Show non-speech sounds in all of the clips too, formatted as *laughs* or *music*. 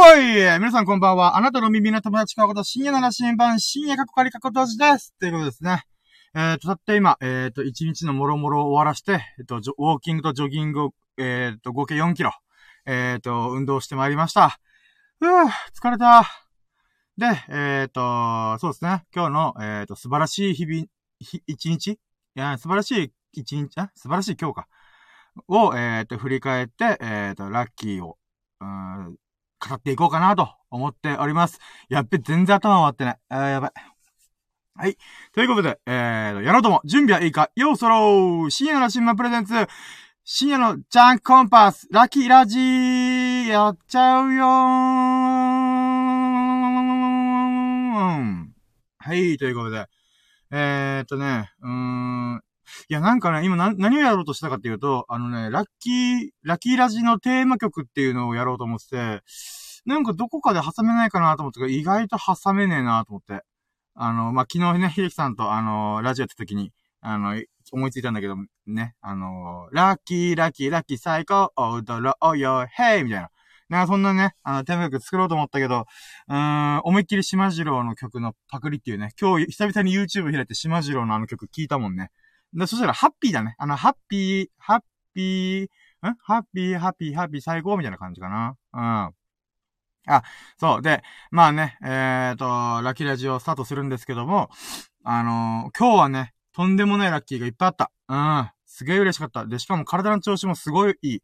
い皆さんこんばんは。あなたの耳の友達かこと深夜の羅針盤、深夜かこかりかことじです。ということですね。えっ、ー、と、たった今、えっ、ー、と、一日のもろもろを終わらして、えっ、ー、と、ウォーキングとジョギングを、えっ、と、合計4キロ、えっ、と、運動してまいりました。うぅ、疲れた。で、えっ、と、そうですね。今日の、えっ、と、素晴らしい日々、ひ、一日？いや、素晴らしい一日、素晴らしい今日か。を、えっ、と、振り返って、えっ、と、ラッキーを、うん、語っていこうかなと思っております。やっべ、全然頭回ってない。あーやばい。はい。ということで、えー、やろうとも、準備はいいかようそろー深夜のラシンマプレゼンツ深夜のジャンクコンパスラッキーラジーやっちゃうよーはい、ということで。えー、っとね、うーん。いや、なんかね、今な、何をやろうとしたかっていうと、あのね、ラッキー、ラッキーラジのテーマ曲っていうのをやろうと思ってて、なんかどこかで挟めないかなと思って意外と挟めねえなと思って。あの、まあ、昨日ね、秀樹さんとあの、ラジオやった時に、あの、思いついたんだけど、ね、あの、ラッキー、ラッキー、ラッキー、最高、踊ろうよ、ヘイみたいな。なんかそんなね、あの、テーマ曲作ろうと思ったけど、うーん、思いっきり島次郎の曲のパクリっていうね、今日久々に YouTube 開いて島次郎のあの曲聞いたもんね。で、そしたら、ハッピーだね。あの、ハッピー、ハッピー、ん？ハッピー、ハッピー、ハッピー、最高みたいな感じかな。うん。あ、そう。で、まあね、えっ、ー、と、ラッキーラジオスタートするんですけども、あのー、今日はね、とんでもないラッキーがいっぱいあった。うん。すげえ嬉しかった。で、しかも体の調子もすごいいい。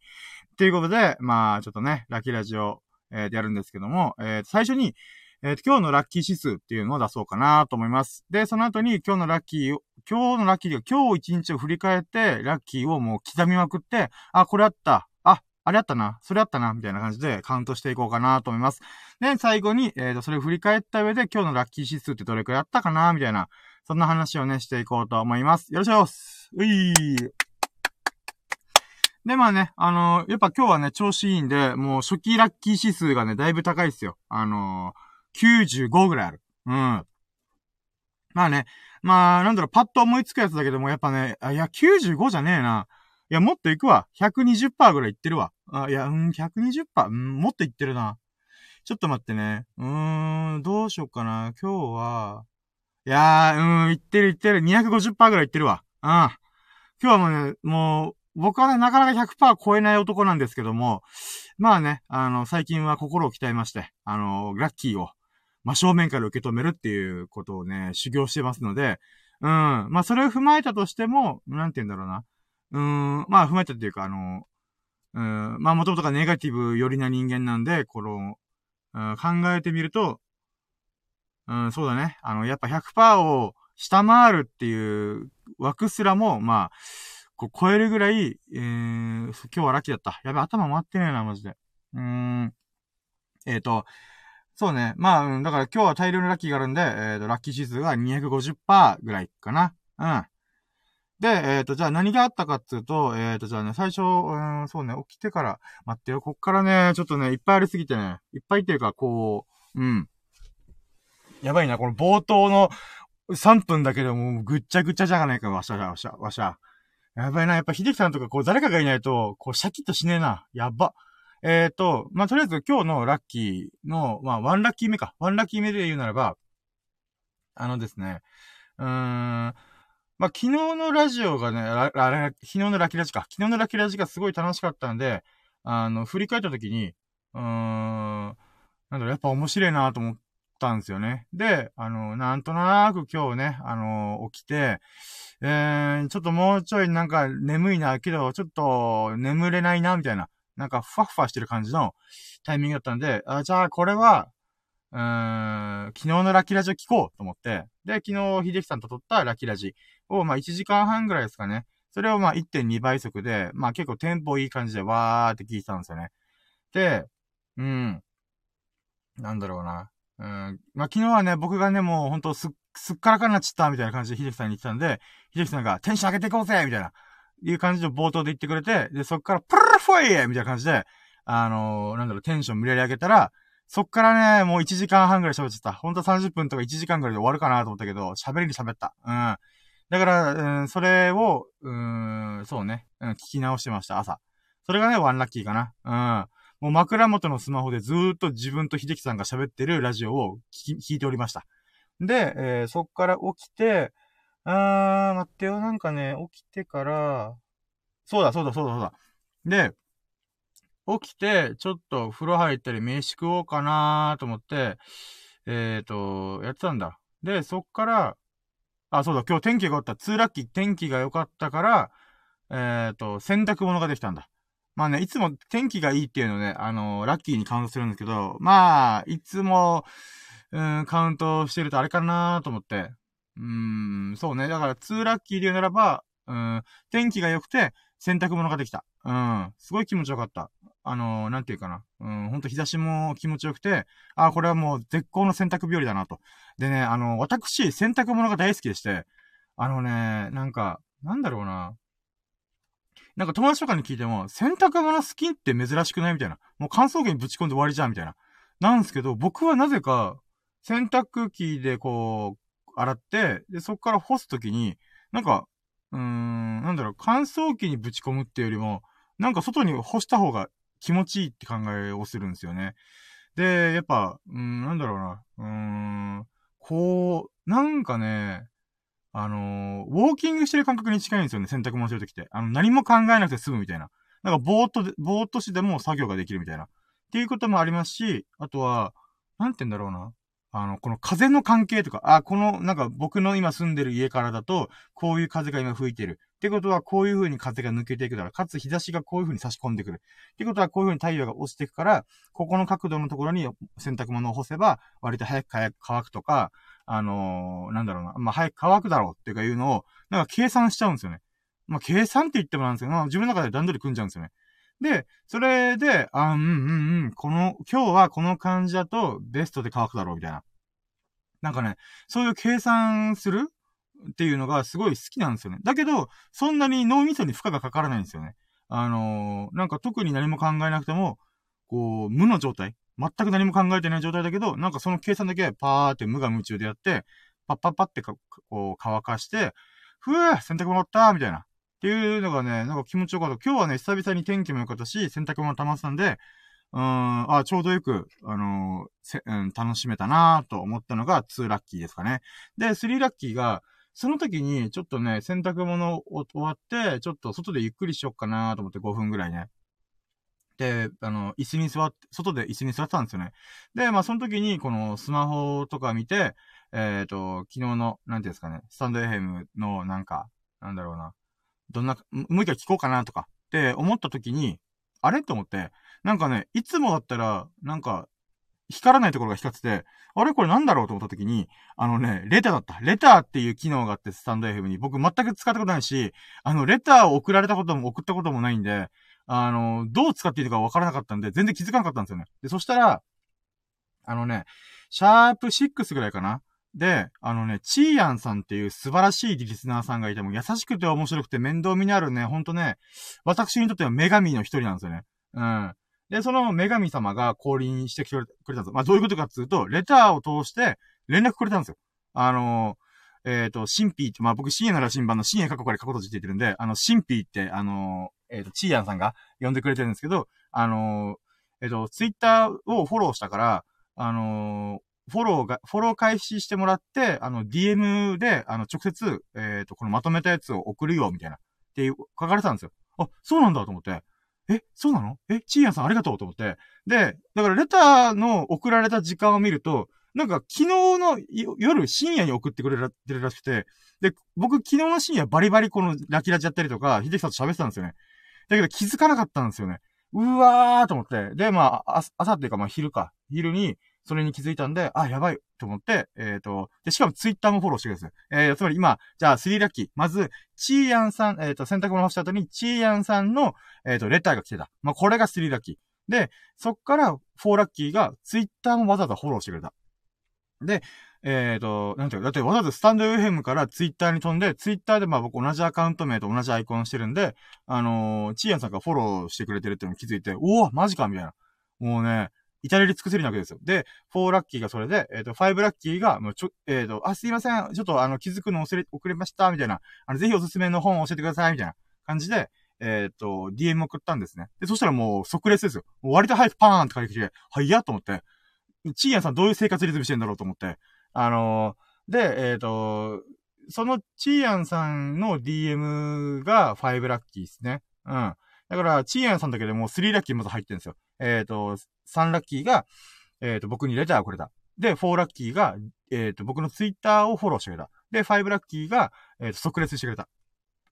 ということで、まあ、ちょっとね、ラッキーラジオ、えー、やるんですけども、えー、最初に、えー、今日のラッキー指数っていうのを出そうかなと思います。で、その後に今日のラッキーを、今日のラッキーで今日一日を振り返って、ラッキーをもう刻みまくって、あ、これあった。あ、あれあったな。それあったな。みたいな感じでカウントしていこうかなと思います。で、最後に、えっ、ー、と、それを振り返った上で今日のラッキー指数ってどれくらいあったかな？みたいな、そんな話をね、していこうと思います。よろしくお願いします。ういー。で、まあね、あのー、やっぱ今日はね、調子いいんで、もう初期ラッキー指数がね、だいぶ高いっすよ。あのー95ぐらいある。うん。まあね。まあ、なんだろう、パッと思いつくやつだけども、やっぱね、あ、いや、95じゃねえな。いや、もっといくわ。120%ぐらいいってるわ。あ、いや、うん、120%。うん、もっといってるな。ちょっと待ってね。うーん、どうしよっかな。今日は、いやー、うん、いってるいってる。250%ぐらいいってるわ。うん。今日はもうね、もう、僕はね、なかなか100%超えない男なんですけども、まあね、あの、最近は心を鍛えまして、あの、ラッキーを、真正面から受け止めるっていうことをね、修行してますので、うん。まあ、それを踏まえたとしても、なんて言うんだろうな。うん、まあ、踏まえたっていうか、あの、うん、まあ、もともとがネガティブ寄りな人間なんで、この、うん、考えてみると、うん、そうだね。あの、やっぱ100%を下回るっていう枠すらも、まあ、こう超えるぐらい、えー、今日はラッキーだった。やべ、頭回ってねえな、マジで。うーん。えっ、ー、と、そうね。まあ、うん、だから今日は大量のラッキーがあるんで、えっ、ー、と、ラッキー指数が250%ぐらいかな。うん。で、えっ、ー、と、じゃあ何があったかっていうと、えっ、ー、と、じゃあね、最初、うん、そうね、起きてから、待ってよ、こっからね、ちょっとね、いっぱいありすぎてね、いっぱいっていうか、こう、うん。やばいな、この冒頭の3分だけでもうぐっちゃぐちゃじゃがないか、わしゃわしゃ、わしゃ。やばいな、やっぱ秀樹さんとか、こう、誰かがいないと、こう、シャキッとしねえな。やば。えっ、ー、と、まあ、とりあえず今日のラッキーの、まあ、ワンラッキー目か。ワンラッキー目で言うならば、あのですね、うーん、まあ、昨日のラジオがね、あれ、昨日のラッキーラジか。昨日のラッキーラジがすごい楽しかったんで、あの、振り返った時に、うーん、なんだろ、やっぱ面白いなと思ったんですよね。で、あの、なんとなく今日ね、あの、起きて、えー、ちょっともうちょいなんか眠いな、けど、ちょっと眠れないな、みたいな。なんかふわふわしてる感じのタイミングだったんで、あじゃあこれは、うーん、昨日のラッキーラジオ聞こうと思って、で、昨日秀樹さんと撮ったラッキーラジを、まあ1時間半ぐらいですかね。それをまあ1.2倍速で、まあ結構テンポいい感じでわーって聞いてたんですよね。で、うん。なんだろうな。うん。まあ昨日はね、僕がね、もうほんとすっ、すっからかになっちゃったみたいな感じで秀樹さんに言ってたんで、秀樹さんがテンション上げていこうぜみたいな。いう感じで冒頭で言ってくれて、で、そっから、プルフォイみたいな感じで、あのー、なんだろう、テンション無理やり上げたら、そっからね、もう1時間半ぐらい喋っちゃった。ほんと30分とか1時間ぐらいで終わるかなと思ったけど、喋りに喋った。うん。だから、うん、それを、うん、そうね、うん、聞き直してました、朝。それがね、ワンラッキーかな。うん。もう枕元のスマホでずーっと自分と秀樹さんが喋ってるラジオを聞聞いておりました。で、えー、そっから起きて、あー、待ってよ、なんかね、起きてから、そうだ、そうだ、そうだ、そうだ。で、起きて、ちょっと風呂入ったり飯食おうかなーと思って、えっ、ー、と、やってたんだ。で、そっから、あ、そうだ、今日天気が良かった。ツーラッキー天気が良かったから、えっ、ー、と、洗濯物ができたんだ。まあね、いつも天気がいいっていうのね、あのー、ラッキーにカウントするんですけど、まあ、いつも、うん、カウントしてるとあれかなーと思って。うーん、そうね。だから、ツーラッキーで言うならば、うん、天気が良くて、洗濯物ができた。うん、すごい気持ちよかった。あのー、なんていうかな。うん、ほんと日差しも気持ちよくて、あ、これはもう絶好の洗濯日和だなと。でね、あのー、私、洗濯物が大好きでして、あのね、なんか、なんだろうな。なんか友達とかに聞いても、洗濯物好きって珍しくないみたいな。もう乾燥機にぶち込んで終わりじゃんみたいな。なんですけど、僕はなぜか、洗濯機でこう、洗って、で、そっから干すときに、なんか、うーん、なんだろう、乾燥機にぶち込むっていうよりも、なんか外に干した方が気持ちいいって考えをするんですよね。で、やっぱ、うん、なんだろうな、うーん、こう、なんかね、あのー、ウォーキングしてる感覚に近いんですよね、洗濯物してるときって。あの、何も考えなくて済むみたいな。なんか、ぼーっとで、ぼーっとしてでも作業ができるみたいな。っていうこともありますし、あとは、なんて言うんだろうな。あの、この風の関係とか、あ、この、なんか僕の今住んでる家からだと、こういう風が今吹いてる。ってことは、こういう風に風が抜けていくだろう。かつ日差しがこういう風に差し込んでくる。ってことは、こういう風に太陽が落ちていくから、ここの角度のところに洗濯物を干せば、割と早く早く乾くとか、あのー、なんだろうな、まあ、早く乾くだろうっていうかいうのを、なんか計算しちゃうんですよね。まあ、計算って言ってもなんですけど、まあ、自分の中で段取り組んじゃうんですよね。で、それで、あ、うんうんうん、この、今日はこの感じだとベストで乾くだろうみたいな。なんかね、そういう計算するっていうのがすごい好きなんですよね。だけど、そんなに脳みそに負荷がかからないんですよね。あのー、なんか特に何も考えなくても、こう、無の状態。全く何も考えてない状態だけど、なんかその計算だけパーって無我夢中でやって、パッパッパって、こう、乾かして、ふぅ洗濯物ったみたいな。っていうのがね、なんか気持ちよかった。今日はね、久々に天気も良かったし、洗濯物溜まってたんで、うん、あ、ちょうどよく、あのー、うん、楽しめたなと思ったのが2ラッキーですかね。で、3ラッキーが、その時に、ちょっとね、洗濯物を終わって、ちょっと外でゆっくりしよっかなと思って5分ぐらいね。で、あの、椅子に座って、外で椅子に座ってたんですよね。で、まあ、その時に、このスマホとか見て、えっ、ー、と、昨日の、なんていうんですかね、スタンド FM の、なんか、なんだろうな、どんな、もう一回聞こうかなとかって思った時に、あれと思って、なんかね、いつもだったら、なんか、光らないところが光ってて、あれこれなんだろうと思った時に、あのね、レターだった。レターっていう機能があって、スタンド FM に。僕全く使ったことないし、あの、レターを送られたことも送ったこともないんで、あの、どう使っていいのか分からなかったんで、全然気づかなかったんですよね。で、そしたら、あのね、シャープ6ぐらいかなで、あのね、チーヤンさんっていう素晴らしいリスナーさんがいても、優しくて面白くて面倒見のあるね、ほんとね、私にとっては女神の一人なんですよね。うん。で、その女神様が降臨してくれたんですよ。まあ、どういうことかっていうと、レターを通して連絡くれたんですよ。あのえっ、ー、と、シンピーって、まあ僕、深夜なら新版の深夜過去から過去とって言ってるんで、あの、シンピーって、あのえっ、と、チーヤンさんが呼んでくれてるんですけど、あのえっ、と、ツイッターをフォローしたから、あのフォローが、フォロー開始してもらって、あの、DM で、あの、直接、えっ、と、このまとめたやつを送るよ、みたいな、っていう、書かれてたんですよ。あ、そうなんだと思って。え、そうなの？え、チーヤンさんありがとうと思って。で、だからレターの送られた時間を見ると、なんか昨日の夜深夜に送ってくれてるらしくて、で、僕昨日の深夜バリバリこのラキラチやったりとか、秀樹さんと喋ってたんですよね。だけど気づかなかったんですよね。うわーと思って。で、まあ、朝っていうかまあ昼か。昼に、それに気づいたんで、あ、やばいと思って、えっ、ー、と、で、しかもツイッターもフォローしてください。えー、つまり今、じゃあ3ラッキー。まず、チーヤンさん、えっ、ー、と、洗濯物干した後に、チーヤンさんの、えっ、と、レターが来てた。まあ、これが3ラッキー。で、そっから4ラッキーが、ツイッターもわざわざフォローしてくれた。で、えっ、ー、と、なんていうか、だってわざわざスタンド FM からツイッターに飛んで、ツイッターでまあ僕同じアカウント名と同じアイコンしてるんで、あのー、チーヤンさんがフォローしてくれてるっていうのに気づいて、おおマジかみたいな。もうね、至れり尽くせるわけですよ。で、4ラッキーがそれで、えっ、ー、と、5ラッキーが、もうちょ、えっ、ー、と、あ、すいません、ちょっとあの、気づくの遅れ、遅れました、みたいな。あの、ぜひおすすめの本を教えてください、みたいな感じで、えっ、と、DM 送ったんですね。で、そしたらもう即レスですよ。割と早くパーンって書いてきて、はいやと思って、チーヤンさんどういう生活リズムしてんだろうと思って、あのー、で、えっ、と、そのチーヤンさんの DM が5ラッキーですね。うん。だから、チーヤンさんだけでもう3ラッキーまず入ってるんですよ。えっ、ー、と、3ラッキーが、えっ、ー、と、僕にレターをくれた。で、4ラッキーが、えっ、ー、と、僕のツイッターをフォローしてくれた。で、5ラッキーが、えっ、と、即列してくれた。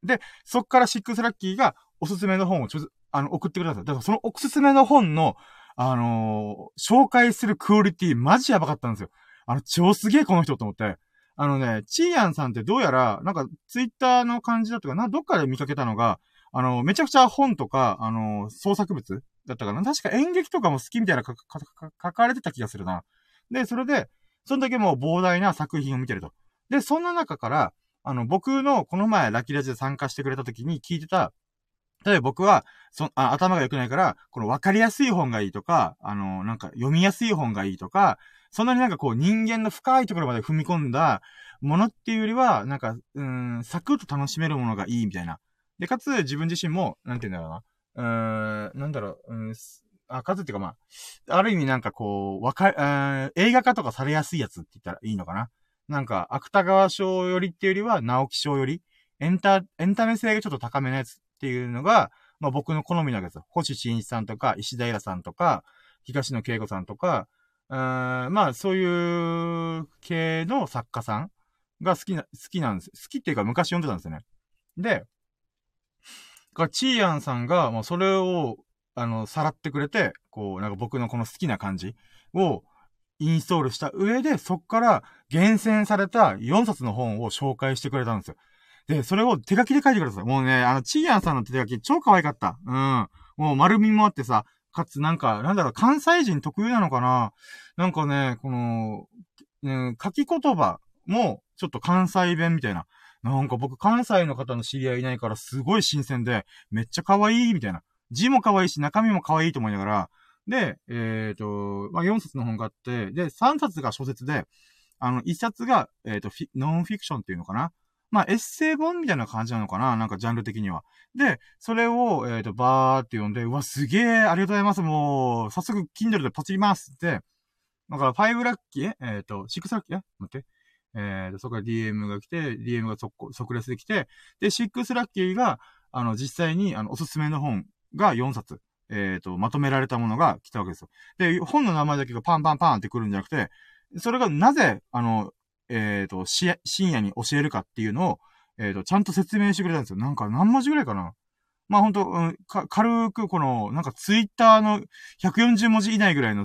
で、そっから6ラッキーが、おすすめの本をちょ、あの、送ってください。だからそのおすすめの本の、あの紹介するクオリティ、マジやばかったんですよ。あの、超すげえこの人と思って。あのね、チーヤンさんってどうやら、なんか、ツイッターの感じだとか、な、どっかで見かけたのが、あの、めちゃくちゃ本とか、あの、創作物だったかな確か演劇とかも好きみたいな書かれてた気がするな。で、それで、その時もう膨大な作品を見てると。で、そんな中から、あの、僕のこの前ラキラジで参加してくれた時に聞いてた、例えば僕は、そ、あ、頭が良くないから、この分かりやすい本がいいとか、あの、なんか読みやすい本がいいとか、そんなになんかこう人間の深いところまで踏み込んだものっていうよりは、なんか、うん、サクッと楽しめるものがいいみたいな。で、かつ自分自身も、なんて言うんだろうな。うーん、なんだろう、うん、あ、かつっていうかまあ、ある意味なんかこう、わか、え映画化とかされやすいやつって言ったらいいのかな。なんか、芥川賞よりっていうよりは、直木賞より、エンタ、エンタメ性がちょっと高めのやつっていうのが、まあ僕の好みなわけです。星新一さんとか、石平さんとか、東野圭吾さんとか、うん、まあそういう系の作家さんが好きな、好きなんです。好きっていうか昔読んでたんですよね。で、が、チーヤンさんが、もうそれを、あの、さらってくれて、こう、なんか僕のこの好きな感じをインストールした上で、そっから厳選された4冊の本を紹介してくれたんですよ。で、それを手書きで書いてください。もうね、あの、チーヤンさんの手書き超可愛かった。うん。もう丸みもあってさ、かつなんか、なんだろう、関西人特有なのかななんかね、この、うん、書き言葉も、ちょっと関西弁みたいな。なんか僕関西の方の知り合いいないからすごい新鮮で、めっちゃ可愛いみたいな。字も可愛いし中身も可愛いと思いながら、で、えっ、ー、と、まあ、4冊の本があって、で、3冊が小説で、あの、1冊が、えっ、ー、と、ノンフィクションっていうのかなまあ、エッセイ本みたいな感じなのかななんかジャンル的には。で、それを、えっ、ー、と、バーって読んで、うわ、すげえ、ありがとうございます。もう、早速、Kindle でポチりますって。だから、5ラッキー？えっ、ー、と、6ラッキー？え待って。えー、そこから DM が来て、DM が即即レスで来て、で、6ラッキーが、あの、実際に、あの、おすすめの本が4冊、えっ、ー、と、まとめられたものが来たわけですよ。で、本の名前だけがパンパンパンって来るんじゃなくて、それがなぜ、あの、えっ、ー、と、し、深夜に教えるかっていうのを、えっ、ー、と、ちゃんと説明してくれたんですよ。なんか何文字ぐらいかな。まあほんと、うん、か、軽くこの、なんかツイッターの140文字以内ぐらいの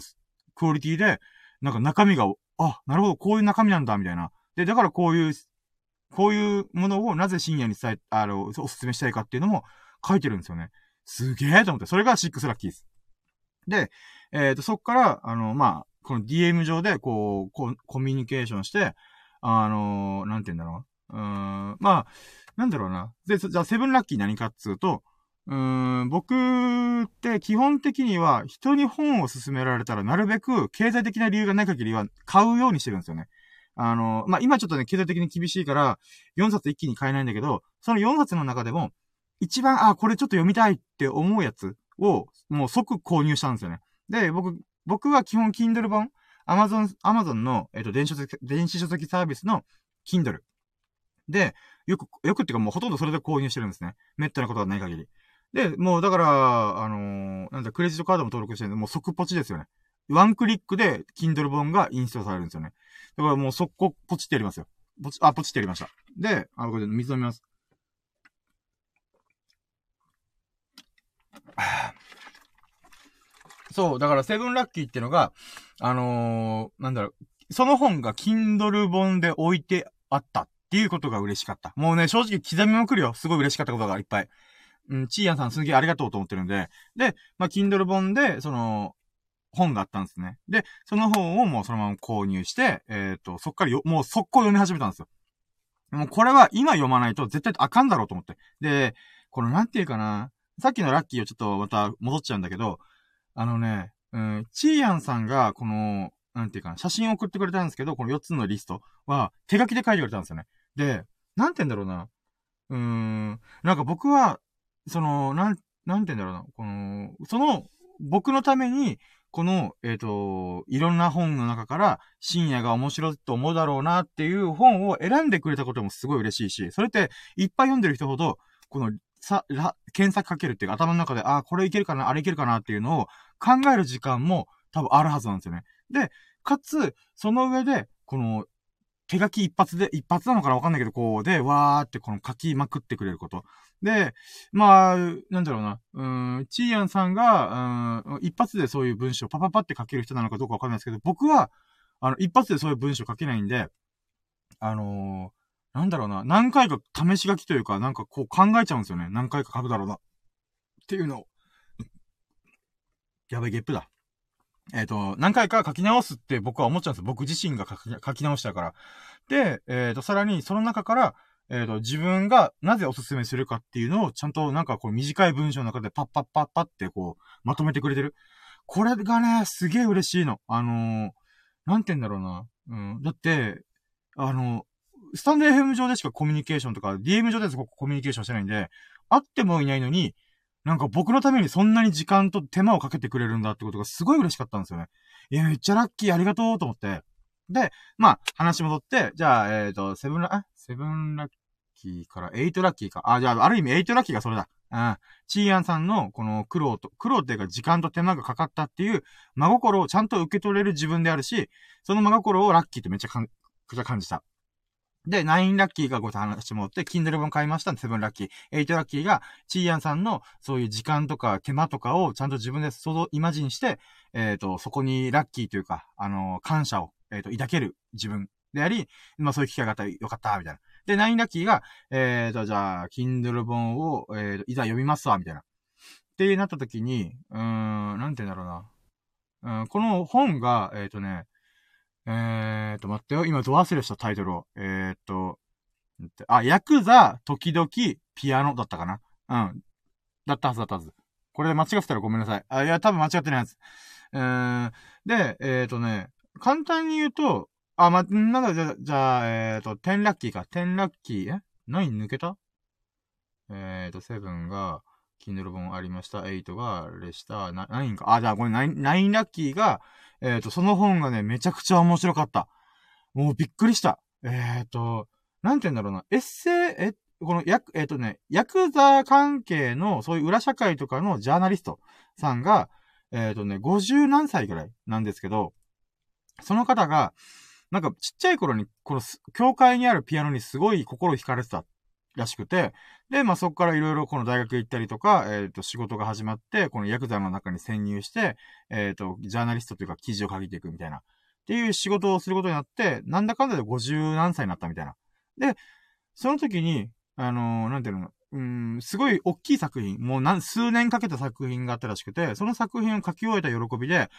クオリティで、なんか中身が、あ、なるほど、こういう中身なんだ、みたいな。で、だからこういう、こういうものをなぜ深夜に伝え、あの、おすすめしたいかっていうのも書いてるんですよね。すげえと思って。それが6ラッキーです。で、えっ、ー、と、そっから、あの、まあ、この DM 上で、こう、こコミュニケーションして、あのなんて言うんだろう。うーん、まあ、なんだろうな。で、じゃあ、セブンラッキー何かっつうと、うーん、僕って基本的には人に本を勧められたらなるべく経済的な理由がない限りは買うようにしてるんですよね。あの、まあ、今ちょっとね、経済的に厳しいから、4冊一気に買えないんだけど、その4冊の中でも、一番、あ、これちょっと読みたいって思うやつを、もう即購入したんですよね。で、僕、僕は基本 Kindle 本、Amazon、Amazon の、えっ、と、電子書籍、電子書籍サービスの Kindle。で、よく、よくっていうかもうほとんどそれで購入してるんですね。めったなことがない限り。で、もうだから、あのー、なんだ、クレジットカードも登録してるんで、もう即ポチですよね。ワンクリックで Kindle 本がインストールされるんですよね。だからもう速攻ポチってやりますよ。ポチ、あ、ポチってやりました。で、あ、これ水飲みます。*sighs* そう、だからセブンラッキーっていうのが、あのー、なんだろう、その本が Kindle 本で置いてあったっていうことが嬉しかった。もうね、正直刻みまくるよ。すごい嬉しかったことがいっぱい。うん、チーヤンさんすげえありがとうと思ってるんで。で、まあ、Kindle 本で、その、本があったんですね。で、その本をもうそのまま購入して、えっ、ー、と、そっからよ、もう速攻読み始めたんですよ。もうこれは今読まないと絶対あかんだろうと思って。で、このなんていうかな、さっきのラッキーをちょっとまた戻っちゃうんだけど、あのね、うん、チーヤンさんがこの、なんていうかな、写真を送ってくれたんですけど、この4つのリストは手書きで書いてくれたんですよね。で、なんて言うんだろうな。うーん、なんか僕は、その、なん、なんて言うんだろうな、この、その、僕のために、この、えっ、ー、と、いろんな本の中から、深夜が面白いと思うだろうなっていう本を選んでくれたこともすごい嬉しいし、それって、いっぱい読んでる人ほど、この、さ、ら、検索かけるっていうか、頭の中で、あ、これいけるかな、あれいけるかなっていうのを考える時間も多分あるはずなんですよね。で、かつ、その上で、この、手書き一発で、一発なのかなわかんないけど、こう、で、わーってこの書きまくってくれること。で、まあ、なんだろうな。うーん、チーヤンさんが、うん、一発でそういう文章パパパって書ける人なのかどうかわかんないですけど、僕は、あの、一発でそういう文章書けないんで、あのー、なんだろうな。何回か試し書きというか、なんかこう考えちゃうんですよね。何回か書くだろうな。っていうのを。やべ、ゲップだ。えっ、ー、と、何回か書き直すって僕は思っちゃうんですよ。僕自身が書き直したから。で、えっ、ー、と、さらにその中から、えっ、ー、と、自分がなぜおすすめするかっていうのをちゃんとなんかこう短い文章の中でパッパッパッパってこう、まとめてくれてる。これがね、すげえ嬉しいの。あのー、なんて言うんだろうな。うん。だって、あの、スタンド FM 上でしかコミュニケーションとか、DM 上でしかコミュニケーションしてないんで、会ってもいないのに、なんか僕のためにそんなに時間と手間をかけてくれるんだってことがすごい嬉しかったんですよね。いや、めっちゃラッキーありがとうと思って。で、まあ、話戻って、じゃあ、えっ、ー、と、セブンラ、セブンラッキーからエイトラッキーか。あ、じゃあ、ある意味エイトラッキーがそれだ。うん。チーアンさんの、この苦労と、苦労っていうか時間と手間がかかったっていう、真心をちゃんと受け取れる自分であるし、その真心をラッキーってめっちゃかん、くちゃ感じた。で、9ラッキーがご話してもらって、Kindle 本買いましたセブンラッキー。8ラッキーが、チーヤンさんの、そういう時間とか手間とかをちゃんと自分で想像、イマジンして、えっ、ー、と、そこにラッキーというか、あのー、感謝を、えっ、ー、と、抱ける自分であり、まあそういう機会があったらよかった、みたいな。で、9ラッキーが、えっ、と、じゃあ、Kindle 本を、えっ、と、いざ読みますわ、みたいな。ってなった時に、うーん、なんて言うんだろうな。うん、この本が、えっ、とね、えーと、待ってよ。今、ど忘れしたタイトルを。えーと、あ、ヤクザ、時々、ピアノだったかなうん。だったはずだったはず。これで間違ってたらごめんなさい。あ、いや、多分間違ってないやつ。えー、で、えーとね、簡単に言うと、あ、ま、なんだ、じゃ、じゃあ、えーと、10ラッキーか。10ラッキー、え ?9 抜けた？えーと、7が、キンドル本ありました。8が、レシター、9か。あ、じゃあ、これ9、9ラッキーが、えっ、ー、と、その本がね、めちゃくちゃ面白かった。もうびっくりした。えっ、ー、と、なんて言うんだろうな。エッセイ、え、この、や、えっ、ー、とね、ヤクザ関係の、そういう裏社会とかのジャーナリストさんが、えっ、とね、50何歳ぐらいなんですけど、その方が、なんかちっちゃい頃に、この、教会にあるピアノにすごい心惹かれてたらしくて、で、まあ、そこからいろいろこの大学行ったりとか、えっ、ー、と、仕事が始まって、このヤクザの中に潜入して、えっ、ー、と、ジャーナリストというか記事を書いていくみたいな。っていう仕事をすることになって、なんだかんだで50何歳になったみたいな。で、その時に、あのー、なんていうの、うん、すごい大きい作品、もう何、数年かけた作品があったらしくて、その作品を書き終えた喜びで、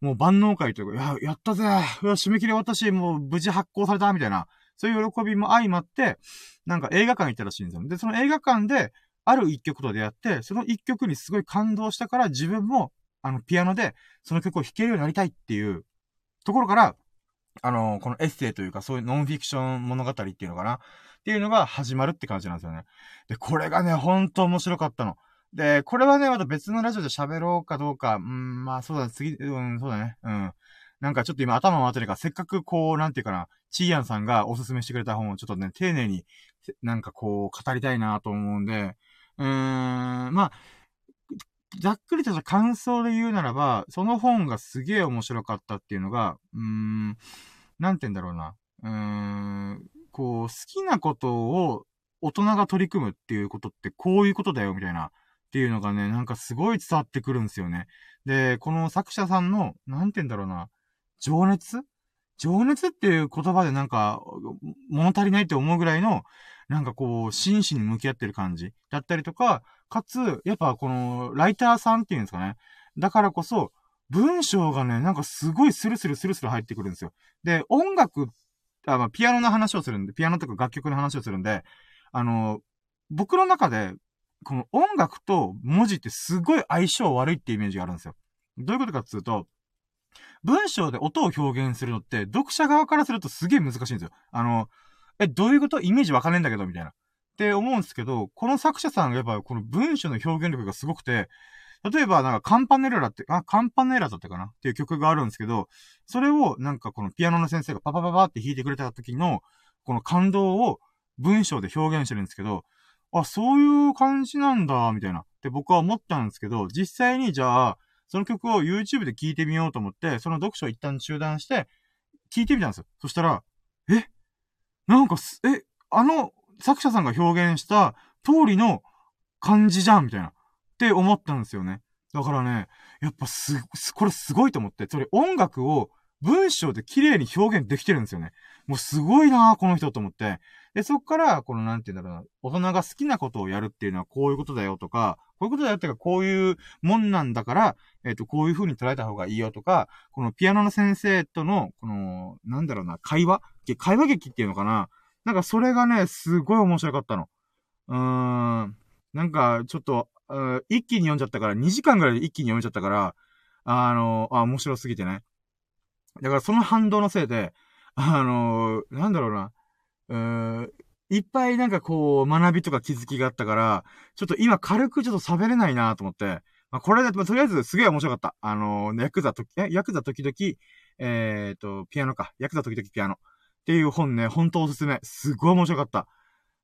もう万能会というか、や、やったぜ締め切り終わったし、もう無事発行されたみたいな。そういう喜びも相まって、なんか映画館行ったらしいんですよ。で、その映画館で、ある一曲と出会って、その一曲にすごい感動したから自分も、あの、ピアノでその曲を弾けるようになりたいっていうところから、あのこのエッセイというか、そういうノンフィクション物語っていうのかな？っていうのが始まるって感じなんですよね。で、これがね、ほんと面白かったの。で、これはね、また別のラジオで喋ろうかどうか、うん、まあそうだ、次、うん、そうだね、うん。なんかちょっと今頭回ってるから、せっかくこう、なんていうかな、チーヤンさんがおすすめしてくれた本をちょっとね、丁寧に、なんかこう、語りたいなと思うんで、うーん、まあ、ざっくりとした感想で言うならば、その本がすげえ面白かったっていうのが、うーん、なんて言うんだろうな。うーん、こう、好きなことを大人が取り組むっていうことってこういうことだよ、みたいな。っていうのがね、なんかすごい伝わってくるんですよね。で、この作者さんの、なんて言うんだろうな。情熱？情熱っていう言葉でなんか、物足りないって思うぐらいの、なんかこう、真摯に向き合ってる感じだったりとか、かつ、やっぱこの、ライターさんっていうんですかね。だからこそ、文章がね、なんかすごいスルスルスルスル入ってくるんですよ。で、音楽、あまあ、ピアノの話をするんで、ピアノとか楽曲の話をするんで、あの、僕の中で、この音楽と文字ってすごい相性悪いってイメージがあるんですよ。どういうことかっていうと、文章で音を表現するのって、読者側からするとすげえ難しいんですよ。あの、え、どういうこと？イメージわかんねえんだけど、みたいな。って思うんですけど、この作者さんがやっぱこの文章の表現力がすごくて、例えばなんかカンパネラって、あ、カンパネラだったかな？っていう曲があるんですけど、それをなんかこのピアノの先生がパパパパって弾いてくれた時の、この感動を文章で表現してるんですけど、あ、そういう感じなんだ、みたいな。って僕は思ったんですけど、実際にじゃあ、その曲を YouTube で聴いてみようと思って、その読書を一旦中断して、聴いてみたんですよ。そしたら、え？なんかす、え、あの作者さんが表現した通りの感じじゃんみたいな。って思ったんですよね。だからね、やっぱす、これすごいと思って、それ音楽を文章で綺麗に表現できてるんですよね。もうすごいなこの人と思って。で、そっから、このなんて言うんだろうな、大人が好きなことをやるっていうのはこういうことだよとか、こういうことだよっていうか、こういうもんなんだから、えっ、ー、と、こういう風に捉えた方がいいよとか、このピアノの先生との、この、なんだろうな、会話？会話劇っていうのかななんかそれがね、すごい面白かったの。うーん。なんか、ちょっと、一気に読んじゃったから、2時間ぐらいで一気に読んじゃったから、あの、あ、面白すぎてね。だからその反動のせいで、あの、なんだろうな、うーん、いっぱいなんかこう、学びとか気づきがあったから、ちょっと今軽くちょっと喋れないなと思って、まあ、これで、まあ、とりあえずすげえ面白かった。あのー、ヤクザと、え、ヤクザ時々、えっ、と、ピアノか。ヤクザ時々ピアノ。っていう本ね、ほんとおすすめ。すごい面白かった。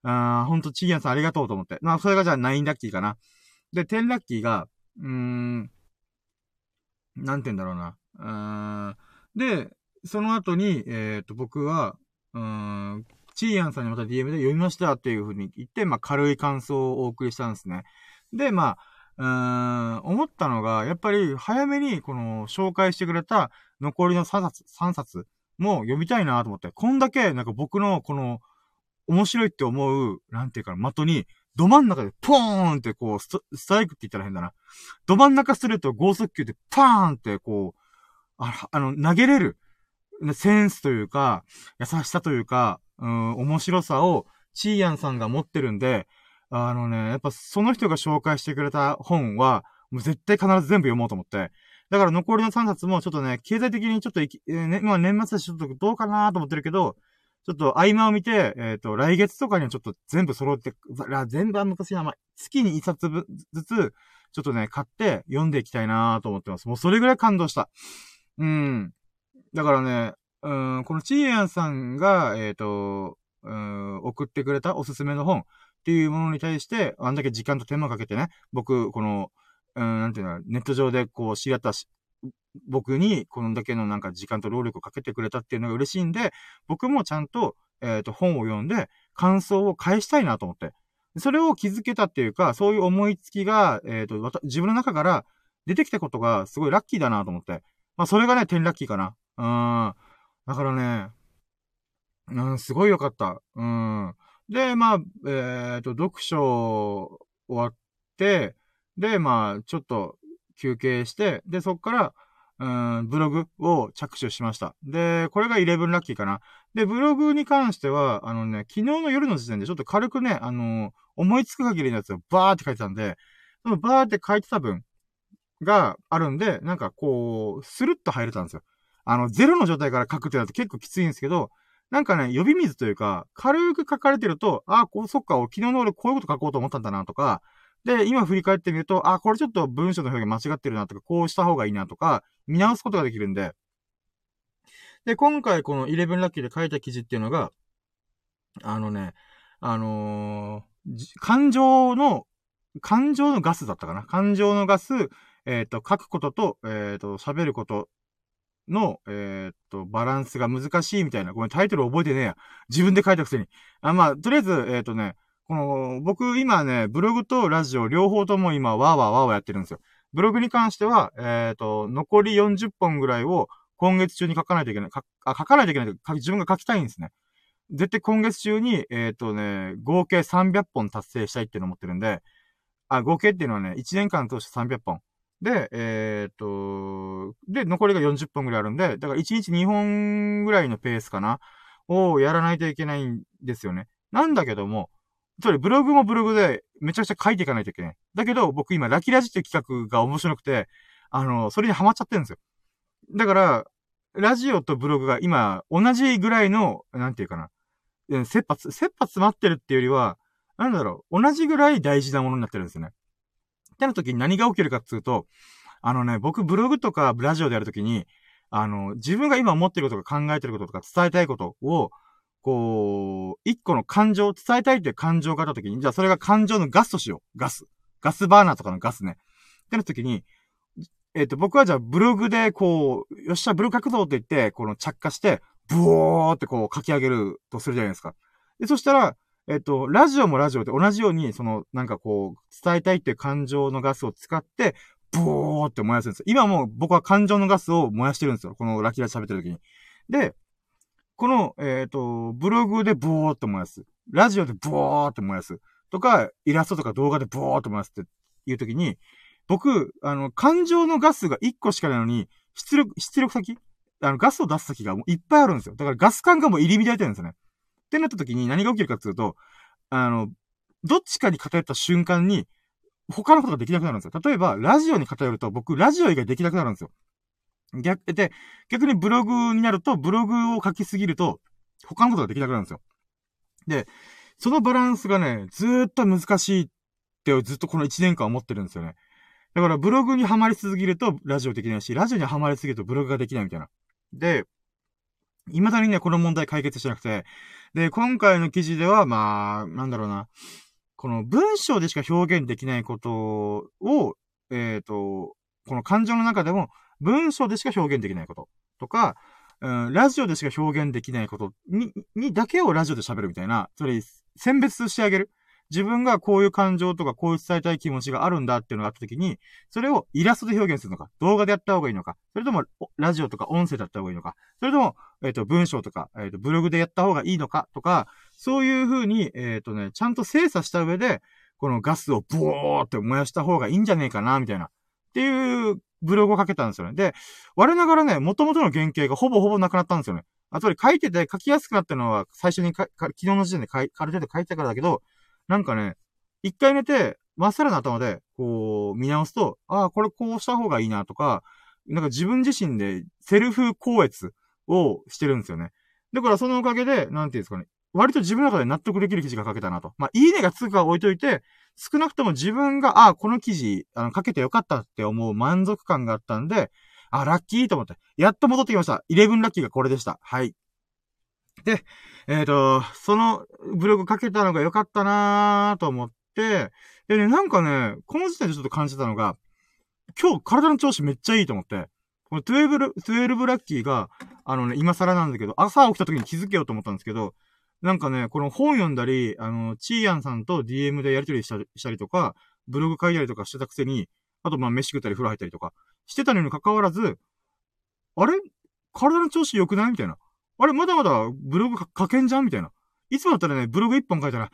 あー、ほんと、チーヤンさんありがとうと思って。まあ、それがじゃあ9ラッキーかな。で、10ラッキーが、うーん、なんて言うんだろうな。うーん、で、その後に、えっ、と、僕は、うーん、チーヤンさんにまた DM で読みましたっていう風に言って、まあ、軽い感想をお送りしたんですね。で、まあ、うーん、思ったのが、やっぱり早めにこの紹介してくれた残りの3冊、3冊も読みたいなと思って、こんだけなんか僕のこの面白いって思う、なんていうか、的に、ど真ん中でポーンってこうスト、ストライクって言ったら変だな。ど真ん中すると高速球でパーンってこう、ああの、投げれる、センスというか、優しさというか、うん、面白さを、チーヤンさんが持ってるんで、あのね、やっぱその人が紹介してくれた本は、もう絶対必ず全部読もうと思って。だから残りの3冊もちょっとね、経済的にちょっといき、えー、ね、まあ年末でちょっとどうかなと思ってるけど、ちょっと合間を見て、えっ、ー、と、来月とかにはちょっと全部揃って、全部は昔な、まあ、月に1冊ずつ、ちょっとね、買って読んでいきたいなと思ってます。もうそれぐらい感動した。うん。だからね、うん、このチーヤンさんが、えっ、ー、と、うん、送ってくれたおすすめの本っていうものに対して、あんだけ時間と手間かけてね、僕、この、うん、なんていうの、ネット上でこう知り合ったし、僕にこんだけのなんか時間と労力をかけてくれたっていうのが嬉しいんで、僕もちゃんと、えっ、ー、と、本を読んで、感想を返したいなと思って。それを気づけたっていうか、そういう思いつきが、えっ、ー、と、自分の中から出てきたことがすごいラッキーだなと思って。まあ、それがね、10ラッキーかな。うん。だからね、うん、すごい良かった。うん。で、まあ、えっ、ー、と、読書終わって、で、まあ、ちょっと休憩して、で、そっから、うん、ブログを着手しました。で、これが11ラッキーかな。で、ブログに関しては、あのね、昨日の夜の時点でちょっと軽くね、あのー、思いつく限りのやつをバーって書いてたんで、そのバーって書いてた分があるんで、なんかこう、スルッと入れたんですよ。あの、ゼロの状態から書くってなると結構きついんですけど、なんかね、呼び水というか、軽く書かれてると、あ、こう、そっか、昨日の俺こういうこと書こうと思ったんだなとか、で、今振り返ってみると、あ、これちょっと文章の表現間違ってるなとか、こうした方がいいなとか、見直すことができるんで。で、今回この11ラッキーで書いた記事っていうのが、あのね、あのー、感情の、感情のガスだったかな感情のガス、えっ、ー、と、書くことと、えっ、ー、と、喋ることの、えー、っと、バランスが難しいみたいな。ごめん、タイトル覚えてねえや。自分で書いたくせに。あ、まあ、とりあえず、えー、っとね、この、僕今ね、ブログとラジオ両方とも今、わーわーわーわーやってるんですよ。ブログに関しては、えー、っと、残り40本ぐらいを今月中に書かないといけない。あ、書かないといけない自分が書きたいんですね。絶対今月中に、えっ、とね、合計300本達成したいっていうのを持ってるんで、あ、合計っていうのはね、1年間通して300本。で、えー、っと、で、残りが40本ぐらいあるんで、だから1日2本ぐらいのペースかなをやらないといけないんですよね。なんだけども、それブログもブログでめちゃくちゃ書いていかないといけない。だけど、僕今、ラキラジっていう企画が面白くて、あの、それにハマっちゃってるんですよ。だから、ラジオとブログが今、同じぐらいの、なんていうかな。切羽、切羽詰まってるっていうよりは、なんだろう、同じぐらい大事なものになってるんですよね。ってな時に何が起きるかっていうと、あのね、僕ブログとかラジオでやるときに、あの、自分が今思ってることとか考えてることとか伝えたいことを、こう、一個の感情を、伝えたいっていう感情があったときに、じゃあそれが感情のガスとしよう。ガス。ガスバーナーとかのガスね。ってなったときに、えっ、ー、と、僕はじゃあブログでこう、よっしゃ、ブログ書くぞって言って、この着火して、ブオーってこう書き上げるとするじゃないですか。で、そしたら、えっ、と、ラジオもラジオで同じように、その、なんかこう、伝えたいっていう感情のガスを使って、ブーって燃やすんですよ。今も僕は感情のガスを燃やしてるんですよ。このラキラ喋ってる時に。で、この、えっ、ー、と、ブログでブーって燃やす。ラジオでブーって燃やす。とか、イラストとか動画でブーって燃やすっていう時に、僕、あの、感情のガスが1個しかないのに、出力、出力先？あの、ガスを出す先がもういっぱいあるんですよ。だからガス管がもう入り乱れてるんですよね。ってなった時に何が起きるかっていうと、あの、どっちかに偏った瞬間に、他のことができなくなるんですよ。例えば、ラジオに偏ると、僕、ラジオ以外できなくなるんですよ。逆、で、逆にブログになると、ブログを書きすぎると、他のことができなくなるんですよ。で、そのバランスがね、ずーっと難しいってずっとこの1年間思ってるんですよね。だからブログにはまりすぎるとラジオできないし、ラジオにはまりすぎるとブログができないみたいな。で、未だにね、この問題解決しなくて、で、今回の記事では、まあ、なんだろうな、この文章でしか表現できないことを、えっ、ー、と、この感情の中でも、文章でしか表現できないこと。とか、うん、ラジオでしか表現できないことに、にだけをラジオで喋るみたいな、それ、選別してあげる。自分がこういう感情とかこういう伝えたい気持ちがあるんだっていうのがあった時に、それをイラストで表現するのか、動画でやった方がいいのか、それともラジオとか音声だった方がいいのか、それとも、えっ、ー、と、文章とか、えっ、ー、と、ブログでやった方がいいのかとか、そういう風に、えっ、ー、とね、ちゃんと精査した上で、このガスをブオーって燃やした方がいいんじゃねえかな、みたいな。っていうブログをかけたんですよね。で、我ながらね、元々の原型がほぼほぼなくなったんですよね。あとで書いてて書きやすくなったのは最初にか、昨日の時点で書い、ある程度書いてたからだけど、なんかね、一回寝て、まっさらな頭で、こう、見直すと、ああ、これこうした方がいいなとか、なんか自分自身でセルフ高越をしてるんですよね。だからそのおかげで、なんていうんですかね、割と自分の中で納得できる記事が書けたなと。まあ、いいねがつくか置いといて、少なくとも自分が、ああ、この記事、あの、書けてよかったって思う満足感があったんで、あ、ラッキーと思って。やっと戻ってきました。11ラッキーがこれでした。はい。で、えっ、ー、と、そのブログ書けたのが良かったなーと思って、でね、なんかね、この時点でちょっと感じたのが、今日体の調子めっちゃいいと思って、この12、12ラッキーが、あのね、今更なんだけど、朝起きた時に気づけようと思ったんですけど、なんかね、この本読んだり、あの、チーヤンさんと DM でやりとりしたしたりとか、ブログ書いたりとかしてたくせに、あとまあ飯食ったり風呂入ったりとか、してたのに関わらず、あれ？体の調子良くない？みたいな。あれまだまだブログ書けんじゃんみたいな。いつもだったらね、ブログ一本書いたら、は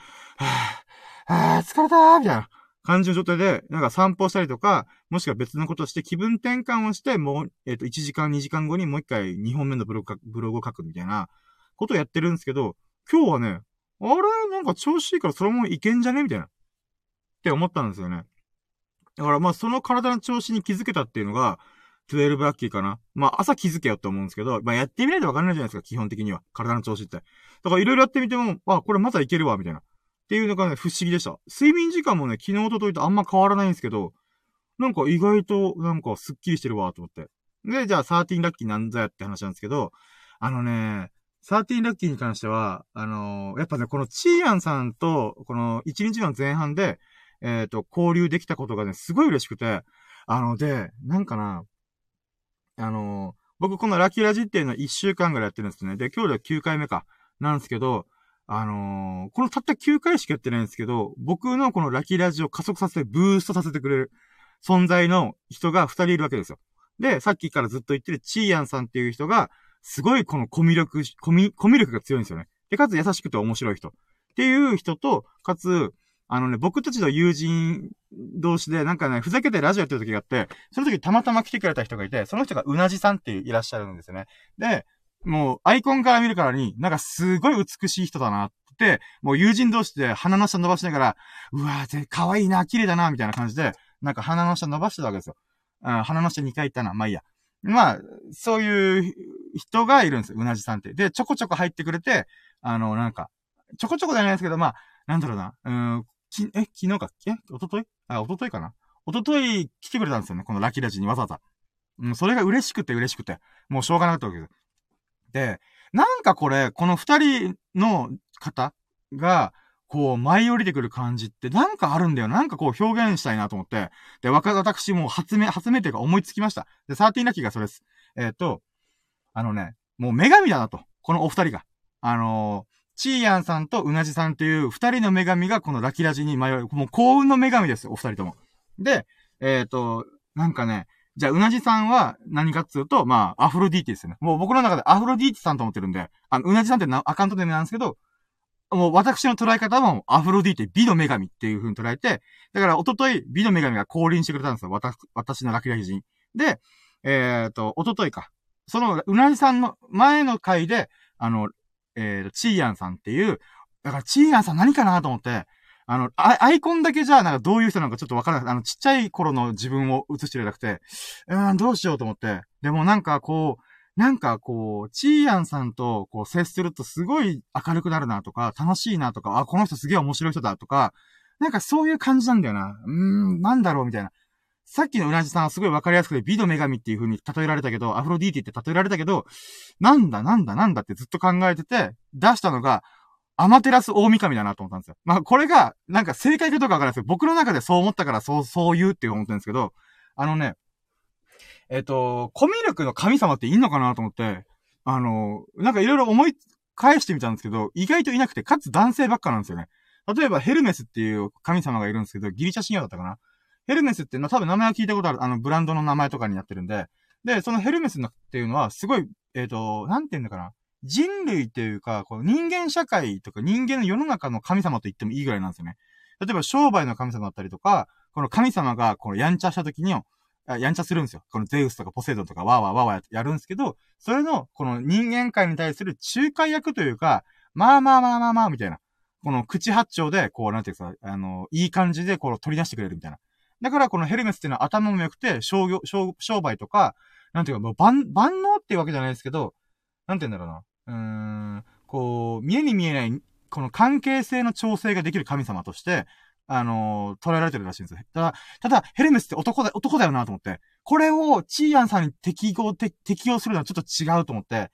ぁ、あー、疲れたーみたいな感じの状態で、なんか散歩したりとか、もしくは別のことをして気分転換をして、もう、えっ、ー、と、1時間、2時間後にもう一回2本目のブログブログを書くみたいなことをやってるんですけど、今日はね、あれなんか調子いいからそのままいけんじゃねみたいな。って思ったんですよね。だからまあその体の調子に気づけたっていうのが、12ラッキーかな。まあ朝気づけよって思うんですけど、まあやってみないとわかんないじゃないですか、基本的には。体の調子って。だからいろいろやってみても、あ、これまだいけるわ、みたいな。っていうのがね、不思議でした。睡眠時間もね、昨日とといとあんま変わらないんですけど、なんか意外と、なんかスッキリしてるわ、と思って。で、じゃあ13ラッキーなんぞやって話なんですけど、あのね、13ラッキーに関しては、あのー、やっぱね、このチーヤンさんと、この1日の前半で、えっ、ー、と、交流できたことがね、すごい嬉しくて、あの、で、なんかな、あのー、僕このラキーラジっていうのは1週間ぐらいやってるんですね。で、今日では9回目か、なんですけど、あのー、このたった9回しかやってないんですけど、僕のこのラキラジを加速させて、ブーストさせてくれる存在の人が2人いるわけですよ。で、さっきからずっと言ってるチーヤンさんっていう人が、すごいこのコミュ力、コミ、コミュ力が強いんですよね。で、かつ優しくて面白い人。っていう人と、かつ、あのね、僕たちの友人同士で、なんかね、ふざけてラジオやってる時があって、その時たまたま来てくれた人がいて、その人がうなじさんっていらっしゃるんですよね。で、もう、アイコンから見るからに、なんかすごい美しい人だなって、もう友人同士で鼻の下伸ばしながら、うわぁ、可愛いな、綺麗だな、みたいな感じで、なんか鼻の下伸ばしてたわけですよ。あ鼻の下2回行ったな、まあいいや。まあ、そういう人がいるんですよ、うなじさんって。で、ちょこちょこ入ってくれて、あの、なんか、ちょこちょこじゃないですけど、まあ、なんだろうな、うん、き、え、昨日かえおとといあ、おとといかな？おととい来てくれたんですよね。このラキラジにわざわざ。うん、それが嬉しくて嬉しくて。もうしょうがなかったわけです。で、なんかこれ、この二人の方が、こう、舞い降りてくる感じってなんかあるんだよ。なんかこう表現したいなと思って。で、若、私も発明、発明というか思いつきました。で、サーティーラッキーがそれです。えっ、ー、と、あのね、もう女神だなと。このお二人が。あのー、チーヤンさんとうなじさんという二人の女神がこのラキラジに迷い、もう幸運の女神ですよお二人とも。で、えっ、ー、と、なんかね、じゃあ、うなじさんは何かっつうと、まあ、アフロディーティですよね。もう僕の中でアフロディーティさんと思ってるんで、あの、うなじさんってアカウントで名なんですけど、もう私の捉え方はアフロディーティ、美の女神っていう風に捉えて、だからおととい美の女神が降臨してくれたんですよ。私、私のラキラジに。で、えっ、ー、と、おとといか。その、うなじさんの前の回で、あの、えっー、チーヤンさんっていう、だからチーヤンさん何かなと思って、あの、アイコンだけじゃ、なんかどういう人なのかちょっとわからない。あの、ちっちゃい頃の自分を映してるなくて、うーん、どうしようと思って。でもなんかこう、なんかこう、チーヤンさんとこう接するとすごい明るくなるなとか、楽しいなとか、あ、この人すげえ面白い人だとか、なんかそういう感じなんだよな。うーん、なんだろうみたいな。さっきのうなじさんはすごいわかりやすくて、美の女神っていう風に例えられたけど、アフロディーティって例えられたけど、なんだなんだなんだってずっと考えてて、出したのが、アマテラス大神だなと思ったんですよ。まあ、これが、なんか正解かどうかわからないですけど、僕の中でそう思ったからそう、そう言うって思ってるんですけど、あのね、えっ、と、コミュ力の神様っていんのかなと思って、あの、なんかいろいろ思い返してみたんですけど、意外といなくて、かつ男性ばっかなんですよね。例えばヘルメスっていう神様がいるんですけど、ギリシャ神話だったかな。ヘルメスっていうのは多分名前は聞いたことある、あの、ブランドの名前とかになってるんで、で、そのヘルメスっていうのは、すごい、えっ、ー、と、なんて言うんだかな。人類っていうか、この人間社会とか人間の世の中の神様と言ってもいいぐらいなんですよね。例えば商売の神様だったりとか、この神様がこのやんちゃした時に、やんちゃするんですよ。このゼウスとかポセイドンとかワーワーワーワーやるんですけど、それのこの人間界に対する仲介役というか、まあまあまあまあまあみたいな。この口八丁で、こう、なんていうか、あの、いい感じでこう取り出してくれるみたいな。だからこのヘルメスっていうのは頭も良くて、商業、商、商売とか、なんていうか、もう万、万能っていうわけじゃないですけど、なんて言うんだろうな。うーん、こう、見えに見えない、この関係性の調整ができる神様として、あのー、捉えられてるらしいんですよ。ただ、ただ、ヘルメスって男だ、男だよなと思って。これを、チーアンさんに適合、適用するのはちょっと違うと思って。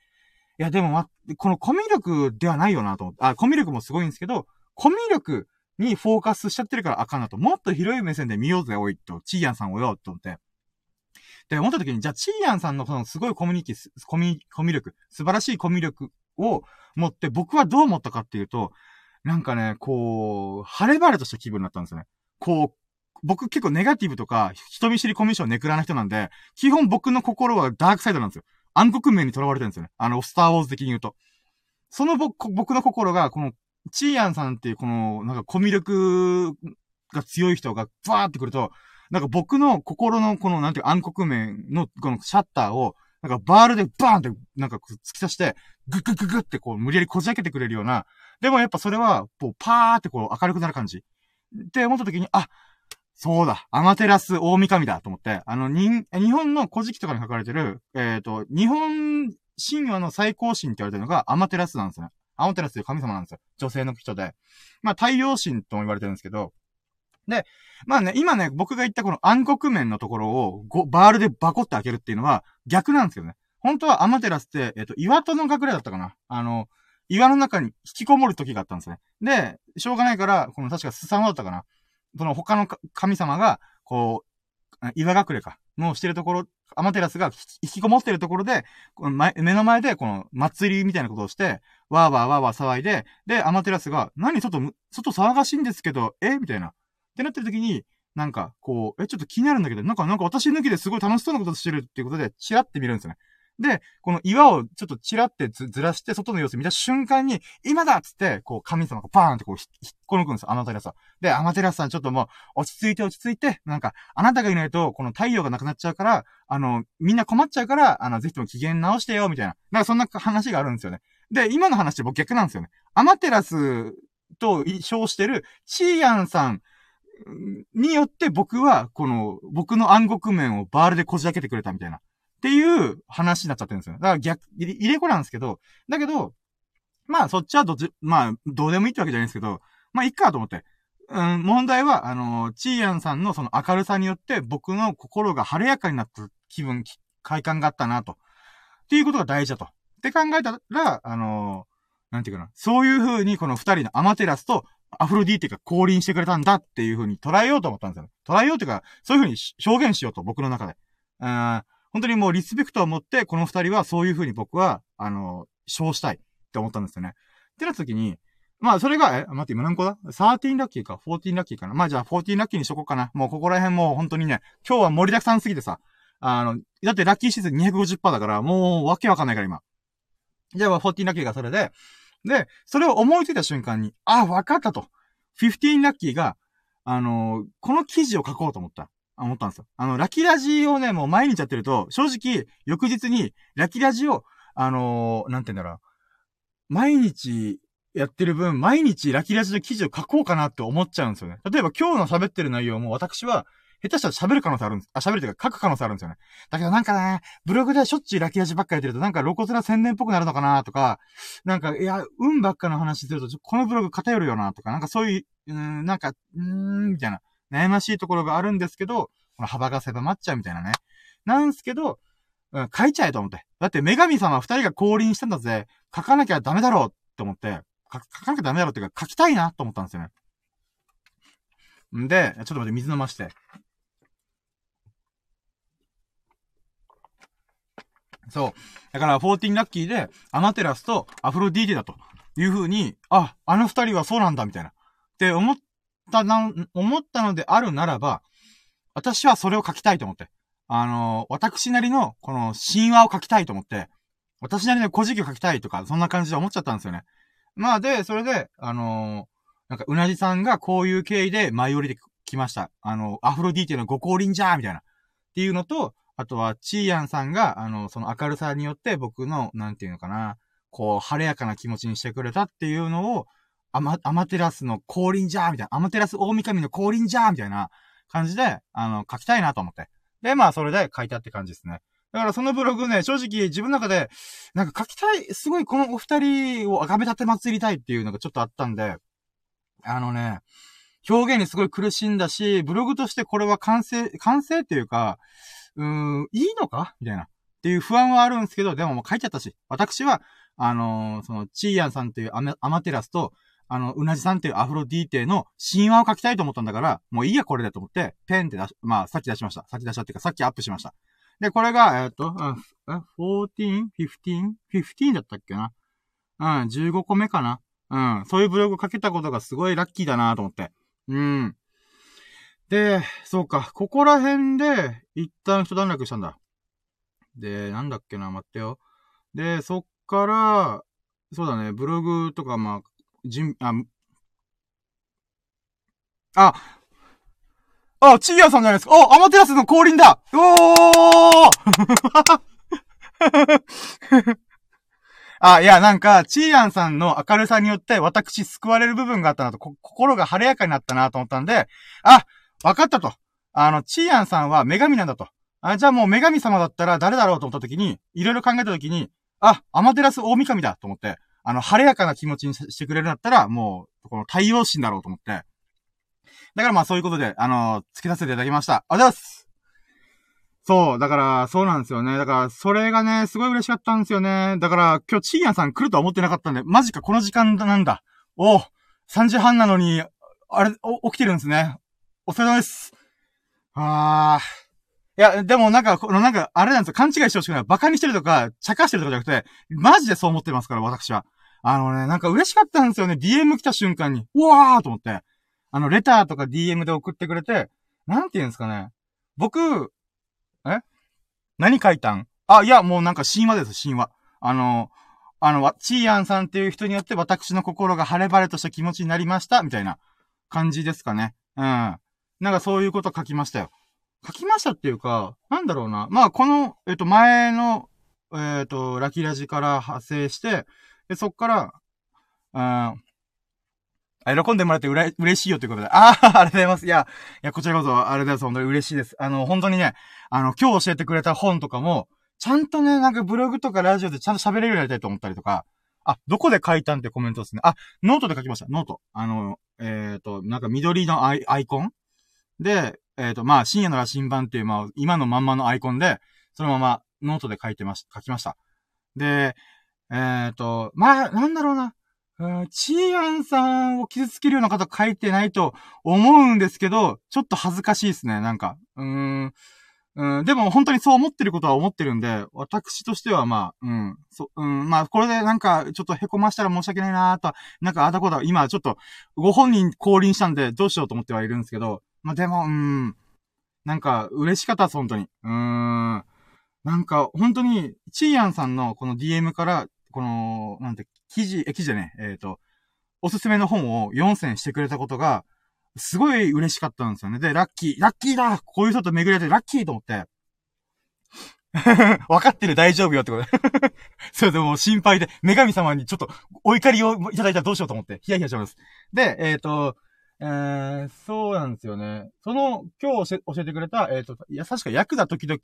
いや、でも、ま、このコミュ力ではないよなと思って。あ、コミュ力もすごいんですけど、コミュ力にフォーカスしちゃってるからあかんなと。もっと広い目線で見ようぜ、おい、と。チーアンさんをよ、と思って。で、思った時に、じゃあ、チーヤンさんのこのすごいコミュニティ、コミ、コミュ力、素晴らしいコミュ力を持って、僕はどう思ったかっていうと、なんかね、こう、晴れ晴れとした気分になったんですよね。こう、僕結構ネガティブとか、人見知りコミュ障ネクラな人なんで、基本僕の心はダークサイドなんですよ。暗黒面に囚われてるんですよね。あの、スターウォーズ的に言うと。その僕、僕の心が、この、チーヤンさんっていうこの、なんかコミュ力が強い人が、バーってくると、なんか僕の心のこの、なんていう暗黒面のこのシャッターを、なんかバールでバーンってなんか突き刺して、グッグッグッグってこう無理やりこじ開けてくれるような、でもやっぱそれは、こうパーってこう明るくなる感じ。って思った時に、あ、そうだ、アマテラス大神だと思って、あの、に、日本の古事記とかに書かれてる、えっ、ー、と、日本神話の最高神って言われてるのがアマテラスなんですね。アマテラスという神様なんですよ。女性の人で。まあ、太陽神とも言われてるんですけど、で、まあね、今ね、僕が言ったこの暗黒面のところを、バールでバコって開けるっていうのは逆なんですけどね。本当はアマテラスって、えっ、と、岩戸の隠れだったかなあの、岩の中に引きこもる時があったんですね。で、しょうがないから、この確かスサノだったかなその他の神様が、こう、岩隠れか、のしてるところ、アマテラスが引きこもってるところで、この目の前でこの祭りみたいなことをして、わーわーわーわー騒いで、で、アマテラスが、何？外、外騒がしいんですけど、え？みたいな。ってなってる時に、なんか、こう、え、ちょっと気になるんだけど、なんか、なんか私抜きですごい楽しそうなことしてるっていうことで、チラって見るんですよね。で、この岩をちょっとチラってずらして、外の様子見た瞬間に、今だっつって、こう、神様がパーンってこう、引っこ抜くんですよ、アマテラスは。で、アマテラスさんちょっともう、落ち着いて落ち着いて、なんか、あなたがいないと、この太陽がなくなっちゃうから、あの、みんな困っちゃうから、あの、ぜひとも機嫌直してよ、みたいな。なんかそんな話があるんですよね。で、今の話って僕逆なんですよね。アマテラスと称してる、チーヤンさん、によって僕は、この、僕の暗黒面をバールでこじ開けてくれたみたいな。っていう話になっちゃってるんですよ。だから逆、入れ子なんですけど、だけど、まあそっちはどっち、まあどうでもいいってわけじゃないんですけど、まあ、いっかと思って。うん、問題は、あのー、チーヤンさんのその明るさによって僕の心が晴れやかになった気分、快感があったなと。っていうことが大事だと。って考えたら、あのー、なんていうかな。そういう風にこの二人のアマテラスとアフロディーテが降臨してくれたんだっていう風に捉えようと思ったんですよ。捉えようっていうか、そういう風に表現しようと、僕の中で。うん、本当にもうリスペクトを持って、この二人はそういう風に僕は、あの、称したいって思ったんですよね。ってなった時に、まあ、それが、え、待って、今何個だ ?13 ラッキーか ?14 ラッキーかな？まあ、じゃあ14ラッキーにしとこうかな。もうここら辺もう本当にね、今日は盛りだくさんすぎてさ、あの、だってラッキーシーズン250%だから、もうわけわかんないから今。じゃあ、14ラッキーがそれで、で、それを思いついた瞬間に、あ、わかったと。15ラッキーが、あのー、この記事を書こうと思った。思ったんですよ。あの、ラキラジをね、もう毎日やってると、正直、翌日に、ラキラジを、あのー、なんて言うんだろう。毎日やってる分、毎日ラキラジの記事を書こうかなって思っちゃうんですよね。例えば今日の喋ってる内容も私は、下手したら喋る可能性あるんです。あ、喋るというか書く可能性あるんですよね。だけどなんかね、ブログでしょっちゅうラキラジばっかやってるとなんか露骨な宣伝っぽくなるのかなとか、なんか、いや、運ばっかの話すると、このブログ偏るよなとか、なんかそういう、うん、なんか、うーん、みたいな、悩ましいところがあるんですけど、この幅が狭まっちゃうみたいなね。なんすけど、うん、書いちゃえと思って。だって女神様二人が降臨したんだぜ。書かなきゃダメだろうって思って、書かなきゃダメだろうっていうか、書きたいなと思ったんですよね。んで、ちょっと待って、水飲まして。そう。だから、14ラッキーで、アマテラスとアフロディーテだという風に、あ、あの二人はそうなんだ、みたいな。って思ったな、思ったのであるならば、私はそれを書きたいと思って。あの、私なりの、この神話を書きたいと思って、私なりの古事記を書きたいとか、そんな感じで思っちゃったんですよね。まあで、それで、あのー、なんか、うなじさんがこういう経緯で舞い降りてきました。あの、アフロディーテのご降臨じゃーみたいな。っていうのと、あとは、チーヤンさんが、あの、その明るさによって僕の、なんていうのかな、こう、晴れやかな気持ちにしてくれたっていうのを、アマ、アマテラスの降臨じゃーみたいな。アマテラス大神の降臨じゃーみたいな感じで、あの、書きたいなと思って。で、まあ、それで書いたって感じですね。だからそのブログね、正直自分の中で、なんか書きたい、すごいこのお二人を赤べ立て祭りたいっていうのがちょっとあったんで、あのね、表現にすごい苦しんだし、ブログとしてこれは完成、完成っていうか、うーん、いいのか？みたいな。っていう不安はあるんですけど、でももう書いちゃったし、私は、あのー、その、チーヤンさんっていうアアマテラスと、あの、うなじさんっていうアフロディーテの神話を書きたいと思ったんだから、もういいやこれでと思って、ペンって出し、まあ、さっき出しました。さっき出したっていうか、さっきアップしました。で、これが、えっ、と、うん、14?15? 15だったっけな？うん、15個目かな？うん、そういうブログ書けたことがすごいラッキーだなと思って。うん。で、そうか、ここら辺で、一旦一段落したんだ。で、なんだっけな、待ってよ。で、そっから、そうだね、ブログとか、まあ、じん、あ、あ、あ、チーヤさんじゃないですか。あ、アマテラスの降臨だおー *laughs* あ、いや、なんか、チーヤンさんの明るさによって私救われる部分があったなと、心が晴れやかになったなと思ったんで、あ、わかったと。あの、チーヤンさんは女神なんだと。あ、じゃあもう女神様だったら誰だろうと思った時に、いろいろ考えた時に、あ、アマテラス大神だと思って、あの、晴れやかな気持ちにしてくれるんだったら、もう、この太陽神だろうと思って、だからまあそういうことで、あのー、付けさせていただきました。ありがとうございますそう、だから、そうなんですよね。だから、それがね、すごい嬉しかったんですよね。だから、今日、チーヤンさん来るとは思ってなかったんで、マジか、この時間なんだ。お3時半なのに、あれ、お、起きてるんですね。お疲れ様です。あー。いや、でもなんか、このなんか、あれなんですよ。勘違いしてほしくない。馬鹿にしてるとか、茶化してるとかじゃなくて、マジでそう思ってますから、私は。あのね、なんか嬉しかったんですよね。DM 来た瞬間に。うわーと思って。あの、レターとか DM で送ってくれて、なんて言うんですかね。僕、え？何書いたん？あ、いや、もうなんか神話です、神話。あの、あの、チーアンさんっていう人によって私の心が晴れ晴れとした気持ちになりました、みたいな感じですかね。うん。なんかそういうこと書きましたよ。書きましたっていうか、なんだろうな。まあ、この、えっと、前の、えっと、ラキラジから派生して、で、そっから、うん、喜んでもらってうら、嬉しいよということで。ああ、ありがとうございます。いや、いや、こちらこそ、ありがとうございます。本当に嬉しいです。あの、本当にね、あの、今日教えてくれた本とかも、ちゃんとね、なんかブログとかラジオでちゃんと喋れるようになりたいと思ったりとか、あ、どこで書いたんってコメントですね。あ、ノートで書きました。 note。あの、えっ、ー、と、なんか緑のアイアイコン？で、えっ、ー、と、まあ、深夜の羅針盤っていう、まあ、今のまんまのアイコンで、そのままノートで書いてまし、書きました。で、えっ、ー、と、まあ、なんだろうな。うん、チーアンさんを傷つけるような方書いてないと思うんですけど、ちょっと恥ずかしいですね、なんか。うーん。うん、でも本当にそう思ってることは思ってるんで、私としてはまあ、うん、そ、うん、まあ、これでなんか、ちょっと凹ましたら申し訳ないなーと、なんかあだこだ、今ちょっと、ご本人降臨したんで、どうしようと思ってはいるんですけど、まあでも、うん、なんか、嬉しかったです、本当に。うーん。なんか、本当に、チーアンさんのこの DM から、この、なんて、記事、え、記事でね、えっ、ー、と、おすすめの本を4選してくれたことが、すごい嬉しかったんですよね。で、ラッキー、ラッキーだこういう人と巡り合えてラッキーと思って。*laughs* 分かってる大丈夫よってことで。*laughs* それでも心配で、女神様にちょっとお怒りをいただいたらどうしようと思って、ヒヤヒヤします。で、えっ、ー、と、えー、そうなんですよね。その、今日教えてくれた、えっ、ー、と、いや、確かヤクザ時々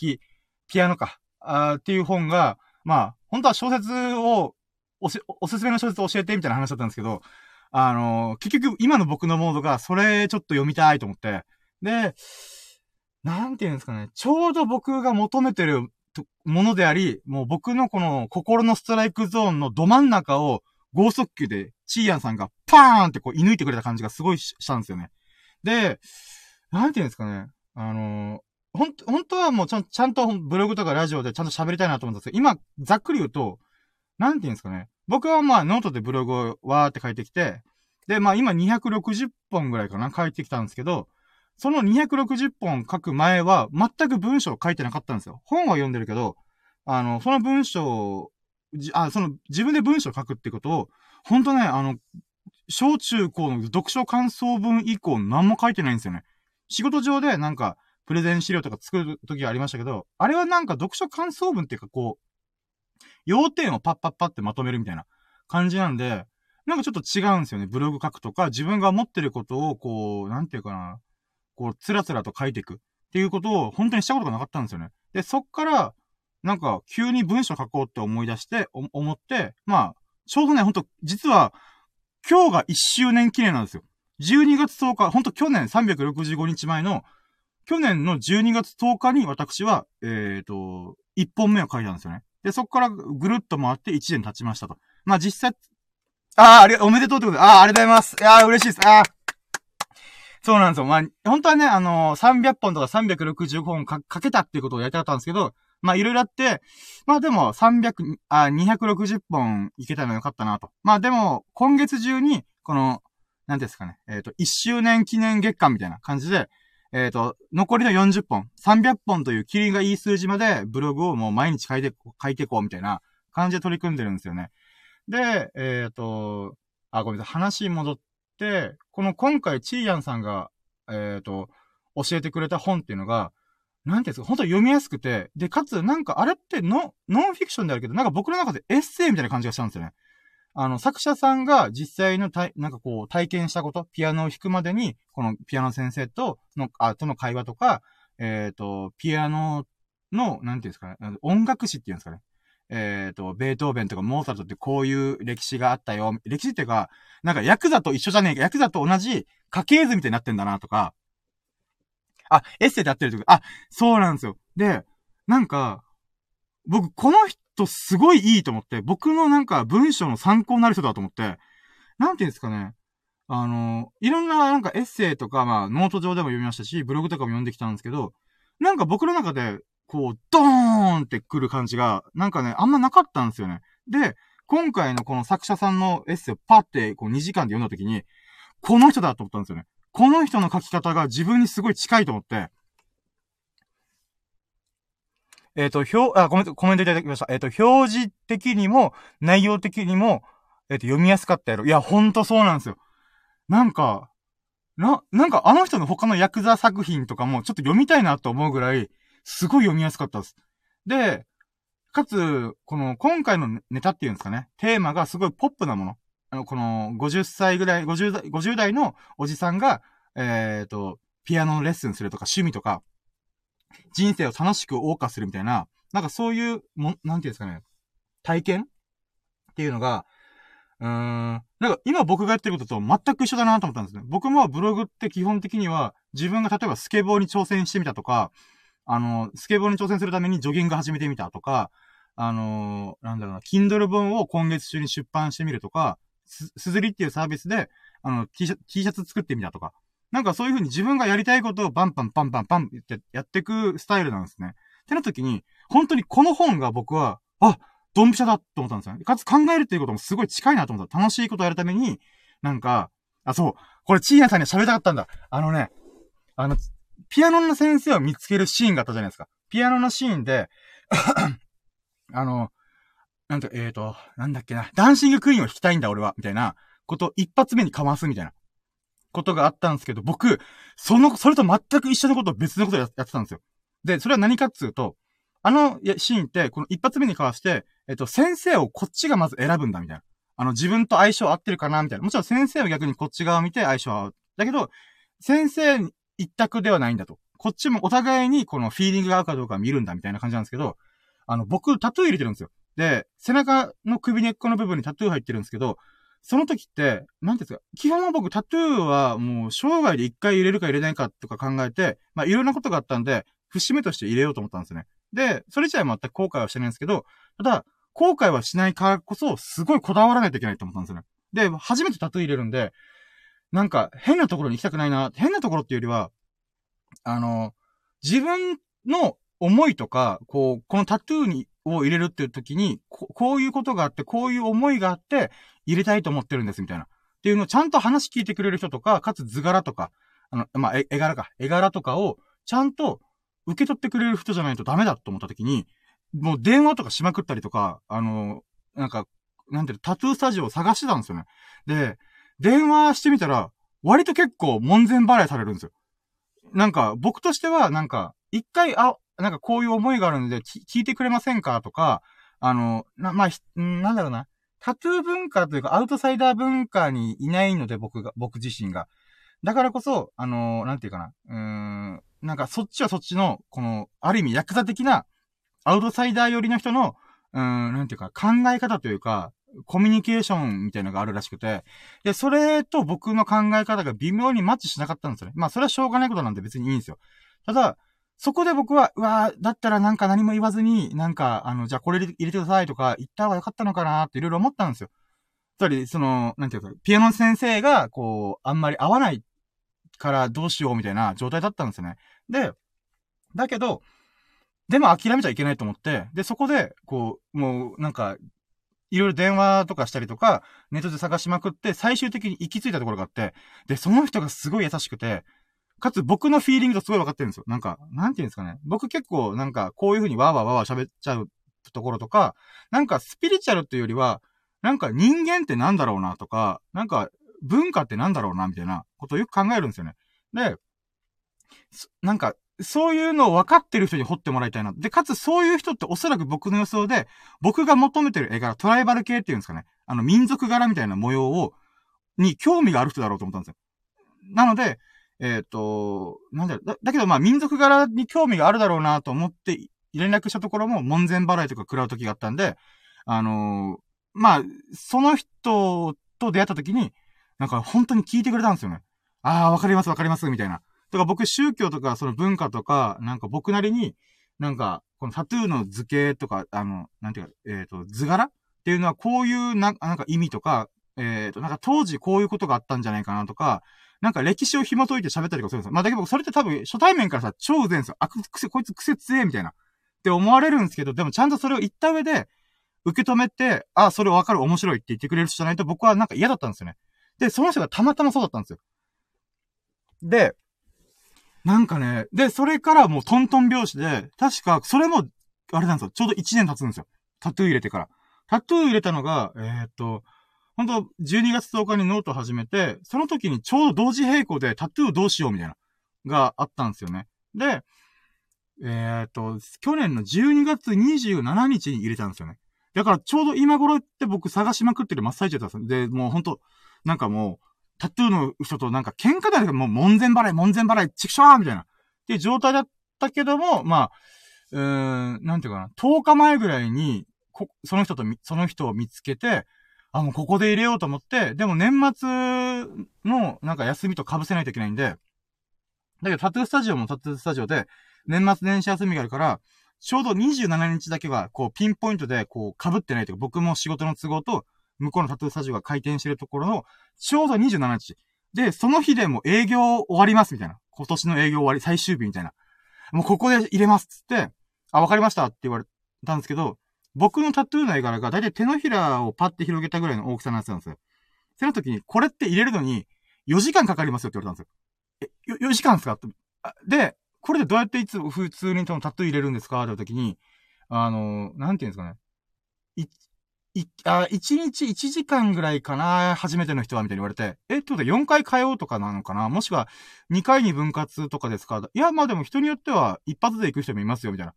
ピアノか、あっていう本が、まあ、本当は小説を、おし、おすすめの小説を教えてみたいな話だったんですけど、あの、結局今の僕のモードがそれちょっと読みたいと思って。で、なんていうんですかね。ちょうど僕が求めてるものであり、もう僕のこの心のストライクゾーンのど真ん中を高速球でチーヤンさんがパーンってこう射抜いてくれた感じがすごいしたんですよね。で、なんていうんですかね。あのほん、本当はもうちゃんちゃんとブログとかラジオでちゃんと喋りたいなと思うんですけど、今、ざっくり言うと、なんていうんですかね。僕はまあノートでブログをわーって書いてきて、で、まあ今260本ぐらいかな書いてきたんですけど、その260本書く前は全く文章を書いてなかったんですよ。本は読んでるけど、あの、その文章じあ、その自分で文章を書くってことを、ほんとね、あの、小中高の読書感想文以降何も書いてないんですよね。仕事上でなんか、プレゼン資料とか作る時がありましたけど、あれはなんか読書感想文っていうかこう、要点をパッパッパってまとめるみたいな感じなんで、なんかちょっと違うんですよね。ブログ書くとか、自分が思ってることを、こう、なんていうかな、こう、つらつらと書いていくっていうことを本当にしたことがなかったんですよね。で、そっから、なんか、急に文章書こうって思い出して、思って、まあ、ちょうどね、ほんと、実は、今日が1周年記念なんですよ。12月10日、ほんと去年365日前の、去年の12月10日に私は、えっ、ー、と、1本目を書いたんですよね。で、そこからぐるっと回って1年経ちましたと。まあ実際、ああ、あり、おめでとうってことで、ああ、ありがとうございます。いや、嬉しいです。ああ。そうなんですよ。まあ、本当はね、あのー、300本とか365本かけたっていうことをやりたかったんですけど、まあ、いろいろあって、まあでも、300、あ、260本いけたのよかったなと。まあでも、今月中に、この、なんですかね、えっ、ー、と、1周年記念月間みたいな感じで、えっ、ー、と、残りの40本、300本というキリがいい数字までブログをもう毎日書いて、書いていこうみたいな感じで取り組んでるんですよね。で、えっ、ー、と、あ、ごめんなさい、話戻って、この今回チーヤンさんが、えっ、と、教えてくれた本っていうのが、なんていうんですか、本当に読みやすくて、で、かつ、なんかあれってノ、ノンフィクションであるけど、なんか僕の中でエッセイみたいな感じがしたんですよね。あの、作者さんが実際のたい、なんかこう、体験したこと、ピアノを弾くまでに、このピアノ先生との、あ、との会話とか、えっ、ー、と、ピアノの、なんていうんですかね、音楽史っていうんですかね。えっ、ー、と、ベートーベンとかモーツァルトってこういう歴史があったよ。歴史っていうか、なんかヤクザと一緒じゃねえか、ヤクザと同じ家系図みたいになってんだなとか、あ、エッセイでやってると、あ、そうなんですよ。で、なんか、僕、この人、すごいいいと思って、僕のなんか文章の参考になる人だと思って、なんていうんですかね。あの、いろんななんかエッセイとか、まあ、ノート上でも読みましたし、ブログとかも読んできたんですけど、なんか僕の中で、こう、ドーンってくる感じが、なんかね、あんまなかったんですよね。で、今回のこの作者さんのエッセイをパって、こう2時間で読んだ時に、この人だと思ったんですよね。この人の書き方が自分にすごい近いと思って、えっ、ー、と、表、あ、コメント、コメントいただきました。えっ、ー、と、表示的にも、内容的にも、えっ、ー、と、読みやすかったやろ。いや、ほんとそうなんですよ。なんか、な、なんかあの人の他のヤクザ作品とかもちょっと読みたいなと思うぐらい、すごい読みやすかったです。で、かつ、この今回のネタっていうんですかね、テーマがすごいポップなもの。あの、この50歳ぐらい、50代、50代のおじさんが、えっ、ー、と、ピアノのレッスンするとか趣味とか、人生を楽しく謳歌するみたいな、なんかそういう、も、なんていうんですかね、体験？っていうのが、うーん。なんか今僕がやってることと全く一緒だなと思ったんですね。僕もブログって基本的には自分が例えばスケボーに挑戦してみたとか、あの、スケボーに挑戦するためにジョギング始めてみたとか、あのー、なんだろうな、Kindle 本を今月中に出版してみるとか、す、すずりっていうサービスで、あの、T シャツ、T シャツ作ってみたとか。なんかそういう風に自分がやりたいことをバンパンパンパンパンってやっていくスタイルなんですね。ってな時に、本当にこの本が僕は、あ、ドンピシャだと思ったんですよ。かつ考えるっていうこともすごい近いなと思った。楽しいことをやるために、なんか、あ、そう。これ、チーヤさんに喋りたかったんだ。あのね、あの、ピアノの先生を見つけるシーンがあったじゃないですか。ピアノのシーンで *clears throat* あの、なんて、えーと、なんだっけな、ダンシングクイーンを弾きたいんだ俺は、みたいなこと一発目にかますみたいなことがあったんですけど、僕、その、それと全く一緒のことを別のことをやってたんですよ。で、それは何かっつうと、あのシーンって、この一発目にかわして、えっと、先生をこっちがまず選ぶんだ、みたいな。あの、自分と相性合ってるかな、みたいな。もちろん先生は逆にこっち側を見て相性合う。だけど、先生一択ではないんだと。こっちもお互いにこのフィーリングが合うかどうか見るんだ、みたいな感じなんですけど、あの、僕、タトゥー入れてるんですよ。で、背中の首根っこの部分にタトゥー入ってるんですけど、その時って、なんですか、基本は僕タトゥーはもう生涯で一回入れるか入れないかとか考えて、まあいろんなことがあったんで、節目として入れようと思ったんですよね。で、それ自体全く後悔はしてないんですけど、ただ、後悔はしないからこそ、すごいこだわらないといけないと思ったんですよね。で、初めてタトゥー入れるんで、なんか変なところに行きたくないな。変なところっていうよりは、あの、自分の思いとか、こう、このタトゥーに、を入れるっていう時にこ、こういうことがあって、こういう思いがあって、入れたいと思ってるんです、みたいな。っていうのをちゃんと話聞いてくれる人とか、かつ図柄とか、あの、まあ、絵柄か。絵柄とかを、ちゃんと受け取ってくれる人じゃないとダメだと思った時に、もう電話とかしまくったりとか、あの、なんか、なんていうタトゥースタジオを探してたんですよね。で、電話してみたら、割と結構門前払いされるんですよ。なんか、僕としては、なんか、一回、あ、なんかこういう思いがあるんで、聞いてくれませんか？とか、あの、な、まあ、なんだろうな。タトゥー文化というか、アウトサイダー文化にいないので、僕が、僕自身が。だからこそ、あの、なんていうかな。うーん、なんかそっちはそっちの、この、ある意味、ヤクザ的な、アウトサイダー寄りの人の、うーん、なんていうか、考え方というか、コミュニケーションみたいなのがあるらしくて、で、それと僕の考え方が微妙にマッチしなかったんですよね。まあ、それはしょうがないことなんで別にいいんですよ。ただ、そこで僕は、うわだったらなんか何も言わずに、なんか、あの、じゃあこれ入れてくださいとか言った方がよかったのかなっていろいろ思ったんですよ。つまり、その、なんていうか、ピアノ先生が、こう、あんまり合わないからどうしようみたいな状態だったんですよね。で、だけど、でも諦めちゃいけないと思って、で、そこで、こう、もう、なんか、いろいろ電話とかしたりとか、ネットで探しまくって、最終的に行き着いたところがあって、で、その人がすごい優しくて、かつ僕のフィーリングとすごい分かってるんですよ。なんか、なんて言うんですかね。僕結構、なんか、こういう風にわーわーわーわー喋っちゃうところとか、なんかスピリチュアルっていうよりは、なんか人間ってなんだろうなとか、なんか文化ってなんだろうなみたいなことをよく考えるんですよね。で、なんか、そういうのを分かってる人に掘ってもらいたいな。で、かつそういう人っておそらく僕の予想で、僕が求めてる絵柄、トライバル系っていうんですかね。あの、民族柄みたいな模様を、に興味がある人だろうと思ったんですよ。なので、えっ、ー、と、なんだろだ、だけどまあ民族柄に興味があるだろうなと思って連絡したところも門前払いとか食らう時があったんで、あのー、まあ、その人と出会った時に、なんか本当に聞いてくれたんですよね。ああ、わかりますわかります、みたいな。とか僕宗教とかその文化とか、なんか僕なりに、なんか、このタトゥーの図形とか、あの、なんていうか、えっ、ー、と、図柄っていうのはこういうな、なんか意味とか、えっ、ー、と、なんか当時こういうことがあったんじゃないかなとか、なんか歴史を紐解いて喋ったりとかするんですよ。まあだけどそれって多分初対面からさ、超うぜんですよ。あ、くせ、こいつ癖強えみたいな。って思われるんですけど、でもちゃんとそれを言った上で、受け止めて、あ、それわかる、面白いって言ってくれる人じゃないと僕はなんか嫌だったんですよね。で、その人がたまたまそうだったんですよ。で、なんかね、で、それからもうトントン拍子で、確か、それも、あれなんですよ。ちょうど1年経つんですよ。タトゥー入れてから。タトゥー入れたのが、えー、っと、本当12月10日にノート始めて、その時にちょうど同時並行でタトゥーどうしようみたいな、があったんですよね。で、えー、っと、去年の12月27日に入れたんですよね。だからちょうど今頃って僕探しまくってる真っ最中だったんです。で、もうほんと、なんかもう、タトゥーの人となんか喧嘩だけど、もう門前払い、門前払い、チクショーみたいな。っていう状態だったけども、まあ、うーん、なんていうかな、10日前ぐらいに、こ、その人と、その人を見つけて、あ、もうここで入れようと思って、でも年末のなんか休みと被せないといけないんで、だけどタトゥースタジオもタトゥースタジオで、年末年始休みがあるから、ちょうど27日だけは、こう、ピンポイントで、こう、被ってないというか、僕も仕事の都合と、向こうのタトゥースタジオが開店してるところの、ちょうど27日。で、その日でも営業終わります、みたいな。今年の営業終わり、最終日みたいな。もうここで入れます、つって、あ、わかりましたって言われたんですけど、僕のタトゥーの絵柄がだいたい手のひらをパッて広げたぐらいの大きさのやつなんですよ。その時に、これって入れるのに4時間かかりますよって言われたんですよ。え、4, 時間ですか？で、これでどうやっていつ普通にタトゥー入れるんですか？って言った時に、あの、なんていうんですかね。い、い、あ、1日1時間ぐらいかな、初めての人は、みたいに言われて、え、ってことは4回通うとかなのかな？もしくは2回に分割とかですか？いや、まあでも人によっては一発で行く人もいますよ、みたいな。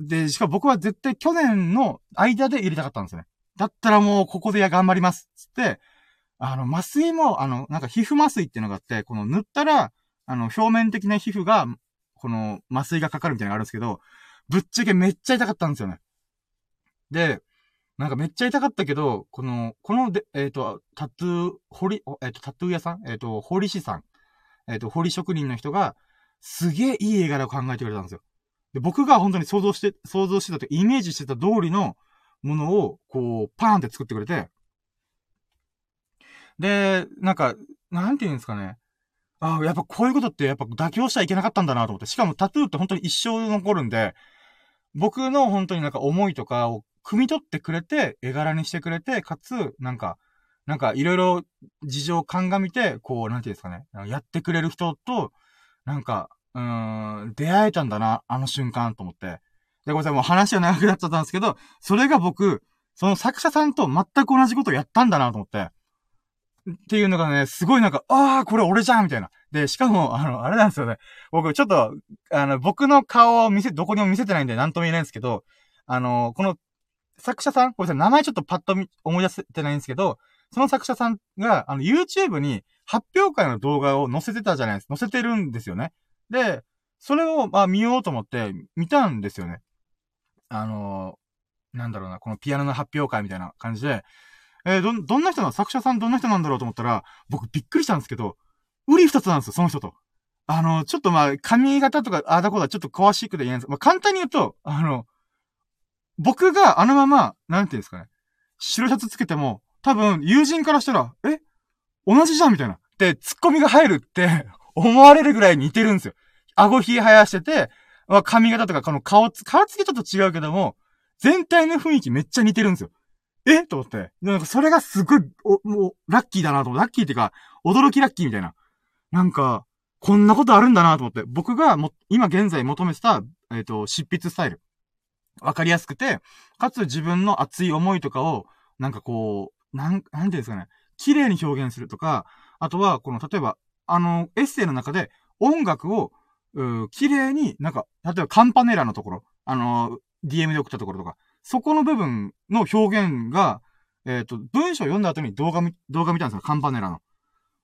で、しかも僕は絶対去年の間で入れたかったんですよね。だったらもうここでや頑張ります。つって、あの、麻酔も、あの、なんか皮膚麻酔っていうのがあって、この塗ったら、あの、表面的な皮膚が、この麻酔がかかるみたいなのがあるんですけど、ぶっちゃけめっちゃ痛かったんですよね。で、なんかめっちゃ痛かったけど、この、こので、えっ、ー、と、タトゥー、彫り、えっ、ー、と、タトゥー屋さん？えっ、ー、と、彫り師さんえっ、と、彫り職人の人が、すげえいい絵柄を考えてくれたんですよ。で、僕が本当に想像して、想像してたとイメージしてた通りのものを、こう、パーンって作ってくれて、で、なんか、なんて言うんですかね。ああ、やっぱこういうことってやっぱ妥協しちゃいけなかったんだなと思って。しかもタトゥーって本当に一生残るんで、僕の本当になんか思いとかを汲み取ってくれて、絵柄にしてくれて、かつ、なんか、なんかいろいろ事情を鑑みて、こう、なんていうんですかね。やってくれる人と、なんか、うーん、出会えたんだな、あの瞬間と思って。で、ごめんなさい、もう話は長くなっちゃったんですけど、それが僕、その作者さんと全く同じことをやったんだなと思って。っていうのがね、すごいなんか、ああ、これ俺じゃんみたいな。で、しかも、あの、あれなんですよね。僕、ちょっと、あの、僕の顔を見せ、どこにも見せてないんで、なんとも言えないんですけど、あの、この、作者さん、これ名前ちょっとパッと思い出せてないんですけど、その作者さんが、あの、YouTube に発表会の動画を載せてたじゃないですか。載せてるんですよね。で、それを、まあ、見ようと思って見たんですよね。あのー、なんだろうな、このピアノの発表会みたいな感じで、えー、ど、どんな人なの？作者さんどんな人なんだろうと思ったら、僕びっくりしたんですけど、売り二つなんですよ、その人と。あの、ちょっとまあ、髪型とか、あだこだ、ちょっと詳しくで言えないんですまあ、簡単に言うと、あの、僕があのまま、なんていうんですかね、白シャツつけても、多分、友人からしたら、え？同じじゃんみたいな。で、ツッコミが入るって思われるぐらい似てるんですよ。顎ひ生やしてて、髪型とかこの顔つ、顔つきちょっと違うけども、全体の雰囲気めっちゃ似てるんですよ。え？と思って。なんかそれがすごい、お、もう、ラッキーだなと思って。ラッキーっていうか、驚きラッキーみたいな。なんか、こんなことあるんだなと思って。僕がも、今現在求めてた、えっ、ー、と、執筆スタイル。わかりやすくて、かつ自分の熱い思いとかを、なんかこう、なん、なんていうんですかね。綺麗に表現するとか、あとは、この、例えば、あの、エッセイの中で、音楽を、う綺麗に、なんか、例えばカンパネラのところ、あの、DM で送ったところとか、そこの部分の表現が、えっ、ー、と、文章を読んだ後に動画見、動画見たんですよ、カンパネラの。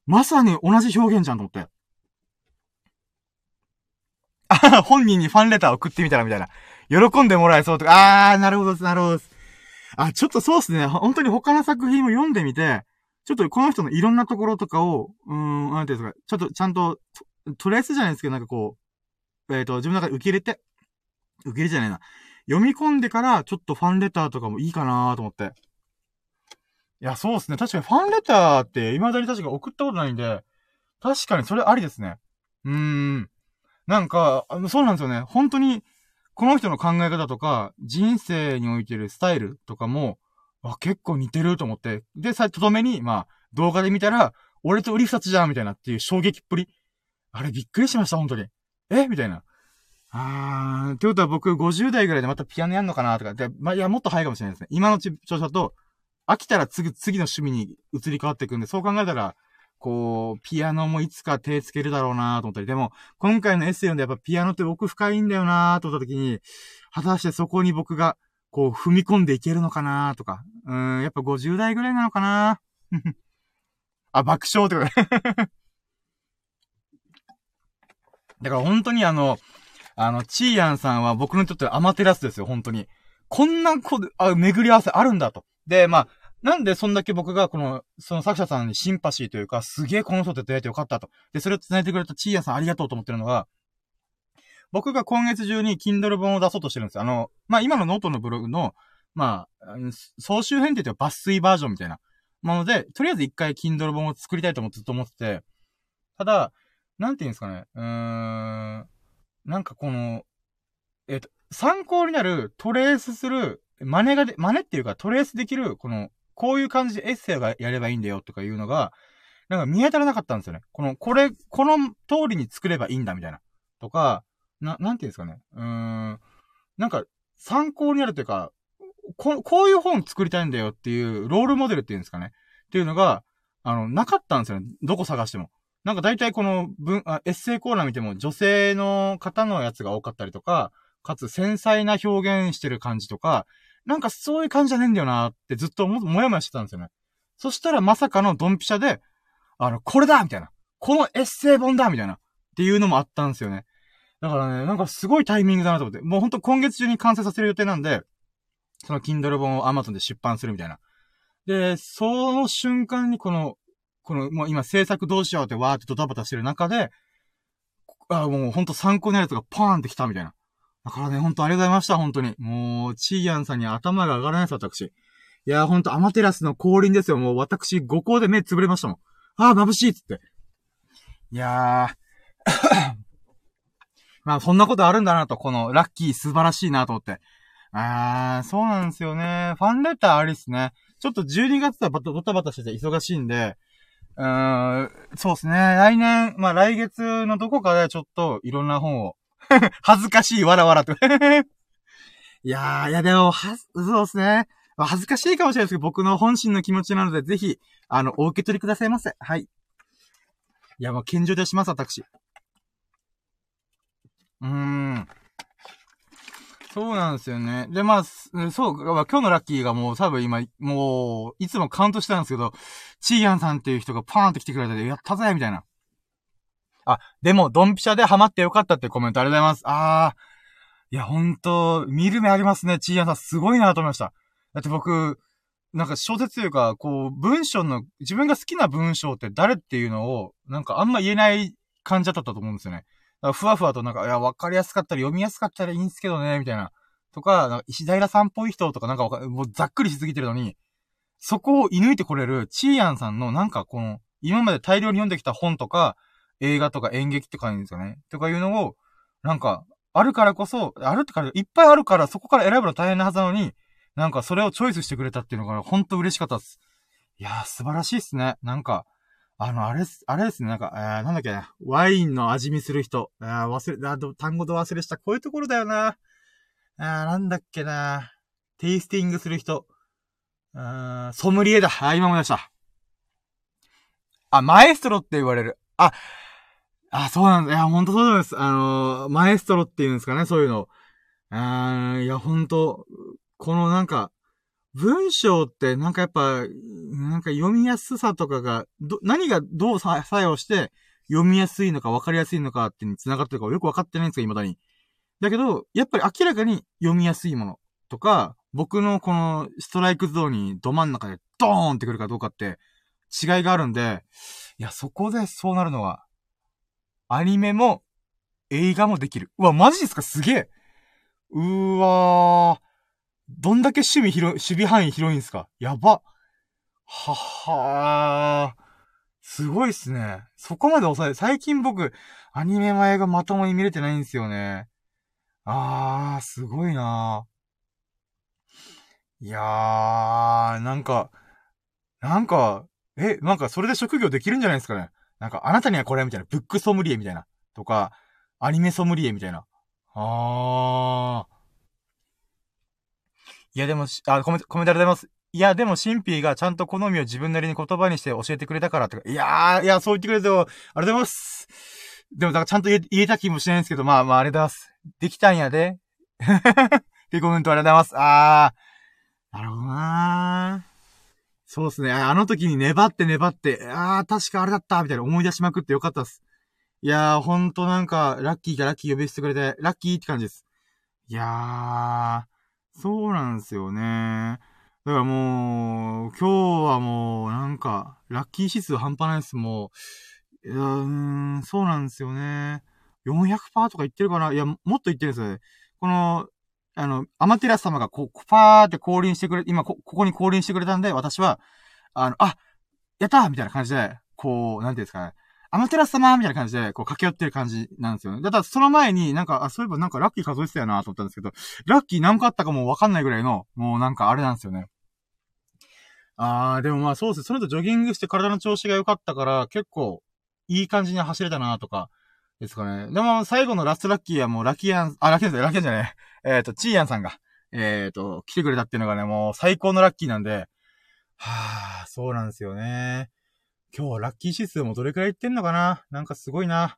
まさに同じ表現じゃんと思って。あ本人にファンレター送ってみたらみたいな。喜んでもらえそうとか、あー、なるほどなるほどあ、ちょっとそうっすね。本当に他の作品も読んでみて、ちょっとこの人のいろんなところとかを、うん、なんていうんですか、ちょっとちゃんと、トレースじゃないですけど、なんかこう、えっ、ー、と、自分の中で受け入れて、受け入れじゃないな。読み込んでから、ちょっとファンレターとかもいいかなと思って。いや、そうですね。確かにファンレターって、未だに確か送ったことないんで、確かにそれありですね。うーん。なんか、そうなんですよね。本当に、この人の考え方とか、人生においてるスタイルとかも、あ、結構似てると思って。で、さ、とどめに、まあ、動画で見たら、俺と売り二つじゃんみたいなっていう衝撃っぷり。あれびっくりしました、本当に。え？みたいな。あー、ってことは僕50代ぐらいでまたピアノやんのかなとか。で、まあ、いや、もっと早いかもしれないですね。今のち調子だと、飽きたら次、次の趣味に移り変わっていくんで、そう考えたら、こう、ピアノもいつか手つけるだろうなと思ったり、でも、今回のエッセイ読んでやっぱピアノって奥深いんだよなと思った時に、果たしてそこに僕が、こう、踏み込んでいけるのかなとか、うん、やっぱ50代ぐらいなのかな *laughs* あ、爆笑ってこと *laughs* だから本当にあの、あの、チーヤンさんは僕にとってはアマテラスですよ、本当に。こんなこ、あ、巡り合わせあるんだと。で、まあ、なんでそんだけ僕がこの、その作者さんにシンパシーというか、すげえこの人と出会えてよかったと。で、それを伝えてくれたチーヤさんありがとうと思ってるのが、僕が今月中に Kindle 本を出そうとしてるんですよ。あの、まあ、今のノートのブログの、まあ、総集編って言って抜粋バージョンみたいなもので、とりあえず一回 Kindle 本を作りたいともずっと思ってて、ただ、なんて言うんですかね、うーん、なんかこの、えっ、と、参考になる、トレースする、真似がで、真似っていうかトレースできる、この、こういう感じでエッセイがやればいいんだよとかいうのが、なんか見当たらなかったんですよね。この、これ、この通りに作ればいいんだみたいな。とか、な、なんていうんですかね。うーん。なんか、参考になるというか、こ、こういう本作りたいんだよっていうロールモデルっていうんですかね。っていうのが、あの、なかったんですよね。どこ探しても。なんか大体この文、あエッセイコーナー見ても女性の方のやつが多かったりとか、かつ繊細な表現してる感じとか、なんかそういう感じじゃねえんだよなってずっとも、もやもやしてたんですよね。そしたらまさかのドンピシャで、あの、これだみたいな。このエッセイ本だみたいな。っていうのもあったんですよね。だからね、なんかすごいタイミングだなと思って。もうほんと今月中に完成させる予定なんで、その Kindle 本を Amazon で出版するみたいな。で、その瞬間にこの、この、もう今制作どうしようってわーってドタバタしてる中で、あもうほんと参考になるやつがパーンってきたみたいな。だからね、ほんとありがとうございました、本当に。もう、チーヤンさんに頭が上がらないです、私。いやーほんとアマテラスの降臨ですよ。もう私、5校で目つぶれましたもん。あー、眩しいっつって。いやーまあ、そんなことあるんだなと、このラッキー素晴らしいなと思って。あー、そうなんですよね。ファンレターありっすね。ちょっと12月はバタバタバタしてて忙しいんで、うーん、そうですね。来年、まあ来月のどこかでちょっといろんな本を *laughs* 恥ずかしい、わらわらと *laughs* いやー、いやでも、は、そうですね。恥ずかしいかもしれないですけど、僕の本心の気持ちなので、ぜひ、あの、お受け取りくださいませ。はい。いや、もう、健常でします、私。うーん。そうなんですよね。で、まあ、そう、今日のラッキーがもう多分今、もう、いつもカウントしてたんですけど、チーヤンさんっていう人がパーンって来てくれて、やったぜみたいな。あ、でも、ドンピシャでハマってよかったってコメントありがとうございます。あー。いや、ほんと、見る目ありますね。チーヤンさん、すごいなと思いました。だって僕、なんか小説というか、こう、文章の、自分が好きな文章って誰っていうのを、なんかあんま言えない感じだったと思うんですよね。ふわふわとなんか、いや、わかりやすかったり読みやすかったらいいんすけどね、みたいな。とか、なんか石平さんっぽい人とかなんかわかもうざっくりしすぎてるのに、そこを射抜いてこれる、チーヤンさんのなんかこの、今まで大量に読んできた本とか、映画とか演劇って感じですよね。とかいうのを、なんか、あるからこそ、あるってから、いっぱいあるから、そこから選ぶの大変なはずなのに、なんかそれをチョイスしてくれたっていうのが、ほんと嬉しかったです。いやー、素晴らしいっすね。なんか、あの、あれす、あれですね、なんか、えー、なんだっけな、ワインの味見する人。あ忘れ、単語と忘れした。こういうところだよな。あなんだっけな。テイスティングする人。あソムリエだ。あ、今思い出した。あ、マエストロって言われる。あ、あ、そうなんだ。いや、ほんとそうなんです。あのー、マエストロって言うんですかね、そういうの。あいや、ほんと、このなんか、文章ってなんかやっぱ、なんか読みやすさとかが、ど、何がどう作用して読みやすいのか分かりやすいのかってに繋がってるかよく分かってないんですよ、未だに。だけど、やっぱり明らかに読みやすいものとか、僕のこのストライクゾーンにど真ん中でドーンってくるかどうかって違いがあるんで、いや、そこでそうなるのは、アニメも映画もできる。うわ、マジですか？すげえうーわー。どんだけ守備広、守備範囲広いんすか？やば。ははー。すごいっすね。そこまで抑え、最近僕、アニメ前がまともに見れてないんですよね。あー、すごいないやー、なんか、なんか、え、なんかそれで職業できるんじゃないですかね？なんか、あなたにはこれみたいな。ブックソムリエみたいな。とか、アニメソムリエみたいな。あー。いやでも、あ、コメント、コメントありがとうございます。いや、でも、シンピーがちゃんと好みを自分なりに言葉にして教えてくれたからとか。いやー、いや、そう言ってくれてありがとうございます。でも、だからちゃんと言え言えた気もしないんですけど、まあまあ、ありがとうございます。できたんやで。*laughs* ってコメントありがとうございます。あー。なるほどなー。そうですね。あの時に粘って粘って、あー、確かあれだったみたいな思い出しまくってよかったっす。いやー、ほんとなんか、ラッキーがラッキー呼び捨てくれて、ラッキーって感じです。いやー、そうなんですよね。だからもう、今日はもう、なんか、ラッキー指数半端ないです、もう。いや、うん、そうなんですよね。400%とか言ってるかないや、もっと言ってるんですよね。この、あの、アマテラス様がこう、パーって降臨してくれ、今こ、ここに降臨してくれたんで、私は、あの、あ、やったみたいな感じで、こう、なんていうんですかね。アマテラス様みたいな感じで、こう、駆け寄ってる感じなんですよね。だから、その前になんか、あ、そういえばなんかラッキー数えてたよなと思ったんですけど、ラッキー何個あったかもわかんないぐらいの、もうなんかあれなんですよね。あー、でもまあそうですその後ジョギングして体の調子が良かったから、結構、いい感じに走れたなとか、ですかね。でも、最後のラストラッキーはもうラッキーアン、あ、ラッキーアンじゃない、ラッキーアンじゃねえ。えっ、ー、と、チーアンさんが、えっ、ー、と、来てくれたっていうのがね、もう最高のラッキーなんで、はぁ、そうなんですよね。今日はラッキー指数もどれくらいいってんのかな？なんかすごいな。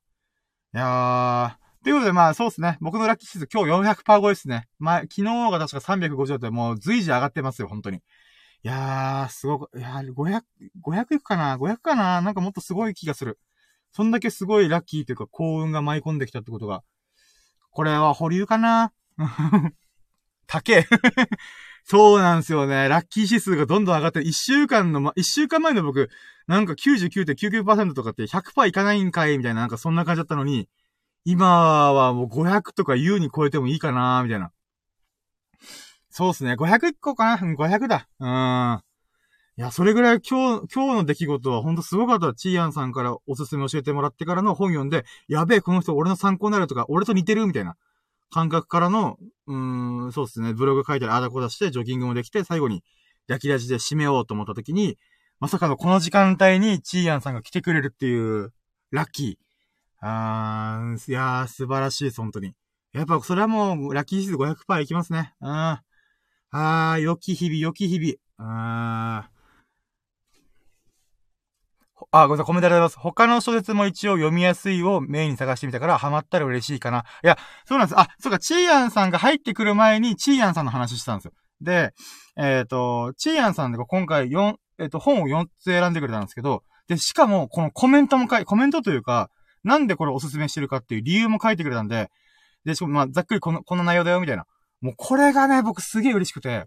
いやー。ということで、まあ、そうですね。僕のラッキー指数今日400%超えですね。まあ、昨日が確か350だってもう随時上がってますよ、本当に。いやー、すごく、いやー、500、500いくかな ?500 かな？なんかもっとすごい気がする。そんだけすごいラッキーというか幸運が舞い込んできたってことが。これは保留かな？*laughs* 高えそうなんですよね。ラッキー指数がどんどん上がって、1週間の、ま、1週間前の僕、なんか99.99%とかって100%いかないんかいみたいな、なんかそんな感じだったのに、今はもう500とか優に超えてもいいかなみたいな。そうっすね。500個かな ?500 だ。うん。いや、それぐらい今日、今日の出来事はほんとすごかった。チーアンさんからおすすめ教えてもらってからの本読んで、やべえ、この人俺の参考になるとか、俺と似てるみたいな。感覚からの、うーん、そうですね、ブログ書いたり、あだこ出して、ジョギングもできて、最後に、焼き出しで締めようと思った時に、まさかのこの時間帯にチーヤンさんが来てくれるっていう、ラッキー。あー、いやー、素晴らしいです、本当に。やっぱ、それはもう、ラッキー指数500%いきますね。うん。あー、良き日々、良き日々。あー。あ、ごめんなさい、コメントありがとうございます。他の小説も一応読みやすいをメインに探してみたから、ハマったら嬉しいかな。いや、そうなんです。あ、そうか、チーヤンさんが入ってくる前に、チーヤンさんの話してたんですよ。で、えっ、ー、と、チーヤンさんで今回4、えっ、ー、と、本を4つ選んでくれたんですけど、で、しかも、このコメントも書い、コメントというか、なんでこれおすすめしてるかっていう理由も書いてくれたんで、で、しかも、まあ、ざっくりこの、この内容だよ、みたいな。もうこれがね、僕すげえ嬉しくて、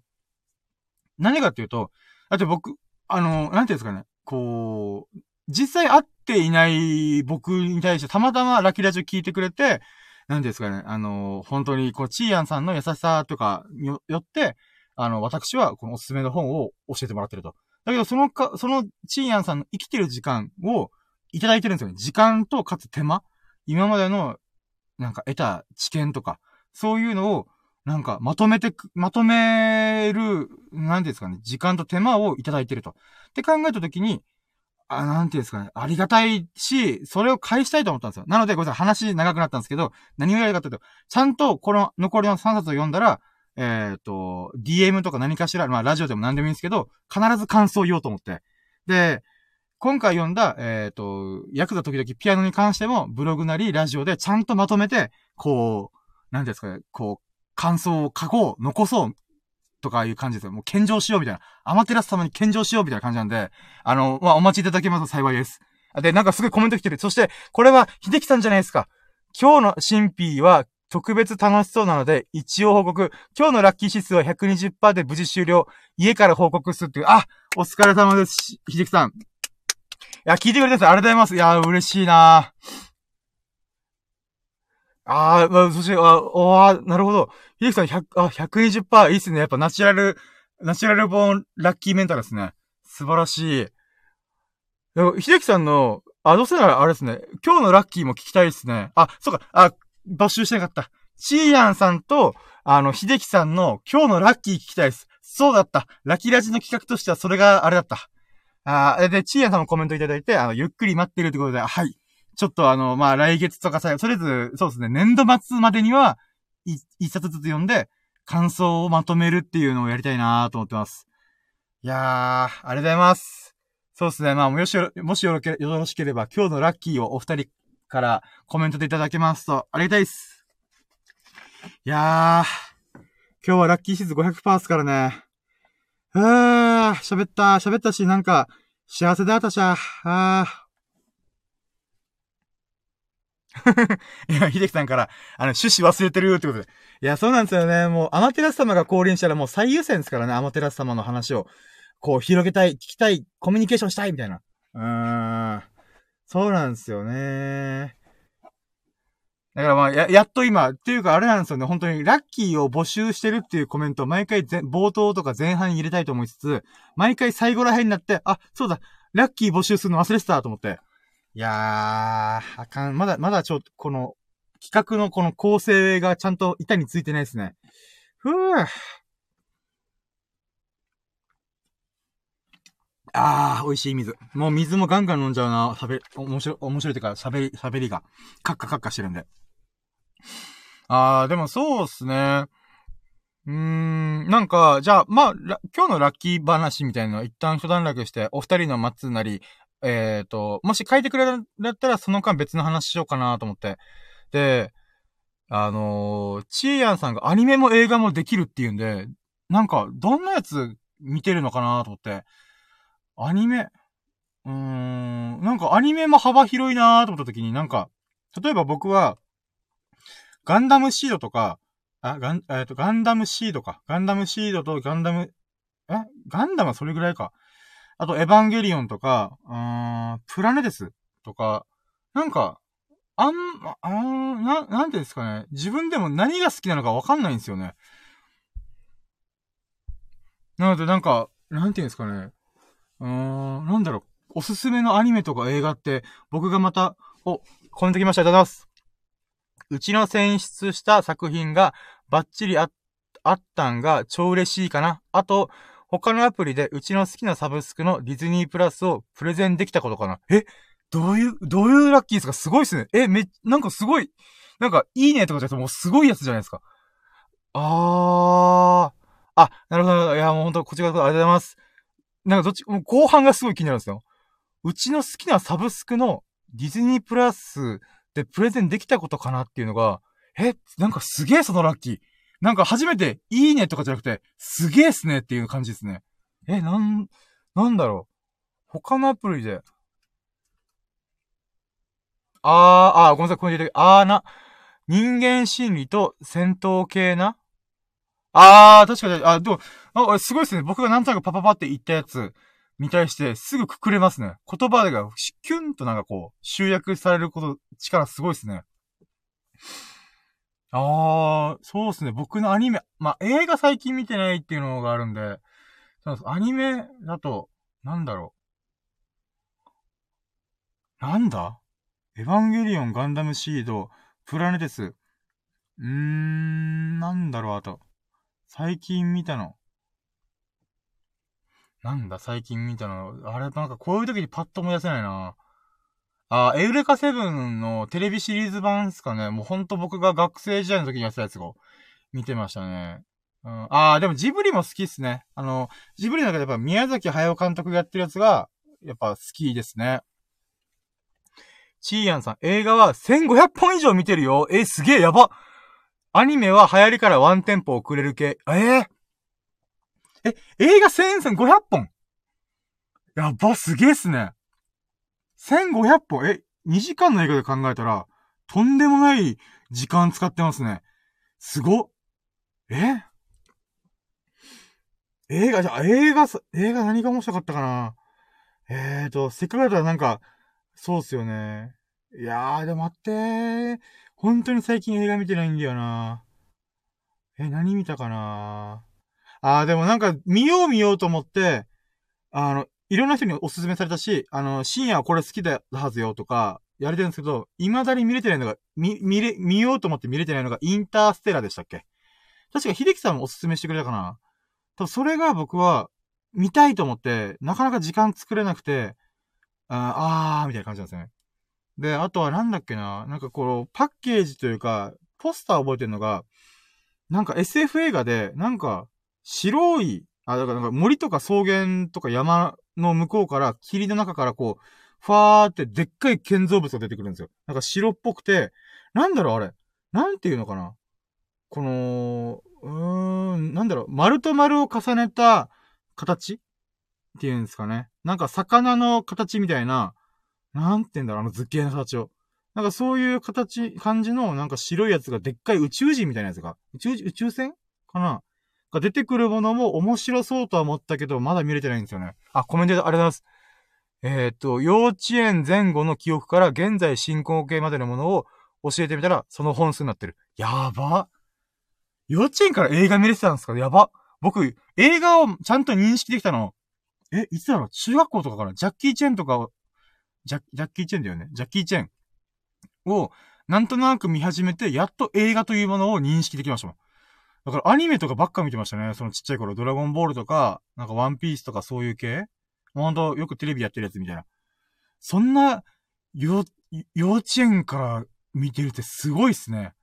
何かっていうと、だって僕、あの、なんていうんですかね、こう、実際会っていない僕に対してたまたまラキラジオ聞いてくれて、なんですかね、あの、本当にこう、チーヤンさんの優しさとかによって、あの、私はこのおすすめの本を教えてもらってると。だけど、そのか、そのチーヤンさんの生きてる時間をいただいてるんですよね。時間とかつ手間今までの、なんか得た知見とか、そういうのを、なんか、まとめてまとめる、なんですかね、時間と手間をいただいてると。って考えたときに、あ、なんていうんですかね、ありがたいし、それを返したいと思ったんですよ。なので、ごめんなさい、話長くなったんですけど、何をやりかったと、ちゃんとこの残りの3冊を読んだら、えっ、ー、と、DM とか何かしら、まあラジオでも何でもいいんですけど、必ず感想を言おうと思って。で、今回読んだ、えっ、ー、と、ヤクザ時々ピアノに関しても、ブログなりラジオでちゃんとまとめて、こう、なんですかね、こう、感想を書こう、残そう、とかいう感じですよ。もう献上しようみたいな。アマテラス様に献上しようみたいな感じなんで、あの、まあ、お待ちいただけますと幸いです。で、なんかすごいコメント来てる。そして、これは、秀樹さんじゃないですか。今日の新 P は、特別楽しそうなので、一応報告。今日のラッキー指数は120%で無事終了。家から報告するっていう。あお疲れ様です。秀樹さん。いや、聞いてくれて。ありがとうございます。いや、嬉しいなああ、まあ、そして、あ、あ、なるほど。ひできさん100、あ、120%いいっすね。やっぱナチュラル、ナチュラルボーンラッキーメンタルですね。素晴らしい。でも、ひできさんの、あ、どうせならあれですね。今日のラッキーも聞きたいですね。あ、そうか、あ、募集してなかった。チーヤンさんと、あの、秀樹さんの今日のラッキー聞きたいです。そうだった。ラッキーラジの企画としてはそれがあれだった。あで、チーヤンさんもコメントいただいて、あの、ゆっくり待ってるってことで、はい。ちょっとあの、まあ、来月とかさ、とりあえず、そうですね、年度末までには、い、一冊ずつ読んで、感想をまとめるっていうのをやりたいなと思ってます。いやー、ありがとうございます。そうですね、まあ、もしよろ、もしよろけよろしければ、今日のラッキーをお二人からコメントでいただけますと、ありがたいです。いやー、今日はラッキーシーズ500%ですからね。あー、喋った、喋ったし、なんか、幸せだったしゃ、あー。*laughs* いや、秀樹さんから、あの、趣旨忘れてるってことで。いや、そうなんですよね。もう、アマテラス様が降臨したらもう最優先ですからね、アマテラス様の話を。こう、広げたい、聞きたい、コミュニケーションしたい、みたいな。うーん。そうなんですよね。だからまあ、や、やっと今、っていうかあれなんですよね、本当にラッキーを募集してるっていうコメントを毎回冒頭とか前半に入れたいと思いつつ、毎回最後ら辺になって、あ、そうだ、ラッキー募集するの忘れてたと思って。いやー、あかん、まだ、まだちょっと、この、企画のこの構成がちゃんと板についてないですね。ふぅ。あー、美味しい水。もう水もガンガン飲んじゃうな。喋り、面白い、面白いっていうか、喋り、喋りが、カッカカッカしてるんで。あー、でもそうっすね。うーん、なんか、じゃあ、まあ、今日のラッキー話みたいなのは一旦一段落して、お二人の松なり、えっ、ー、と、もし書いてくれだったら、その間別の話しようかなと思って。で、あのー、チーヤンさんがアニメも映画もできるっていうんで、なんか、どんなやつ見てるのかなと思って。アニメ、うーん、なんかアニメも幅広いなーと思った時になんか、例えば僕は、ガンダムシードとか、あ、ガン、えっ、と、ガンダムシードか。ガンダムシードとガンダム、え？ガンダムはそれぐらいか。あと、エヴァンゲリオンとか、うーん、プラネデスとか、なんか、あん、あん、な、なんてですかね。自分でも何が好きなのかわかんないんですよね。なので、なんか、なんていうんですかね。うーん、なんだろう。おすすめのアニメとか映画って、僕がまた、お、コメント来ました。ありがとうございます。うちの選出した作品がバッチリあ、あったんが超嬉しいかな。あと、他のアプリでうちの好きなサブスクのディズニープラスをプレゼンできたことかな？え？どういう、どういうラッキーですか？すごいっすね。え、め、なんかすごい、なんか、いいねとかじゃなくてもうすごいやつじゃないですか。あー。あ、なるほど。いや、もうほんと、こちらこそありがとうございます。なんかどっち、もう後半がすごい気になるんですよ。うちの好きなサブスクのディズニープラスでプレゼンできたことかなっていうのが、え、なんかすげえそのラッキー。なんか初めて、いいねとかじゃなくて、すげえっすねっていう感じですね。え、なん、なんだろう。他のアプリで。あー、あー、ごめんなさい、これで、あーな。人間心理と戦闘系な？あー、確かに、あ、でも、あ、すごいですね。僕がなんとなくパパパって言ったやつに対してすぐくくれますね。言葉がキュンとなんかこう、集約されること、力すごいですね。あー、そうですね。僕のアニメ、まあ、映画最近見てないっていうのがあるんで、そうアニメだと、なんだろう。なんだ？エヴァンゲリオン、ガンダムシード、プラネテス。うーん、なんだろう、あと。最近見たの。なんだ、最近見たの。あれ、なんかこういう時にパッと思い出せないな。あ、エウレカセブンのテレビシリーズ版っすかね。もうほんと僕が学生時代の時にやってたやつを見てましたね。うん、ああ、でもジブリも好きっすね。あの、ジブリの中でやっぱ宮崎駿監督がやってるやつが、やっぱ好きですね。チーヤンさん、映画は1500本以上見てるよ。え、すげえやば。アニメは流行りからワンテンポ遅れる系。えー、え、映画1500本やば、すげえっすね。1500本え、2時間の映画で考えたら、とんでもない時間使ってますね。すごっえ？映画、じゃあ、映画、映画何が面白かったかな？えーと、せっかくだったらなんか、そうっすよね。いやー、でも待ってー。本当に最近映画見てないんだよな。え、何見たかな？あー、でもなんか、見よう見ようと思って、あの、いろんな人におすすめされたし、あの、深夜はこれ好きだはずよとか、やれてるんですけど、未だに見れてないのが、見、見れ、見ようと思って見れてないのが、インターステラでしたっけ？確か、秀樹さんもおすすめしてくれたかな？多分それが僕は、見たいと思って、なかなか時間作れなくて、あー、あーみたいな感じなんですね。で、あとはなんだっけな、なんかこのパッケージというか、ポスター覚えてるのが、なんか SF 映画で、なんか、白い、あ、だからなんか森とか草原とか山の向こうから、霧の中からこう、ファーってでっかい建造物が出てくるんですよ。なんか白っぽくて、なんだろうあれ。なんていうのかな。この、うーん、なんだろう、丸と丸を重ねた形？っていうんですかね。なんか魚の形みたいな、なんて言うんだろう、あの図形の形を。なんかそういう形、感じの、なんか白いやつがでっかい宇宙人みたいなやつが、宇宙、宇宙船？かな？が出てくるものも面白そうとは思ったけど、まだ見れてないんですよね。あ、コメントでありがとうございます。えー、っと、幼稚園前後の記憶から現在進行形までのものを教えてみたら、その本数になってる。やば。幼稚園から映画見れてたんですか？やば。僕、映画をちゃんと認識できたの、え、いつだろう？中学校とかからジャッキー・チェンとかジャジャッキー・チェンだよね？ジャッキー・チェンを、なんとなく見始めて、やっと映画というものを認識できましたもん。だからアニメとかばっか見てましたね。そのちっちゃい頃、ドラゴンボールとか、なんかワンピースとかそういう系ほんと、よくテレビやってるやつみたいな。そんな、幼、幼稚園から見てるってすごいっすね。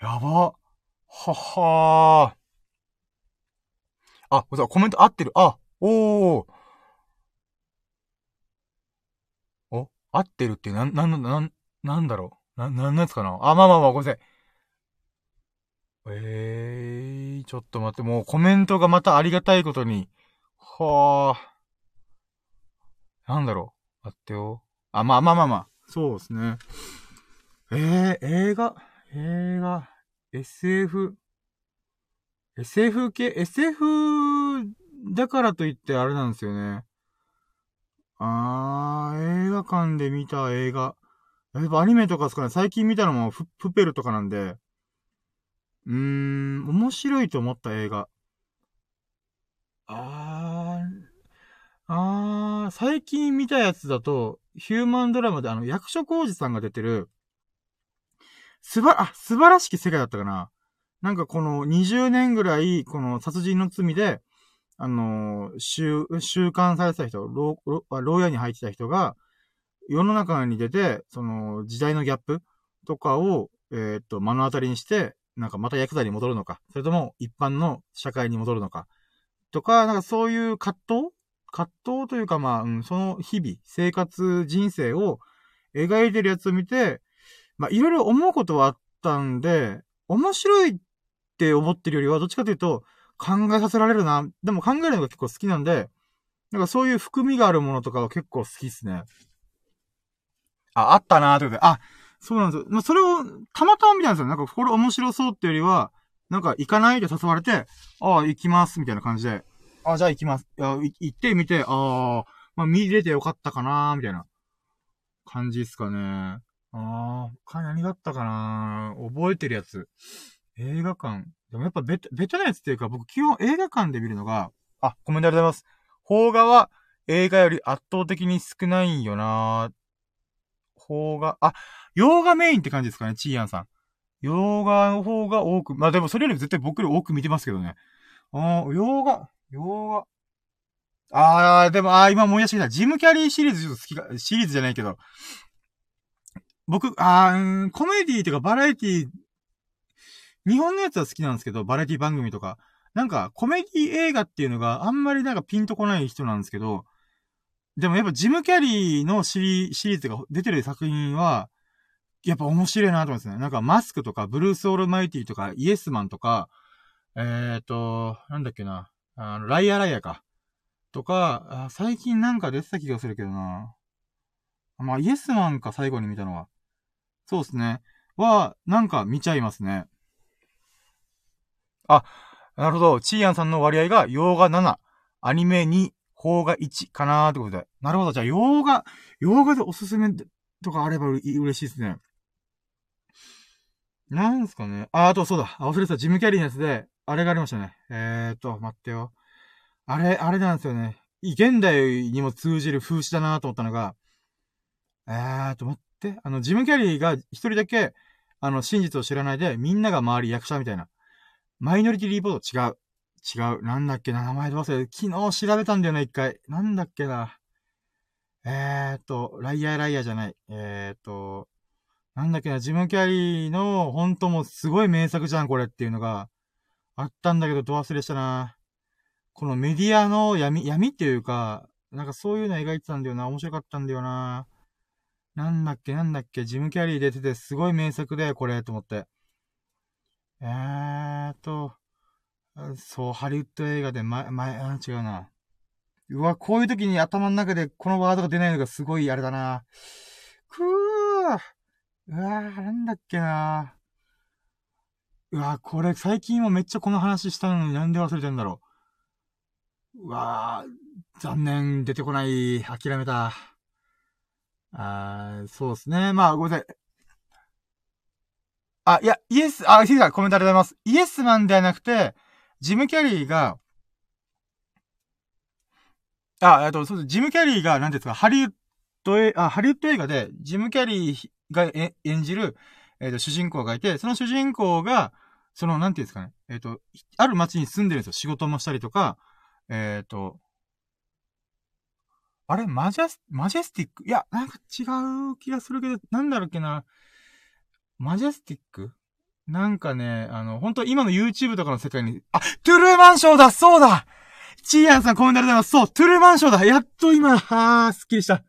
やば。ははー。あ、コメント合ってる。あ、おー。お合ってるってなん、なん、なん、なんだろうな、なんのやつかなあ、まあまあまあ、ごめんなさい。ええー、ちょっと待って、もうコメントがまたありがたいことに。はあ。なんだろう。待ってよ。あ、まあまあまあまあ。そうですね。ええー、映画、映画、SF、SF 系、SF だからといってあれなんですよね。あー、映画館で見た映画。やっぱアニメとかですかね、最近見たのもフプペルとかなんで、うーん、面白いと思った映画。あー、あー、最近見たやつだと、ヒューマンドラマであの、役所広司さんが出てる、すば、あ、素晴らしき世界だったかな。なんかこの20年ぐらい、この殺人の罪で、あのー、収、収監されてた人、牢、牢屋に入ってた人が、世の中に出て、その、時代のギャップとかを、えー、っと、目の当たりにして、なんかまたヤクザに戻るのか、それとも一般の社会に戻るのか、とか、なんかそういう葛藤？葛藤というかまあ、うん、その日々、生活、人生を描いてるやつを見て、まあいろいろ思うことはあったんで、面白いって思ってるよりは、どっちかというと、考えさせられるな。でも考えるのが結構好きなんで、なんかそういう含みがあるものとかは結構好きっすね。あ、あったなーということで、あ、そうなんですよ。まあ、それを、たまたま見たんですよ。なんか、これ面白そうってよりは、なんか、行かないで誘われて、ああ、行きます、みたいな感じで、ああ、じゃあ行きます。いや、行ってみて、ああ、まあ、見れてよかったかなみたいな感じっすかね。ああ、他何だったかな覚えてるやつ。映画館。でもやっぱベタ、ベタなやつっていうか、僕基本映画館で見るのが、あ、コメントありがとうございます。邦画は映画より圧倒的に少ないんよな邦画、あ、洋画メインって感じですかね、チーヤンさん。洋画の方が多く、まあでもそれより絶対僕より多く見てますけどね。ああ洋画、洋画。あー、でも、あー、今思い出してきた。ジムキャリーシリーズちょっと好きか、シリーズじゃないけど。僕、あー、コメディとかバラエティ、日本のやつは好きなんですけど、バラエティ番組とか。なんか、コメディ映画っていうのがあんまりなんかピンとこない人なんですけど、でもやっぱジムキャリーのシリシリーズが出てる作品は、やっぱ面白いなと思いますね。なんかマスクとか、ブルース・オールマイティとか、イエスマンとか、えっ、ー、と、なんだっけな、あの、ライアライアか。とか、最近なんか出てた気がするけどな。まあ、イエスマンか最後に見たのは。そうですね。は、なんか見ちゃいますね。あ、なるほど。チーヤンさんの割合が洋画7、アニメ2、邦画1かなーってことで。なるほど。じゃあ、洋画、洋画でおすすめとかあれば嬉しいですね。なんすかね。あ、あとそうだ。忘れてた。ジムキャリーのやつで、あれがありましたね。えーと、待ってよ。あれ、あれなんですよね。現代にも通じる風刺だなと思ったのが、えーと、待って。あの、ジムキャリーが一人だけ、あの、真実を知らないで、みんなが周り役者みたいな。マイノリティリポート違う。違う。なんだっけな、名前で忘れ昨日調べたんだよな、一回。なんだっけな。えーと、ライアーライアーじゃない。えーと、なんだっけな、ジム・キャリーの、ほんともすごい名作じゃん、これっていうのが、あったんだけど、ど忘れしたな。このメディアの闇、闇っていうか、なんかそういうの描いてたんだよな。面白かったんだよな。なんだっけ、なんだっけ、ジム・キャリー出ててすごい名作だよ、これ、と思って。えーっと、そう、ハリウッド映画で、前、前、あ、違うな。うわ、こういう時に頭の中でこのワードが出ないのがすごいあれだな。くー。うわー、なんだっけなうわー、これ最近もめっちゃこの話したのになんで忘れてんだろう。うわー、残念、出てこない、諦めた。あー、そうですね。まあ、ごめんなさい。あ、いや、イエス、あ、ヒデさん、コメントありがとうございます。イエスマンではなくて、ジム・キャリーが、あ、えっと、そうです。ジム・キャリーが、なんですか、ハリウッドドえ、あ、ハリウッド映画で、ジム・キャリーが演じる、えっ、ー、と、主人公がいて、その主人公が、その、なんていうんですかね、えっ、ー、と、ある街に住んでるんですよ。仕事もしたりとか、えっ、ー、と、あれ？マジャス、マジェスティック？いや、なんか違う気がするけど、なんだろうっけな。マジェスティック？なんかね、あの、本当今の YouTube とかの世界に、あ、トゥルーマンショーだそうだチーアンさんコメントありがとうございます。そう、トゥルーマンショーだやっと今、あー、すっきりした。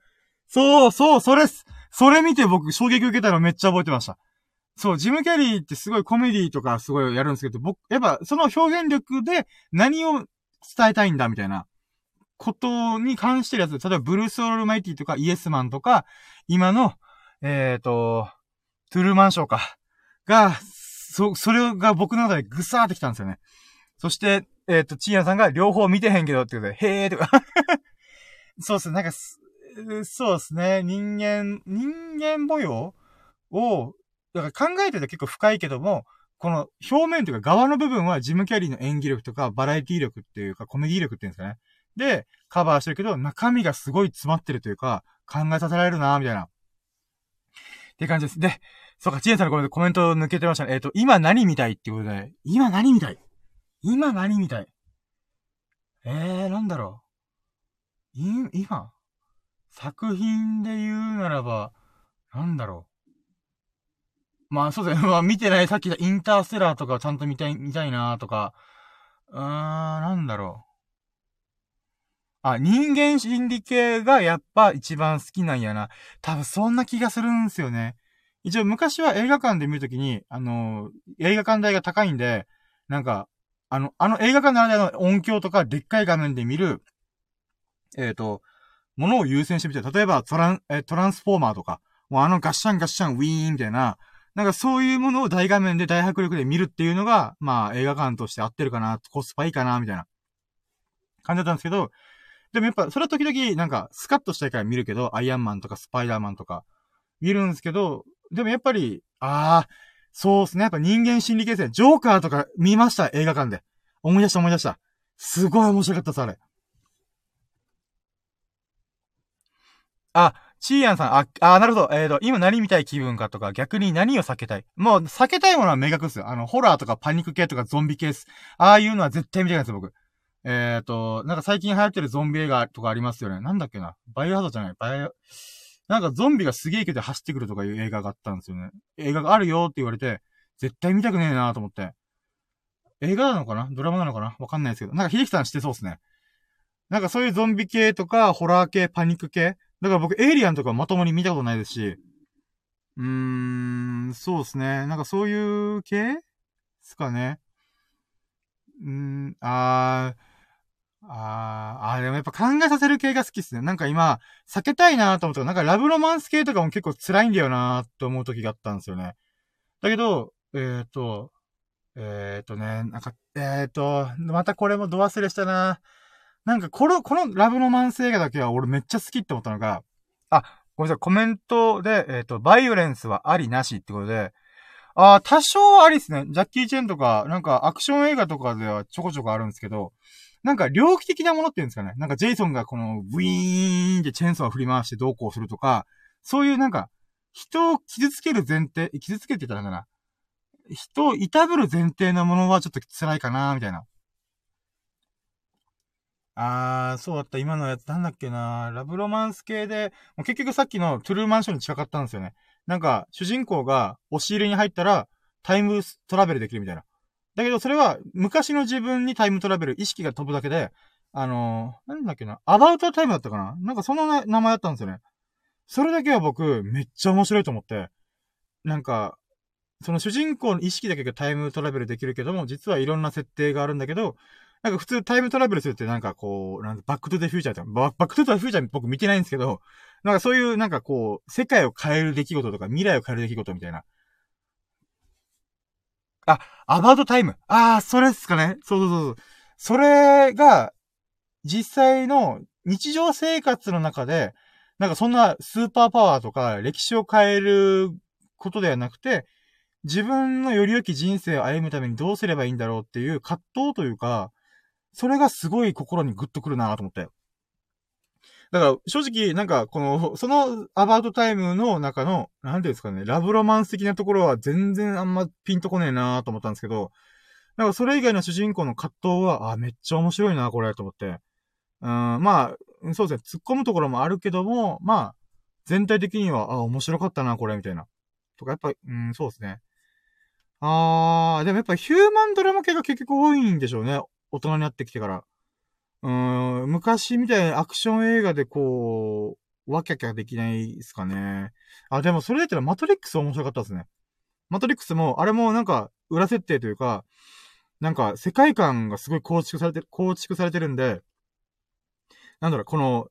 そう、そう、それっす。それ見て僕衝撃受けたのめっちゃ覚えてました。そう、ジム・キャリーってすごいコメディとかすごいやるんですけど、僕、やっぱその表現力で何を伝えたいんだみたいなことに関してるやつ。例えばブルース・オールマイティとかイエスマンとか、今の、えっ、ー、と、トゥルーマンショーか。が、そ、それが僕の中でぐさーってきたんですよね。そして、えっ、ー、と、チーヤさんが両方見てへんけどってことで、へーとか *laughs* そうっすね。なんか、そうですね。人間、人間模様を、だから考えてた結構深いけども、この表面というか側の部分はジム・キャリーの演技力とかバラエティ力っていうかコメディ力っていうんですかね。で、カバーしてるけど、中身がすごい詰まってるというか、考えさせられるなみたいな。って感じです。で、そうか、チエンさんのコメント、コメント抜けてましたね。えっ、ー、と、今何見たいってことで、今何見たい？今何見たい？えー、なんだろう。い、今？作品で言うならば、なんだろう。まあそうですね。*laughs* まあ見てない、さっき言ったインターステラーとかちゃんと見たい、見たいなとか、うーん、なんだろう。あ、人間心理系がやっぱ一番好きなんやな。多分そんな気がするんすよね。一応昔は映画館で見るときに、あのー、映画館代が高いんで、なんか、あの、あの映画館ならではの音響とかでっかい画面で見る、えっ、ー、と、ものを優先してみて、例えばトラン、え、トランスフォーマーとか、もうあのガッシャンガッシャンウィーンみたいな、なんかそういうものを大画面で大迫力で見るっていうのが、まあ映画館として合ってるかな、コスパいいかな、みたいな感じだったんですけど、でもやっぱそれは時々なんかスカッとしたいから見るけど、アイアンマンとかスパイダーマンとか見るんですけど、でもやっぱり、ああ、そうですね。やっぱ人間心理形成、ジョーカーとか見ました、映画館で。思い出した思い出した。すごい面白かったです、あれ。あ、チーヤンさん、あ、あ、なるほど。えっ、ー、と、今何見たい気分かとか、逆に何を避けたい？もう、避けたいものは明確ですよ。あの、ホラーとかパニック系とかゾンビ系です。ああいうのは絶対見たいです、僕。えっ、ー、と、なんか最近流行ってるゾンビ映画とかありますよね。なんだっけな？バイオハザードじゃない？バイオ、なんかゾンビがすげえ勢いで走ってくるとかいう映画があったんですよね。映画があるよって言われて、絶対見たくねえなと思って。映画なのかな？ドラマなのかな？わかんないですけど。なんか秀樹さんしてそうっすね。なんかそういうゾンビ系とか、ホラー系、パニック系だから僕、エイリアンとかまともに見たことないですし、うーん、そうですね。なんかそういう系ですかね。うーん、あー、あー、あー、でもやっぱ考えさせる系が好きっすね。なんか今、避けたいなと思ったらなんかラブロマンス系とかも結構辛いんだよなと思う時があったんですよね。だけど、えっ、ー、と、えっ、ー、とね、なんか、えっ、ー、と、またこれもド忘れしたななんか、この、このラブロマンス映画だけは俺めっちゃ好きって思ったのが、あ、ごめんなさい、コメントで、えっ、ー、と、バイオレンスはありなしってことで、ああ多少はありっすね。ジャッキー・チェンとか、なんかアクション映画とかではちょこちょこあるんですけど、なんか猟奇的なものっていうんですかね。なんかジェイソンがこの、ブイーンってチェーンソーを振り回してどうこうするとか、そういうなんか、人を傷つける前提、傷つけてたのかな。人を痛ぶる前提のものはちょっと辛いかな、みたいな。あー、そうだった。今のやつなんだっけなラブロマンス系で、もう結局さっきのトゥルーマンションに近かったんですよね。なんか、主人公が押し入れに入ったら、タイムトラベルできるみたいな。だけど、それは、昔の自分にタイムトラベル、意識が飛ぶだけで、あのー、なんだっけな、アバウトタイムだったかななんかその名前だったんですよね。それだけは僕、めっちゃ面白いと思って、なんか、その主人公の意識だけがタイムトラベルできるけども、実はいろんな設定があるんだけど、なんか普通タイムトラベルするってなんかこう、なんバックトゥザフューチャーってバ、ックトゥザフューチャー僕見てないんですけど、なんかそういうなんかこう、世界を変える出来事とか未来を変える出来事みたいな。あ、アバウトタイム。ああ、それっすかね。そうそうそうそう。それが、実際の日常生活の中で、なんかそんなスーパーパワーとか歴史を変えることではなくて、自分のより良き人生を歩むためにどうすればいいんだろうっていう葛藤というか、それがすごい心にグッとくるなと思って。だから、正直、なんか、この、*laughs* その、アバウトタイムの中の、なんていうんですかね、ラブロマンス的なところは全然あんまピンとこねえなと思ったんですけど、なんかそれ以外の主人公の葛藤は、あ、めっちゃ面白いな、これ、と思って。うん、まあ、そうですね、突っ込むところもあるけども、まあ、全体的には、あ、面白かったな、これ、みたいな。とか、やっぱ、うん、そうですね。あー、でもやっぱヒューマンドラマ系が結局多いんでしょうね。大人になってきてから。うーん、昔みたいなアクション映画でこう、わきゃきゃできないですかね。あ、でもそれだったらマトリックス面白かったですね。マトリックスも、あれもなんか、裏設定というか、なんか、世界観がすごい構築されてる、構築されてるんで、なんだろう、この、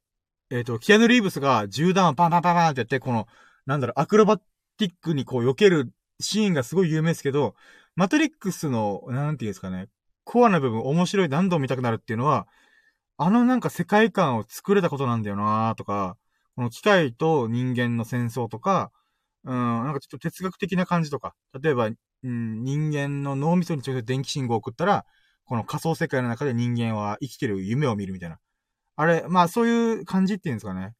えっ、ー、と、キアヌ・リーブスが銃弾をパンパンパンパンってやって、この、なんだろう、アクロバティックにこう避けるシーンがすごい有名ですけど、マトリックスの、なんていうんですかね、コアな部分面白い何度も見たくなるっていうのは、あのなんか世界観を作れたことなんだよなとか、この機械と人間の戦争とか、うん、なんかちょっと哲学的な感じとか、例えば、うん、人間の脳みそに直接電気信号を送ったら、この仮想世界の中で人間は生きてる夢を見るみたいな。あれ、まあそういう感じっていうんですかね。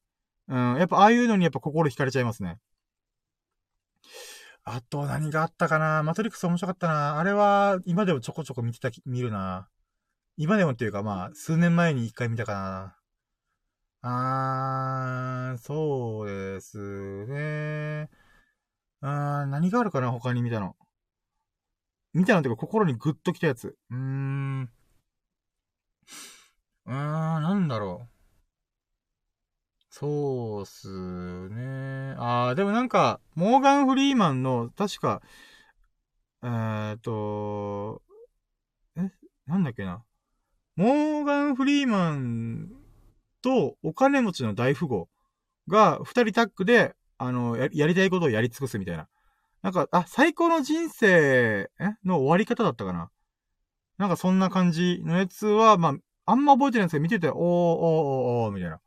うん、やっぱああいうのにやっぱ心惹かれちゃいますね。あと何があったかな？マトリックス面白かったなあれは今でもちょこちょこ見てた、見るな今でもっていうかまあ、数年前に一回見たかな。あー、そうですね。あー、何があるかな他に見たの。見たのっていうか心にグッときたやつ。うーん。うーん、なんだろう。そうっすね。あー、でもなんか、モーガン・フリーマンの、確か、えーと、え、なんだっけな。モーガン・フリーマンとお金持ちの大富豪が二人タッグで、あのや、やりたいことをやり尽くすみたいな。なんか、あ、最高の人生、の終わり方だったかな。なんかそんな感じのやつは、まあ、あんま覚えてないんですけど、見てて、おー、おー、おー、おー、みたいな。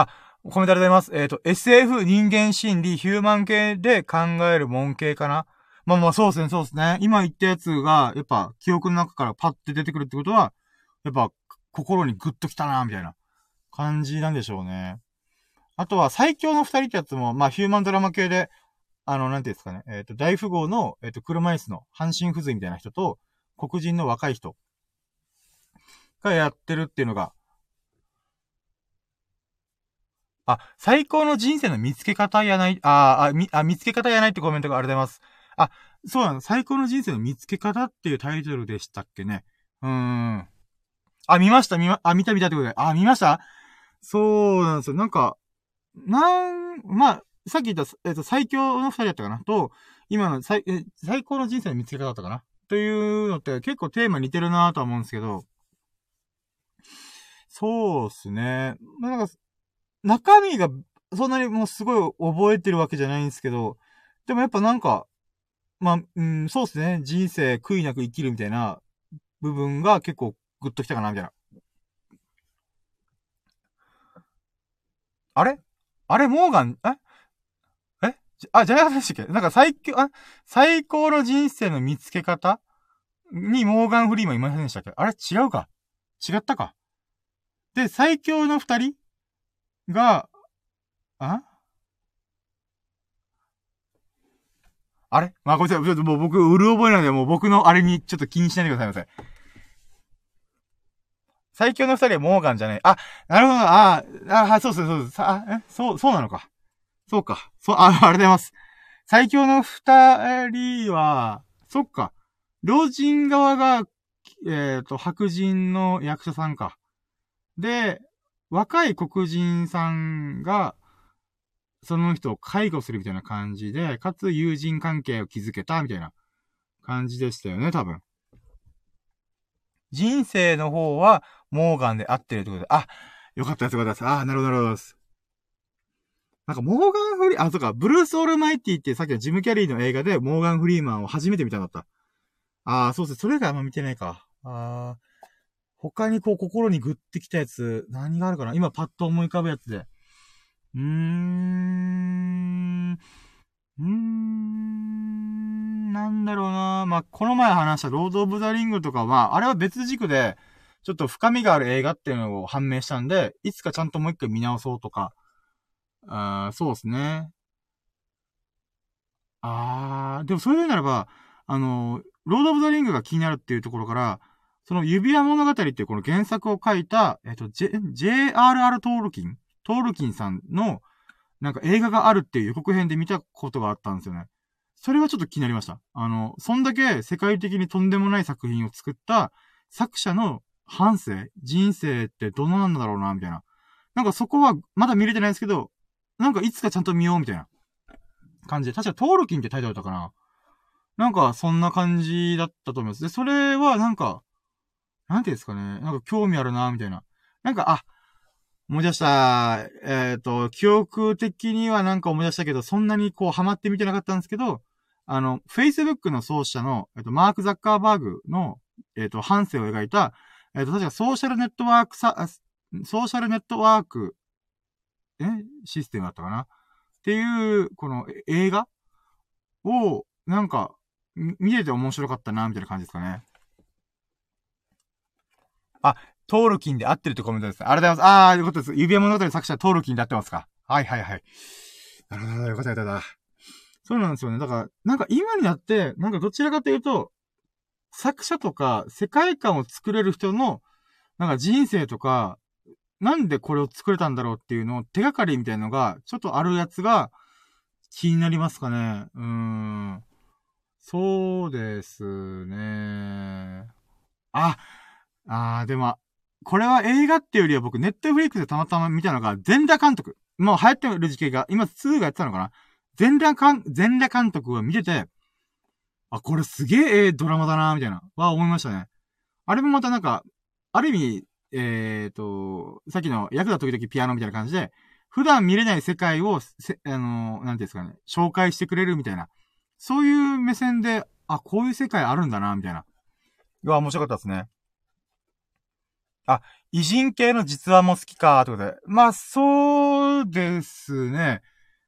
あ、コメントありがとうございます。えっ、ー、と、SF 人間心理ヒューマン系で考える門系かな？まあまあそうですね、そうですね。今言ったやつが、やっぱ記憶の中からパッて出てくるってことは、やっぱ心にグッときたな、みたいな感じなんでしょうね。あとは最強の二人ってやつも、まあヒューマンドラマ系で、あの、なんていうんですかね、えっ、ー、と、大富豪の、えっ、ー、と、車椅子の半身不随みたいな人と、黒人の若い人がやってるっていうのが、あ、最高の人生の見つけ方やない、あ、あ、み、あ、見つけ方やないってコメントがありがとうございます。あ、そうなの。最高の人生の見つけ方っていうタイトルでしたっけね。うーん。あ、見ました見ま、あ、見た見たってことで。あ、見ました？そうなんですよ。なんか、なん、まあ、さっき言った、えっ、と、最強の二人だったかな？と、今の最、え、最高の人生の見つけ方だったかな？というのって結構テーマ似てるなとは思うんですけど、そうっすね。なんか、中身がそんなにもうすごい覚えてるわけじゃないんですけど、でもやっぱなんか、まあ、うん、そうっすね。人生悔いなく生きるみたいな部分が結構グッときたかな、みたいな。あれ？あれ、モーガン、え？え？あ、じゃなかったでしたっけ？なんか最強、あ、最高の人生の見つけ方？にモーガン・フリーマンいませんでしたっけ？あれ？違うか？違ったか？で、最強の二人？が、あ？あれ？まあ、ごめんなさい。ちょっともう僕、うる覚えなんで、もう僕のあれにちょっと気にしないでくださいませ。最強の二人はモーガンじゃない。あ、なるほど。ああ、あ、そうそうそう。あ、え、そう、そうなのか。そうか。そう、あ、ありがとうございます。最強の二人は、そっか。老人側が、えっ、ー、と、白人の役者さんか。で、若い黒人さんが、その人を介護するみたいな感じで、かつ友人関係を築けたみたいな感じでしたよね、多分。人生の方は、モーガンで合ってるってことで、あ、よかったです、よかったです。あ、なるほど、なるほどです。なんか、モーガン・フリー、あ、そうか、ブルース・オールマイティってさっきのジム・キャリーの映画で、モーガン・フリーマンを初めて見たんだった。ああ、そうですね。それがあんま見てないか。ああ。他にこう、心にグッてきたやつ、何があるかな？今パッと思い浮かぶやつで。うーん。うーん。なんだろうなまあ、この前話したロード・オブ・ザ・リングとかは、あれは別軸で、ちょっと深みがある映画っていうのを判明したんで、いつかちゃんともう一回見直そうとか、あそうですね。あー、でもそれで言うならば、あの、ロード・オブ・ザ・リングが気になるっていうところから、その指輪物語っていうこの原作を書いた、えっと、J、JRR トールキン？トールキンさんの、なんか映画があるっていう予告編で見たことがあったんですよね。それはちょっと気になりました。あの、そんだけ世界的にとんでもない作品を作った作者の半生、人生ってどのなんだろうな、みたいな。なんかそこはまだ見れてないですけど、なんかいつかちゃんと見ようみたいな感じで。確かトールキンってタイトルだったかな。なんかそんな感じだったと思います。で、それはなんか、なんていうんですかね。なんか興味あるな、みたいな。なんか、あ、思い出した。えっ、ー、と、記憶的にはなんか思い出したけど、そんなにこうハマってみてなかったんですけど、あの、Facebook の創始者の、えっ、ー、と、マーク・ザッカーバーグの、えっ、ー、と、反省を描いた、えっ、と、確かソーシャルネットワークさ、ソーシャルネットワークえシステムだったかな？っていう、この映画を、なんか、見てて面白かったな、みたいな感じですかね。あ、トールキンで合ってるってコメントです。ありがとうございます。あー、よかったです。指輪物語の作者トールキンで合ってますかはいはいはい。なるほど、よかったよかった。そうなんですよね。だから、なんか今になって、なんかどちらかというと、作者とか世界観を作れる人の、なんか人生とか、なんでこれを作れたんだろうっていうのを手がかりみたいのが、ちょっとあるやつが気になりますかね。うーん。そうですね。あ、あー、でも、これは映画っていうよりは僕、ネットフリックスでたまたま見たのが、全裸監督。もう流行ってる時期が、今2がやってたのかな全裸監、全裸監督を見てて、あ、これすげええドラマだなみたいな、は思いましたね。あれもまたなんか、ある意味、えっ、ー、と、さっきの役だ時々ピアノみたいな感じで、普段見れない世界を、せ、あの、なんていうんですかね、紹介してくれるみたいな。そういう目線で、あ、こういう世界あるんだな、みたいな。うわ、面白かったですね。あ、偉人系の実話も好きか、ということで。まあ、そうですね。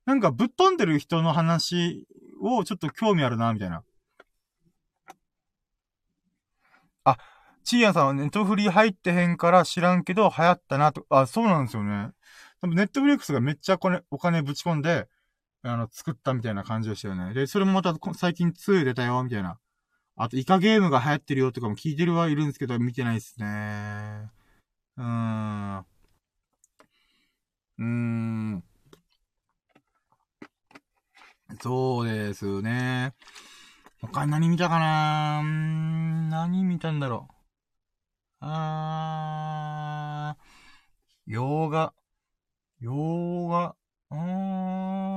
なんかぶっ飛んでる人の話をちょっと興味あるな、みたいな。あ、チーヤンさんはネットフリー入ってへんから知らんけど流行ったなと。あ、そうなんですよね。ネットフリックスがめっちゃお金、お金ぶち込んで、あの、作ったみたいな感じでしたよね。で、それもまた最近2出たよ、みたいな。あと、イカゲームが流行ってるよとかも聞いてるはいるんですけど、見てないっすね。うーん。うーん。そうですね。他に何見たかな？ーん、何見たんだろう？あー、洋画。洋画。うーん。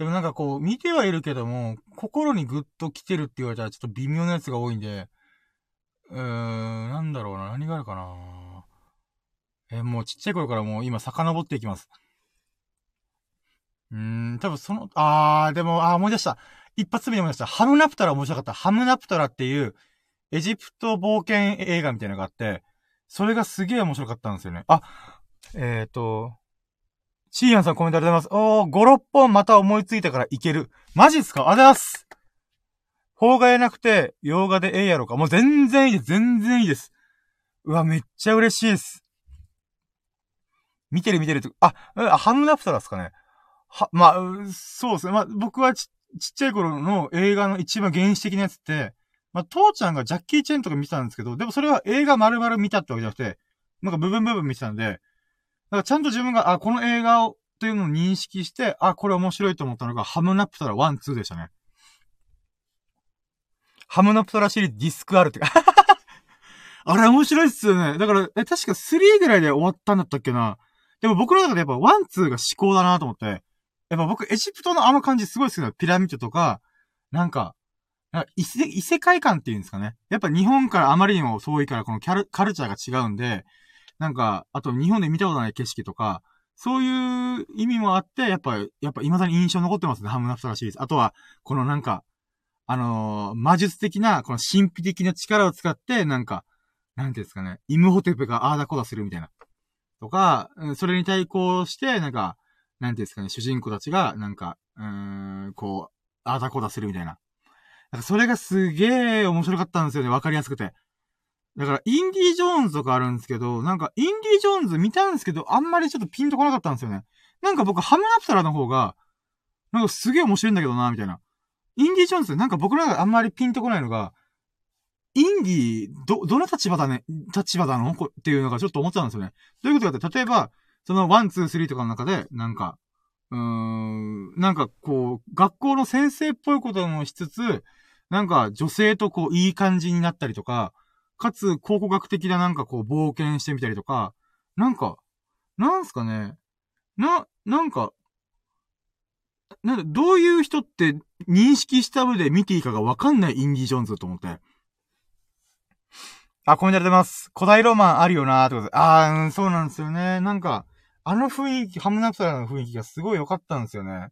でもなんかこう、見てはいるけども、心にグッと来てるって言われたらちょっと微妙なやつが多いんで、うーん、なんだろうな、何があるかな。えもうちっちゃい頃からもう今遡っていきます。うーん、多分その、あー、でも、あー、思い出した。一発目に思い出した。ハムナプトラ面白かった。ハムナプトラっていう、エジプト冒険映画みたいなのがあって、それがすげえ面白かったんですよね。あ、えっ、ー、と、シーヤンさんコメントありがとうございます。おー、5、6本また思いついたからいける。マジっすか？ありがとうございます。邦画やなくて、洋画でええやろか。もう全然いいです。全然いいです。うわ、めっちゃ嬉しいです。見てる見てると、あ、ハムナプトラですかね。は、まあ、そうですね。まあ、僕はち、ちっちゃい頃の映画の一番原始的なやつって、まあ、父ちゃんがジャッキー・チェンとか見てたんですけど、でもそれは映画丸々見たってわけじゃなくて、なんか部分部分見てたんで、からちゃんと自分が、あ、この映画を、というのを認識して、あ、これ面白いと思ったのが、ハムナプトラ1、2でしたね。ハムナプトラシリーズディスクあるってか *laughs* あれ面白いっすよね。だから、え、確か3ぐらいで終わったんだったっけな。でも僕の中でやっぱ1、2が至高だなと思って。やっぱ僕エジプトのあの感じすごい好きだ。ピラミッドとか、なんか、異世、異世界観っていうんですかね。やっぱ日本からあまりにも遠いから、このキャル、カルチャーが違うんで、なんか、あと日本で見たことない景色とか、そういう意味もあって、やっぱ、やっぱ未だに印象残ってますね、ハムナプトラシリーズ。あとは、このなんか、あのー、魔術的な、この神秘的な力を使って、なんか、なんていうんですかね、イムホテプがあーだこだするみたいな。とか、それに対抗して、なんか、なんていうんですかね、主人公たちが、なんか、うーん、こう、あーだこだするみたいな。なんかそれがすげえ面白かったんですよね、わかりやすくて。だから、インディ・ジョーンズとかあるんですけど、なんか、インディ・ジョーンズ見たんですけど、あんまりちょっとピンとこなかったんですよね。なんか僕、ハムナプトラの方が、なんかすげえ面白いんだけどな、みたいな。インディ・ジョーンズなんか僕の中であんまりピンとこないのが、インディ、ど、どの立場だね、立場だの？っていうのがちょっと思っちゃうんですよね。どういうことかって、例えば、その、ワン、ツー、スリーとかの中で、なんか、うーん、なんかこう、学校の先生っぽいこともしつつ、なんか女性とこう、いい感じになったりとか、かつ、考古学的ななんかこう、冒険してみたりとか、なんか、なんすかね、な、なんか、なんだ、どういう人って認識した上で見ていいかがわかんないインディ・ジョーンズと思って。あ、コメントありがとうございます。古代ロマンあるよなーってことで。あー、うん、そうなんですよね。なんか、あの雰囲気、ハムナプトラの雰囲気がすごい良かったんですよね。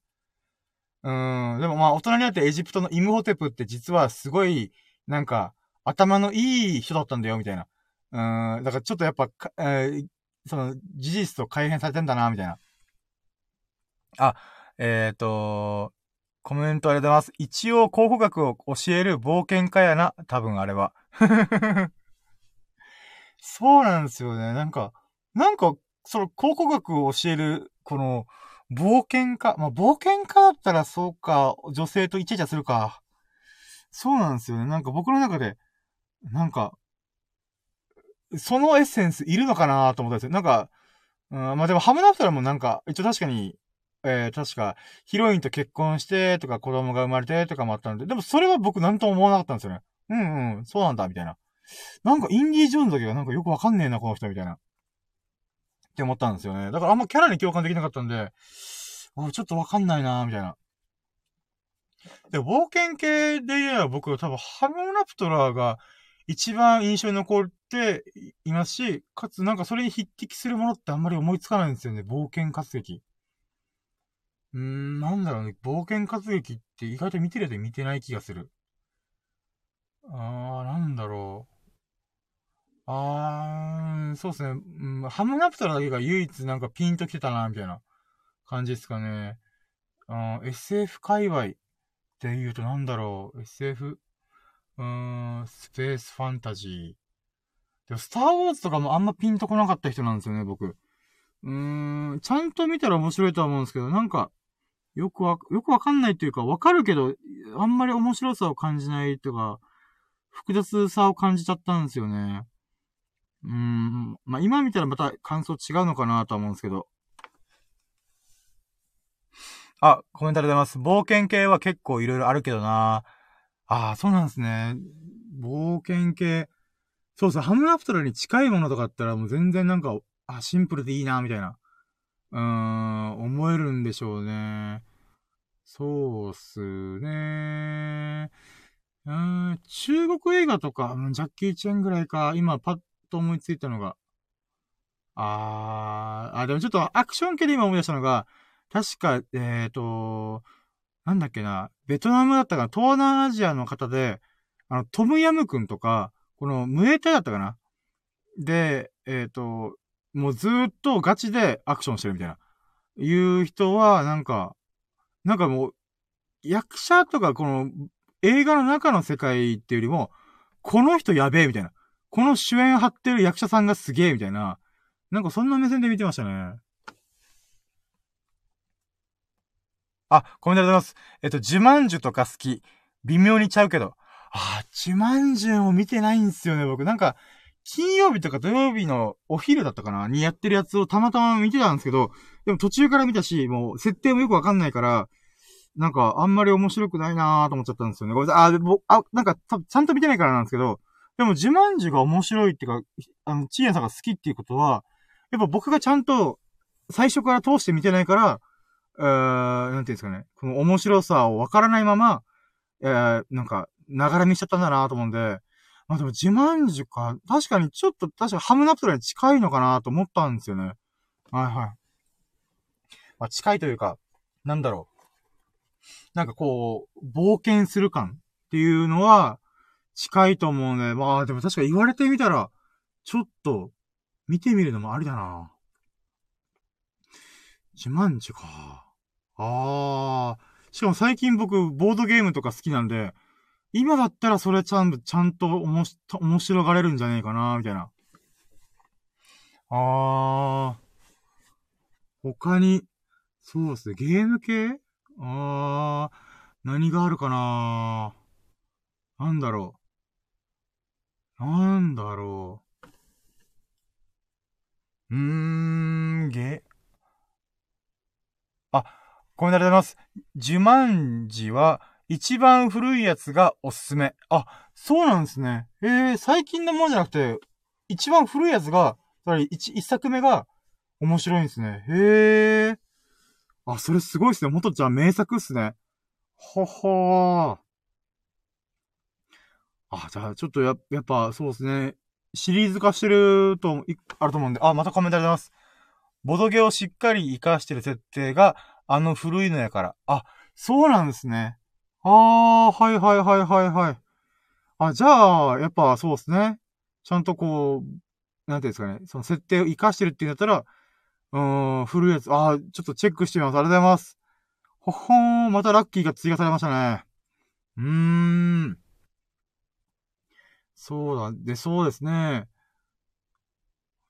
うん。でもまあ、大人になってエジプトのイムホテプって実はすごい、なんか、頭のいい人だったんだよ、みたいな。うん。だからちょっとやっぱ、えー、その、事実と改変されてんだな、みたいな。あ、えっ、ー、と、コメントありがとうございます。一応、考古学を教える冒険家やな、多分あれは。*laughs* そうなんですよね。なんか、なんか、その考古学を教える、この、冒険家、まあ、冒険家だったらそうか、女性とイチャイチャするか。そうなんですよね。なんか僕の中で、なんか、そのエッセンスいるのかなと思ったんですよ。なんか、うん、まあでもハムナプトラもなんか、一応確かに、えー、確か、ヒロインと結婚してとか子供が生まれてとかもあったんで、でもそれは僕なんとも思わなかったんですよね。うんうん、そうなんだ、みたいな。なんかインディ・ージョーンズだけがなんかよくわかんねえな、この人、みたいな。って思ったんですよね。だからあんまキャラに共感できなかったんで、あ、ちょっとわかんないな、みたいな。で、冒険系で言えば僕は多分ハムナプトラが一番印象に残っていますし、かつなんかそれに匹敵するものってあんまり思いつかないんですよね。冒険活劇。うーん、なんだろうね。冒険活劇って意外と見てるで見てない気がする。あー、なんだろう。あー、そうですね。うん、ハムナプトラだけが唯一なんかピンと来てたな、みたいな感じですかね。あ SF 界隈って言うとなんだろう。SF、うーん、スペースファンタジー。でも、スターウォーズとかもあんまピンとこなかった人なんですよね、僕。うーん、ちゃんと見たら面白いとは思うんですけど、なんか、よくわ、よくわかんないというか、わかるけど、あんまり面白さを感じないとか、複雑さを感じちゃったんですよね。うーん、まあ、今見たらまた感想違うのかなとは思うんですけど。あ、コメントありがとうございます。冒険系は結構いろいろあるけどなぁああ、そうなんですね。冒険系。そうそう、ハムナプトラに近いものとかあったらもう全然なんか、あ、シンプルでいいなみたいな。うーん、思えるんでしょうね。そうっすね。うーん、中国映画とか、ジャッキー・チェンぐらいか、今パッと思いついたのが。あー、あ、でもちょっとアクション系で今思い出したのが、確か、えっ、ー、と、なんだっけな、ベトナムだったかな、東南アジアの方で、あの、トムヤムくんとか、この、ムエタだったかなで、えっ、ー、と、もうずっとガチでアクションしてるみたいな。いう人は、なんか、なんかもう、役者とかこの映画の中の世界っていうよりも、この人やべえみたいな。この主演張ってる役者さんがすげえみたいな。なんかそんな目線で見てましたね。あ、コメントありがとうございます。えっと、ジュマンジュとか好き。微妙にちゃうけど。あ、ジュマンジュを見てないんですよね、僕。なんか、金曜日とか土曜日のお昼だったかな？にやってるやつをたまたま見てたんですけど、でも途中から見たし、もう設定もよくわかんないから、なんかあんまり面白くないなーと思っちゃったんですよね。ごめんなさい。あ、でも、あ、なんかちゃんと見てないからなんですけど、でもジュマンジュが面白いっていうか、あの、チーヤさんが好きっていうことは、やっぱ僕がちゃんと最初から通して見てないから、えー、なんていうんですかね。この面白さをわからないまま、えー、なんか、ながら見しちゃったんだなと思うんで、まあでも自慢樹か、確かにちょっと、確かハムナプトラに近いのかなと思ったんですよね。はいはい。まあ近いというか、なんだろう。なんかこう、冒険する感っていうのは、近いと思うね。まあでも確か言われてみたら、ちょっと、見てみるのもありだな。自慢樹か。ああ。しかも最近僕、ボードゲームとか好きなんで、今だったらそれちゃんと、ちゃんとおもし面白がれるんじゃねえかな、みたいな。あー。他に、そうですね、ゲーム系？あー、何があるかな？なんだろう。なんだろう。うーん、ゲ、あ、コメントありがとうございます。呪文字は、一番古いやつがおすすめ。あ、そうなんですね。えー、最近のものじゃなくて、一番古いやつが、つまり一、作目が面白いんですね。へー。あ、それすごいっすね。元じゃあ名作っすね。ほほー。あ、じゃあちょっとや、やっぱそうですね。シリーズ化してると、あると思うんで、あ、またコメントありがとうございます。ボドゲをしっかり活かしてる設定が、あの古いのやから。あ、そうなんですね。ああ、はいはいはいはいはい。あ、じゃあ、やっぱそうですね。ちゃんとこう、なんていうんですかね。その設定を活かしてるっていうんだったら、うーん、古いやつ。ああ、ちょっとチェックしてみます。ありがとうございます。ほほーん、またラッキーが追加されましたね。うーん。そうだ、で、そうですね。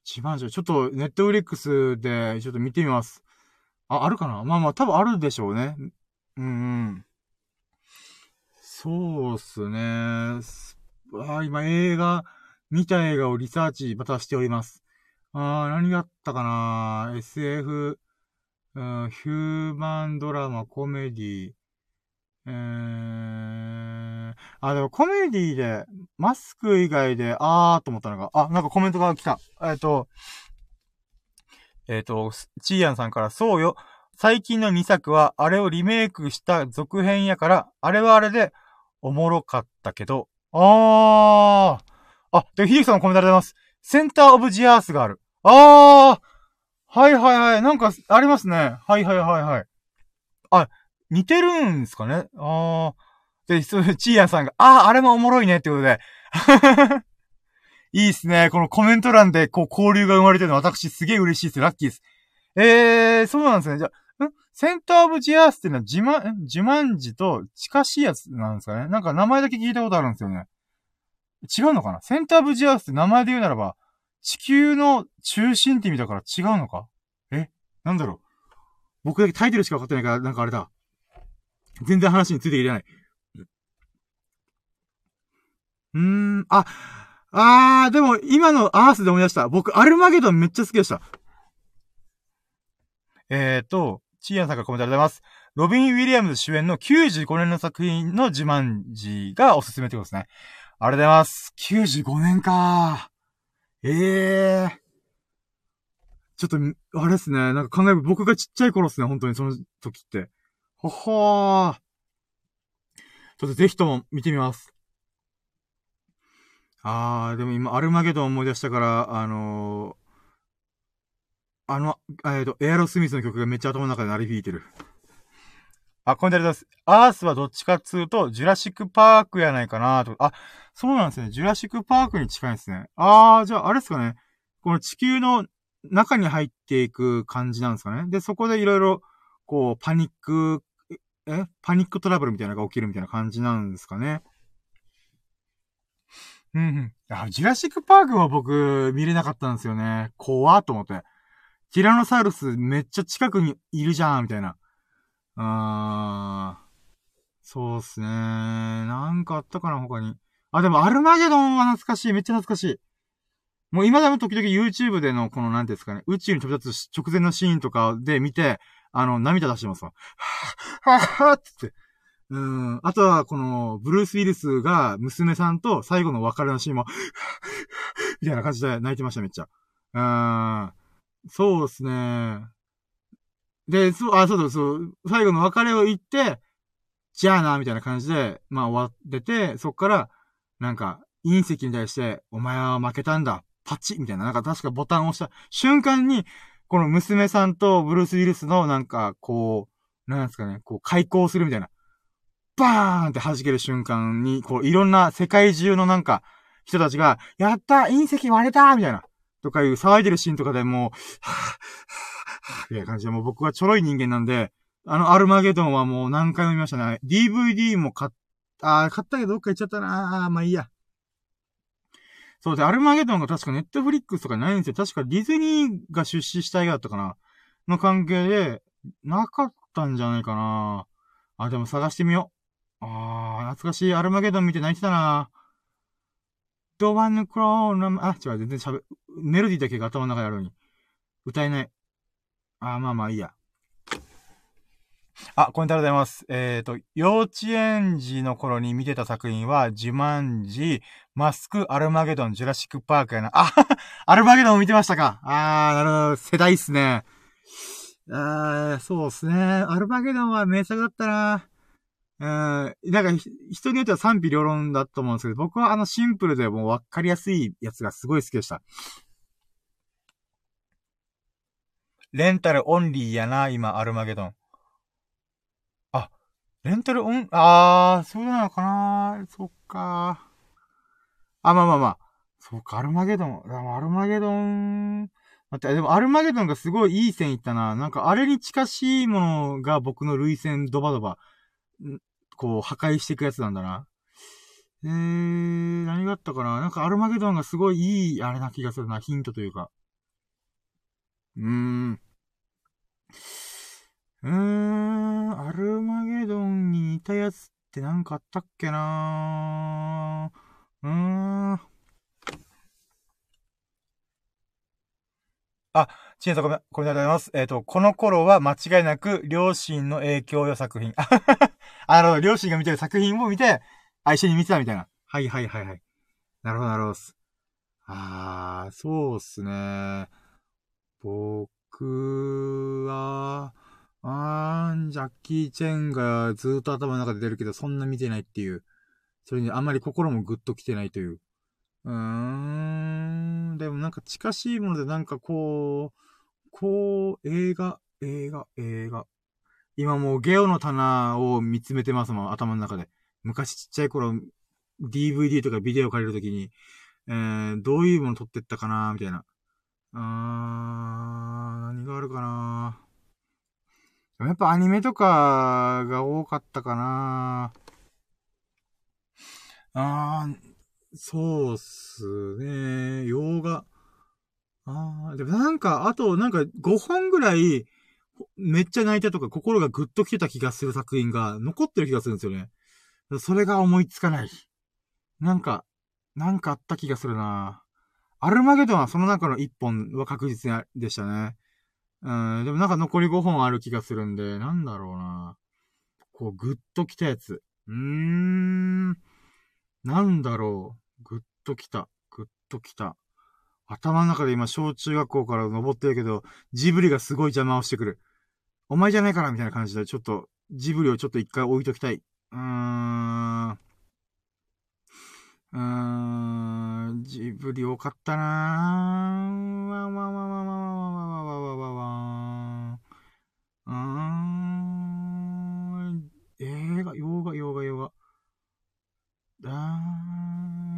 一番じゃ、ちょっと、ネットフリックスで、ちょっと見てみます。あ、あるかな？まあまあ、多分あるでしょうね。うんうん。そうっすね。あ今映画、見た映画をリサーチまたしております。あー、何があったかな ?SF、うん、ヒューマンドラマ、コメディ、えー、あ、でもコメディで、マスク以外で、あーと思ったのが、あ、なんかコメントが来た。えっ、ー、と、えっ、ー、と、チーアンさんから、そうよ。最近の2作は、あれをリメイクした続編やから、あれはあれで、おもろかったけど、あー。あ、で、ひゆきさんのコメントありがとうございます。センターオブジアースがある。あー。はいはいはい。なんか、ありますね。はいはいはいはい。あ、似てるんですかね？あー。で、そう、チーヤンさんが、あー、あれもおもろいねってことで。いいっすね。このコメント欄で、こう、交流が生まれてるの私すげえ嬉しいです。ラッキーです。えー、そうなんですね。じゃん？センターオブジアースっていうのは自慢、自慢字と近しいやつなんですかね？なんか名前だけ聞いたことあるんですよね。違うのかな？センターオブジアースって名前で言うならば、地球の中心って意味だから違うのか？え？なんだろう僕だけタイトルしか分かってないから、なんかあれだ。全然話についていけない。うーん、あ、あー、でも今のアースで思い出した。僕、アルマゲドンめっちゃ好きでした。えーと、チーアンさんからコメントありがとうございます。ロビン・ウィリアムズ主演の95年の作品の自慢字がおすすめってことですね。ありがとうございます。95年かええー。ちょっと、あれですね。なんか考え、僕がちっちゃい頃ですね。本当にその時って。ほほー。ちょっとぜひとも見てみます。あー、でも今、アルマゲドン思い出したから、あのー、あの、えっ、と、エアロスミスの曲がめっちゃ頭の中で鳴り響いてる。あ、コメントありがとうございます。アースはどっちかっつうと、ジュラシックパークやないかなと。あ、そうなんですね。ジュラシックパークに近いですね。あー、じゃあ、あれですかね。この地球の中に入っていく感じなんですかね。で、そこでいろいろ、こう、パニック、えパニックトラブルみたいなのが起きるみたいな感じなんですかね。うんうん。あ、ジュラシックパークは僕、見れなかったんですよね。怖ーと思って。ティラノサウルスめっちゃ近くにいるじゃん、みたいな。あー。そうっすねなんかあったかな、他に。あ、でも、アルマゲドンは懐かしい。めっちゃ懐かしい。もう今でも時々 YouTube でのこの、なんていうんですかね、宇宙に飛び立つ直前のシーンとかで見て、あの、涙出してますわ。はぁ、はぁ、って。うん。あとは、この、ブルース・ウィルスが娘さんと最後の別れのシーンも、*laughs* みたいな感じで泣いてました、めっちゃ。うん。そうですね。で、そう、あ、そうだ、そう、最後の別れを言って、じゃあな、みたいな感じで、まあ終わってて、そっから、なんか、隕石に対して、お前は負けたんだ、パチみたいな、なんか確かボタンを押した瞬間に、この娘さんとブルース・ウィルスのなんか、こう、なんですかね、こう、開口するみたいな。バーンって弾ける瞬間に、こう、いろんな世界中のなんか、人たちが、やった隕石割れたみたいな。とかいう騒いでるシーンとかでも *laughs* う、はぁ、はぁ、はぁ、みたいな感じで、もう僕はちょろい人間なんで、あの、アルマゲドンはもう何回も見ましたね。DVD も買っ、あ買ったけどどっか行っちゃったなあまあいいや。そうで、アルマゲドンが確かネットフリックスとかないんですよ。確かディズニーが出資したいがだったかなの関係で、なかったんじゃないかなあ、でも探してみよう。あー、懐かしい。アルマゲドン見て泣いてたなドワンクローンあ、違う、全然喋、メロディーだけが頭の中にあるのに。歌えない。あー、まあまあいいや。あ、コメントありがとうございます。えっ、ー、と、幼稚園児の頃に見てた作品は、ジュマンジ、マスク、アルマゲドン、ジュラシックパークやな。あ、*laughs* アルマゲドン見てましたかあー、なるほど。世代っすね。あー、そうっすね。アルマゲドンは名作だったな。うん、なんか、人によっては賛否両論だと思うんですけど、僕はあのシンプルでもうわかりやすいやつがすごい好きでした。レンタルオンリーやな、今、アルマゲドン。あレンタルオン、あー、そうなのかなそっか。あ、まあまあまあ。そうか、アルマゲドン。アルマゲドン。待って、でもアルマゲドンがすごいいい線いったな。なんかあれに近しいものが僕の類線ドバドバ、こう破壊していくやつなんだな。えー、何があったかななんかアルマゲドンがすごいいい、あれな気がするな。ヒントというか。うーん。うーん、アルマゲドンに似たやつってなんかあったっけなーうーん。あ、チンさんごめん、これでございます。えっ、ー、と、この頃は間違いなく両親の影響よ作品。あの、両親が見てる作品を見て、あ、一緒に見てたみたいな。はいはいはいはい。なるほどなるほどす。あー、そうっすね。僕は、あー、ジャッキー・チェンがずっと頭の中で出るけど、そんな見てないっていう。それにあんまり心もぐっと来てないという。うーん。でもなんか近しいものでなんかこう、こう、映画、映画、映画。今もうゲオの棚を見つめてますもん、頭の中で。昔ちっちゃい頃、DVD とかビデオ借りるときに、えー、どういうもの撮ってったかなみたいな。あー、何があるかなやっぱアニメとかが多かったかなあー、そうっすね。洋画。あー、でもなんか、あとなんか5本ぐらい、めっちゃ泣いたとか心がぐっと来てた気がする作品が残ってる気がするんですよね。それが思いつかない。なんか、なんかあった気がするなアルマゲドンはその中の1本は確実でしたね。うん、でもなんか残り5本ある気がするんで、なんだろうな。こう、ぐっと来たやつ。うーん。なんだろう。ぐっと来た。ぐっと来た。頭の中で今、小中学校から登ってるけど、ジブリがすごい邪魔をしてくる。お前じゃないからみたいな感じで、ちょっと、ジブリをちょっと一回置いときたい。うーん。うーん、ジブリ多かったなぁ。わわわわわわわわわわわわうーん。映画、洋画、洋画、洋画。あ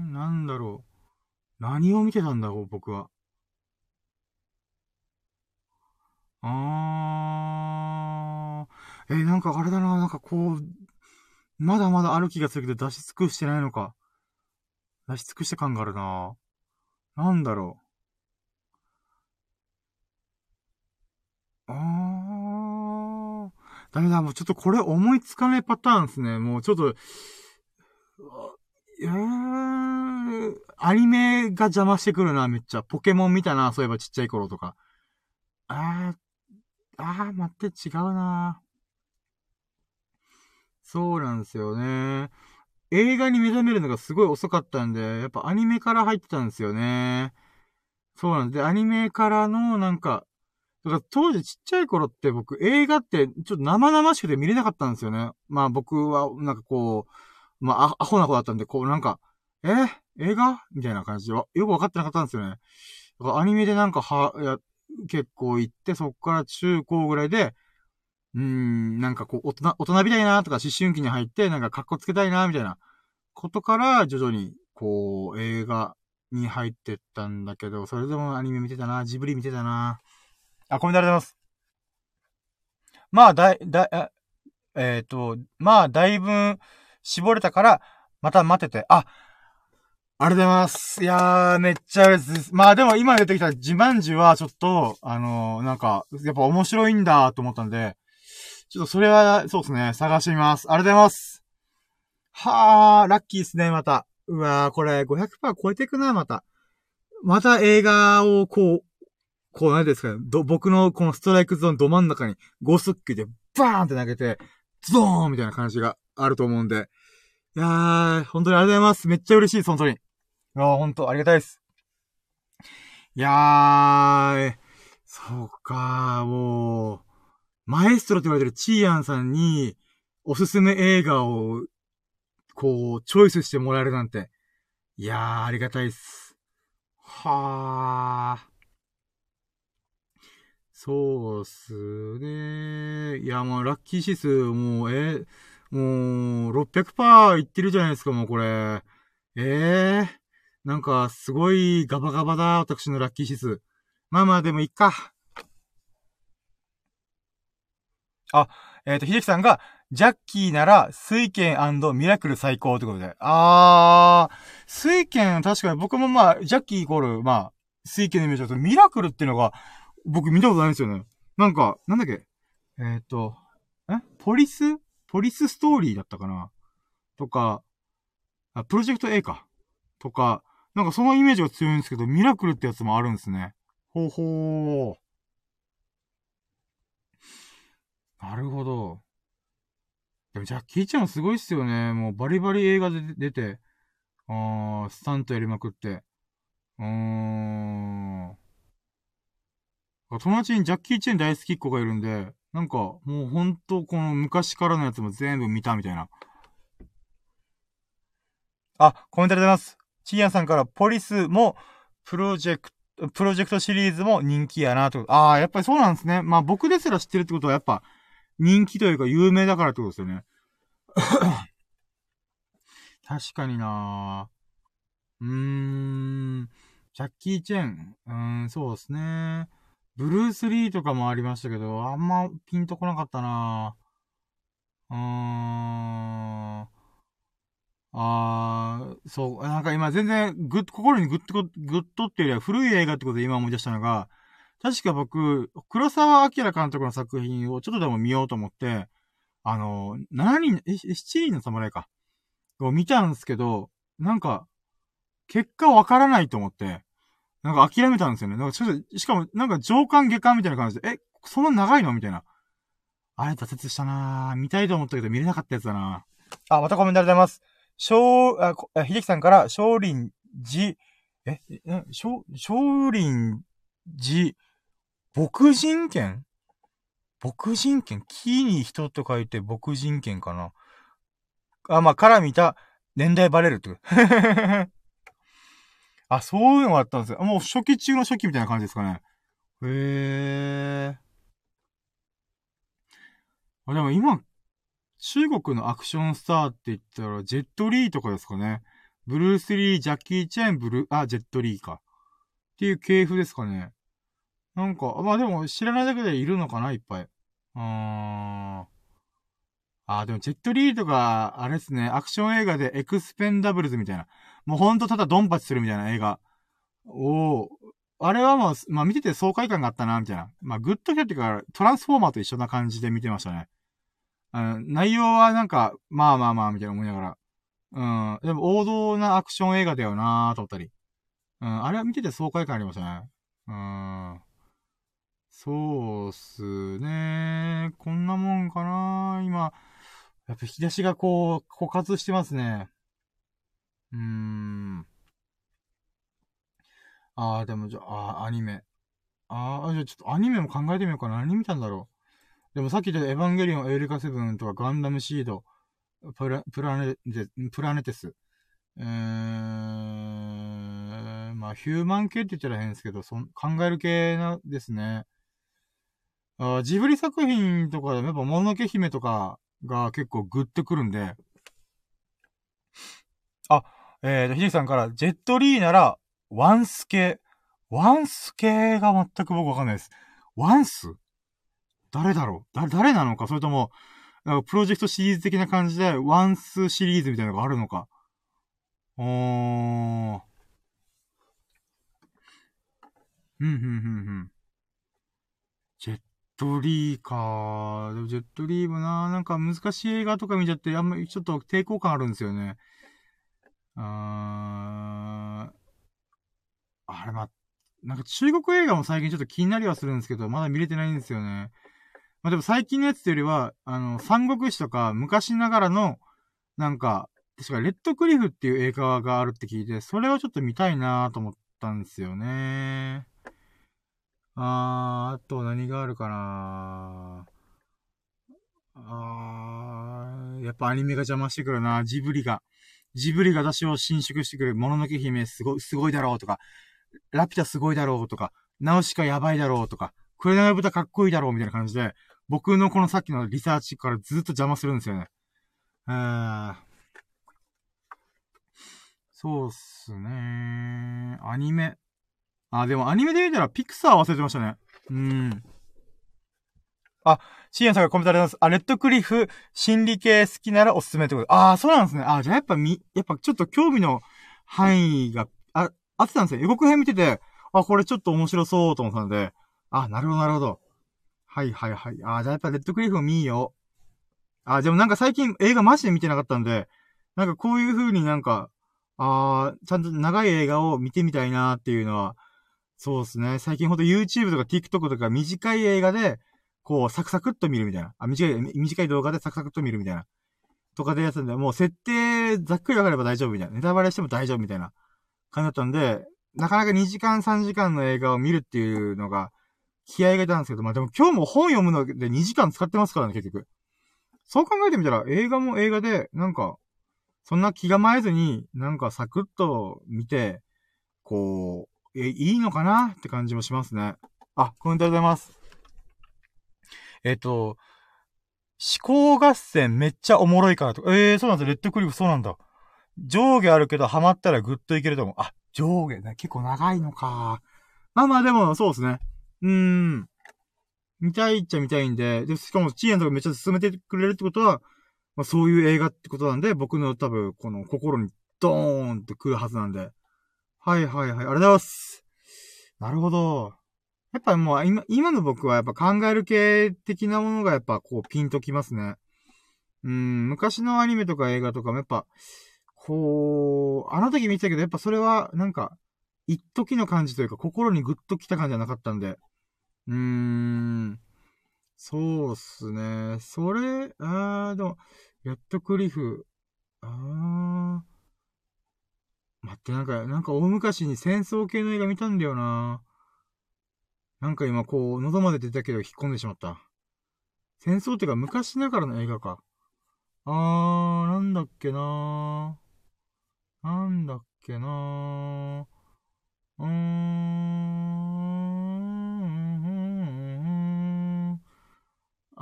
ー、なんだろう。何を見てたんだろう、僕は。あー。えー、なんかあれだな、なんかこう、まだまだある気がするけど出し尽くしてないのか。出し尽くした感があるななんだろう。あー。ダメだ、もうちょっとこれ思いつかないパターンですね。もうちょっと、いやー、アニメが邪魔してくるな、めっちゃ。ポケモン見たな、そういえばちっちゃい頃とか。あー、あー、待って、違うなそうなんですよね。映画に目覚めるのがすごい遅かったんで、やっぱアニメから入ってたんですよね。そうなんで、アニメからのなんか、だから当時ちっちゃい頃って僕映画ってちょっと生々しくて見れなかったんですよね。まあ僕はなんかこう、まあアホな子だったんで、こうなんか、え？映画？みたいな感じでよくわかってなかったんですよね。だからアニメでなんかは、や、結構行って、そっから中高ぐらいで、うん、なんかこう、大人、大人びたいなとか思春期に入って、なんか格好つけたいなみたいなことから、徐々に、こう、映画に入ってったんだけど、それでもアニメ見てたな、ジブリ見てたな。あ、コメントありがとうございます。まあ、だい、だ、えっ、ー、と、まあ、だいぶ絞れたから、また待ってて。あ、ありがとうございます。いやー、めっちゃ嬉しいです。まあでも今出てきた自慢樹はちょっと、あのー、なんか、やっぱ面白いんだと思ったんで、ちょっとそれは、そうですね、探してみます。ありがとうございます。はー、ラッキーですね、また。うわー、これ500%超えていくな、また。また映画をこう、こう、何ですかね、ど、僕のこのストライクゾーンど真ん中に5スッキでバーンって投げて、ズドーンみたいな感じがあると思うんで。いやー、本当にありがとうございます。めっちゃ嬉しいです、本当に。いやー、本当ありがたいです。いやー、そうかもう、マエストロと言われてるチーアンさんに、おすすめ映画を、こう、チョイスしてもらえるなんて。いやー、ありがたいっす。はー。そうっすね。いや、もう、ラッキー指数、もう、え、もう、600%いってるじゃないですか、もうこれ。ええー、なんか、すごいガバガバだ、私のラッキー指数。まあまあ、でもいっか。あ、えっ、ー、と、秀樹さんが、ジャッキーなら、水剣ミラクル最高ってことで。あー、水剣、確かに僕もまあ、ジャッキーイコール、まあ、水剣のイメージだと、ミラクルっていうのが、僕見たことないんですよね。なんか、なんだっけ？えっ、ー、と、え？ポリス？ポリスストーリーだったかな？とか、あ、プロジェクト A か。とか、なんかそのイメージが強いんですけど、ミラクルってやつもあるんですね。ほうほー。なるほど。でもジャッキーちゃんすごいっすよね。もうバリバリ映画で出て、あー、スタントやりまくって。うーん。友達にジャッキー・チェン大好きっ子がいるんで、なんか、もうほんとこの昔からのやつも全部見たみたいな。あ、コメントありがとうございます。チーヤンさんからポリスも、プロジェクト、プロジェクトシリーズも人気やなと。ああ、やっぱりそうなんですね。まあ僕ですら知ってるってことはやっぱ人気というか有名だからってことですよね。*coughs* 確かになうーん。ジャッキー・チェン。うーん、そうですね。ブルース・リーとかもありましたけど、あんまピンとこなかったなうーん。あー、そう、なんか今全然ぐっ、心にぐっと、ぐっとっていうよりは古い映画ってことで今思い出したのが、確か僕、黒沢明監督の作品をちょっとでも見ようと思って、あの、7人、え、7人の侍か。を見たんですけど、なんか、結果わからないと思って、なんか諦めたんですよね。なんかちょっと、しかも、なんか上巻下巻みたいな感じで、え、そんな長いの？みたいな。あれ、挫折したなぁ。見たいと思ったけど見れなかったやつだなあ、またコメントありがとうございます。少、あ、あ秀樹さんから、少林寺、え、え、少、少林寺、牧人剣牧人剣木に人と書いて牧人剣かな？あ、まあ、から見た年代バレるってこと。*laughs* あ、そういうのがあったんですよ。もう初期中の初期みたいな感じですかね。へえ。あ、でも今、中国のアクションスターって言ったら、ジェットリーとかですかね。ブルース・リー、ジャッキー・チェーン、ブルー、あ、ジェットリーか。っていう系譜ですかね。なんか、まあでも知らないだけでいるのかないっぱい。あーん。あ、でもジェットリーとか、あれですね、アクション映画でエクスペンダブルズみたいな。もうほんとただドンパチするみたいな映画を、あれはもう、まあ見てて爽快感があったな、みたいな。まあグッドキャっていうか、トランスフォーマーと一緒な感じで見てましたね。うん、内容はなんか、まあまあまあ、みたいな思いながら。うん。でも王道なアクション映画だよなーと思ったり。うん、あれは見てて爽快感ありましたね。うん。そうっすね。こんなもんかな今、やっぱ引き出しがこう、枯渇してますね。うーん。ああ、でもじゃあ、あアニメ。ああ、じゃあちょっとアニメも考えてみようかな。何見たんだろう。でもさっき言ったエヴァンゲリオン、エルカセブンとかガンダムシード、プラ、プラネ、プラネテス。えー、まあ、ヒューマン系って言ったら変ですけど、そ、考える系なですね。あジブリ作品とかでもやっぱ、もののけ姫とかが結構グッとくるんで。あ、えーと、ひでさんから、ジェットリーなら、ワンス系。ワンス系が全く僕わかんないです。ワンス？誰だろう？だ、誰なのか？それとも、プロジェクトシリーズ的な感じで、ワンスシリーズみたいなのがあるのか？おー。うん、うん、うん、うん。ジェットリーかでもジェットリーもななんか難しい映画とか見ちゃって、あんまりちょっと抵抗感あるんですよね。あー。あれま、なんか中国映画も最近ちょっと気になりはするんですけど、まだ見れてないんですよね。まあでも最近のやつよりは、あの、三国志とか昔ながらの、なんか、確かレッドクリフっていう映画があるって聞いて、それをちょっと見たいなと思ったんですよね。あー、あと何があるかな。あー、やっぱアニメが邪魔してくるな。ジブリが。ジブリが私を伸縮してくる、もののけ姫すごい、すごいだろうとか、ラピュタすごいだろうとか、ナウシカやばいだろうとか、クレナの豚かっこいいだろうみたいな感じで、僕のこのさっきのリサーチからずっと邪魔するんですよね。えー、そうっすねアニメ。あ、でもアニメで見たらピクサー忘れてましたね。うん。あ、シーアンさんがコメントあります。あ、レッドクリフ、心理系好きならおすすめってこと。ああ、そうなんですね。あじゃあやっぱみ、やっぱちょっと興味の範囲が、あ、あってたんですよ。予告編見てて、あ、これちょっと面白そうと思ったので、あ、なるほど、なるほど。はいはいはい。ああ、じゃあやっぱレッドクリフを見よう。あ、でもなんか最近映画マジで見てなかったんで、なんかこういう風になんか、ああちゃんと長い映画を見てみたいなっていうのは、そうですね。最近ほんと YouTube とか TikTok とか短い映画で、こう、サクサクっと見るみたいな。あ、短い、短い動画でサクサクっと見るみたいな。とかでやつんで、もう設定ざっくりわかれば大丈夫みたいな。ネタバレしても大丈夫みたいな感じだったんで、なかなか2時間3時間の映画を見るっていうのが、気合が出たんですけど、まあでも今日も本読むので2時間使ってますからね、結局。そう考えてみたら、映画も映画で、なんか、そんな気構えずに、なんかサクッと見て、こう、え、いいのかな？って感じもしますね。あ、コメントありがとうございます。えっ、と、思考合戦めっちゃおもろいからとか。ええー、そうなんですレッドクリフそうなんだ。上下あるけど、ハマったらぐっといけると思う。あ、上下ね。結構長いのか。まあまあでも、そうですね。うーん。見たいっちゃ見たいんで、で、しかも、チーアンとかめっちゃ進めてくれるってことは、まあそういう映画ってことなんで、僕の多分、この心にドーンって来るはずなんで。はいはいはい、ありがとうございます。なるほど。やっぱもう今、今の僕はやっぱ考える系的なものがやっぱこうピンときますね。うん、昔のアニメとか映画とかもやっぱ、こう、あの時見てたけどやっぱそれはなんか、一時の感じというか心にグッときた感じじゃなかったんで。うーん。そうっすね。それ、あー、でも、やっとクリフ、あー。待って、なんか、なんか大昔に戦争系の映画見たんだよな。なんか今こう、喉まで出たけど引っ込んでしまった。戦争っていうか昔ながらの映画か。あー、なんだっけなー。なんだっけなー。うーん。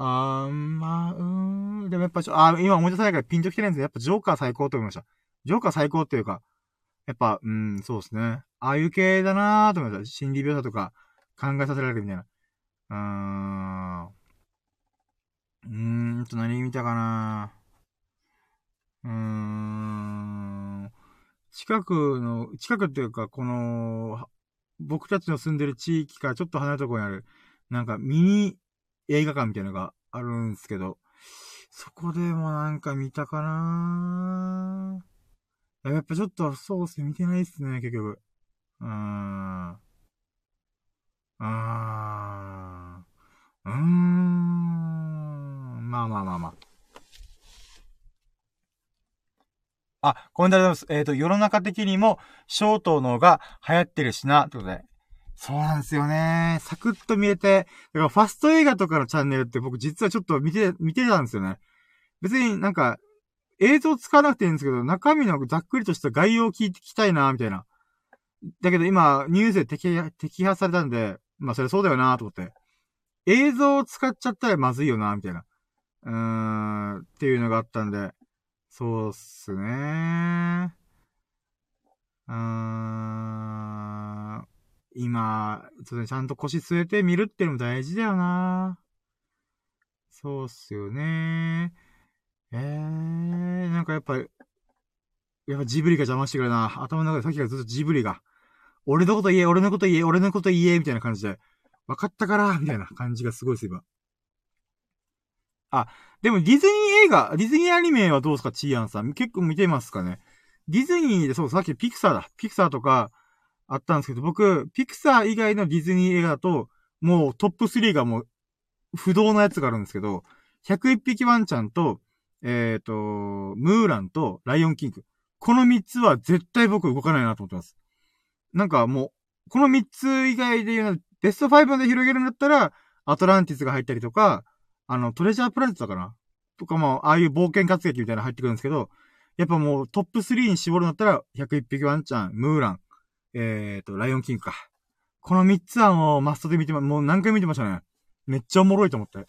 あー、まあ、うーん。でもやっぱちょ、あ今思い出さないからピンときてないんですけど、やっぱジョーカー最高と思いました。ジョーカー最高っていうか、やっぱ、うん、そうですね。ああいう系だなーと思いました。心理描写とか、考えさせられるみたいな。うーん。うーんと、何見たかなーうーん。近くの、近くっていうか、この、僕たちの住んでる地域からちょっと離れたところにある、なんかミニ映画館みたいなのがあるんですけど、そこでもなんか見たかなやっぱちょっと、そうっすね、見てないっすね、結局。うーん。あー。うーん。まあまあまあまあ。あ、コメントありがとうございます。えっ、ー、と、世の中的にも、ショートのが流行ってるしな、ということで。そうなんですよね。サクッと見えて、だからファスト映画とかのチャンネルって僕実はちょっと見て、見てたんですよね。別になんか、映像使わなくていいんですけど、中身のざっくりとした概要を聞いてきたいな、みたいな。だけど今、ニュースで摘摘発されたんで、まあそれそうだよなと思って。映像を使っちゃったらまずいよなみたいな。うーん、っていうのがあったんで、そうっすねうーん、今、そうね、ちゃんと腰据えてみるっていうのも大事だよなそうっすよねえー、なんかやっぱ、やっぱジブリが邪魔してくるな。頭の中でさっきからずっとジブリが。俺のこと言え、俺のこと言え、俺のこと言え、みたいな感じで。分かったから、みたいな感じがすごいです、今。あ、でもディズニー映画、ディズニーアニメはどうですか、チーアンさん。結構見てますかね？ディズニーで、そう、さっきピクサーだ。ピクサーとか、あったんですけど、僕、ピクサー以外のディズニー映画だと、もうトップ3がもう、不動のやつがあるんですけど、101匹ワンちゃんと、えっ、ー、と、ムーランとライオンキング。この3つは絶対僕動かないなと思ってます。なんかもう、この3つ以外で言うの、ベスト5まで広げるんだったら、アトランティスが入ったりとか、あの、トレジャープラネットだかなとかも、ああいう冒険活劇みたいなの入ってくるんですけど、やっぱもうトップ3に絞るんだったら、101匹ワンちゃん、ムーラン、えーと、ライオンキングか。この3つはもうマストで見てま、もう何回見てましたね。めっちゃおもろいと思って。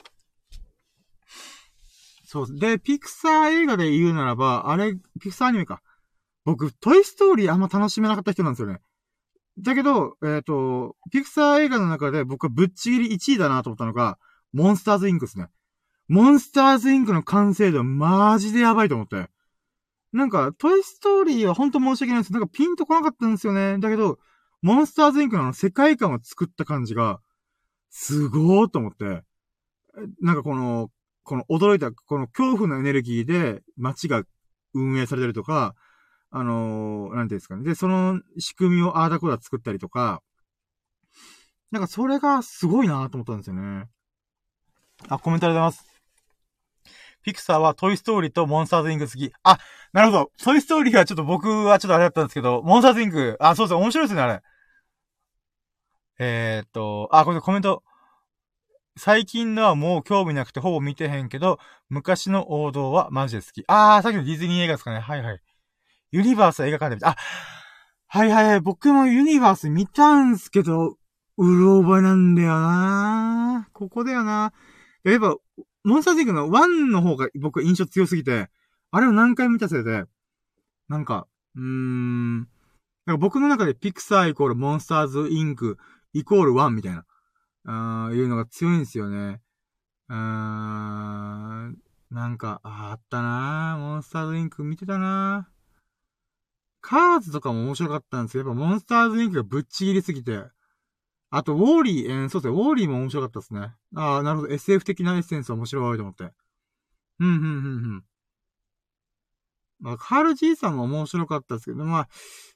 そう。で、ピクサー映画で言うならば、あれ、ピクサーアニメか。僕、トイストーリーあんま楽しめなかった人なんですよね。だけど、えっ、ー、と、ピクサー映画の中で僕はぶっちぎり1位だなと思ったのが、モンスターズインクですね。モンスターズインクの完成度マジでやばいと思って。なんか、トイストーリーはほんと申し訳ないですなんかピンとこなかったんですよね。だけど、モンスターズインクの世界観を作った感じが、すごーと思って。なんかこの、この驚いた、この恐怖のエネルギーで街が運営されてるとか、あのー、なんていうんですかね。で、その仕組みをアーダコーダ作ったりとか、なんかそれがすごいなと思ったんですよね。あ、コメントありがとうございます。ピクサーはトイストーリーとモンスターズインク好き。あ、なるほど。トイストーリーはちょっと僕はちょっとあれだったんですけど、モンスターズインク、あ、そうですね。面白いですね、あれ。えー、っと、あ、これコメント。最近のはもう興味なくてほぼ見てへんけど、昔の王道はマジで好き。あー、さっきのディズニー映画ですかね。はいはい。ユニバース映画館で見た。あ、はいはいはい。僕もユニバース見たんすけど、うろ覚えなんだよなここだよなやっぱ、モンスターズインクの1の方が僕印象強すぎて、あれを何回も見たせいで、なんか、うーん、なんか僕の中でピクサーイコールモンスターズインクイコール1みたいな、あーいうのが強いんですよね。うーん、なんか、ああったなモンスターズインク見てたなカーズとかも面白かったんですけど、やっぱモンスターズインクがぶっちぎりすぎて、あと、ウォーリー、えー、そうですね、ウォーリーも面白かったですね。ああ、なるほど、SF 的なエッセンス面白いと思って。うん、うん、うん、うん。まあ、カール・ジーさんも面白かったですけど、まあ、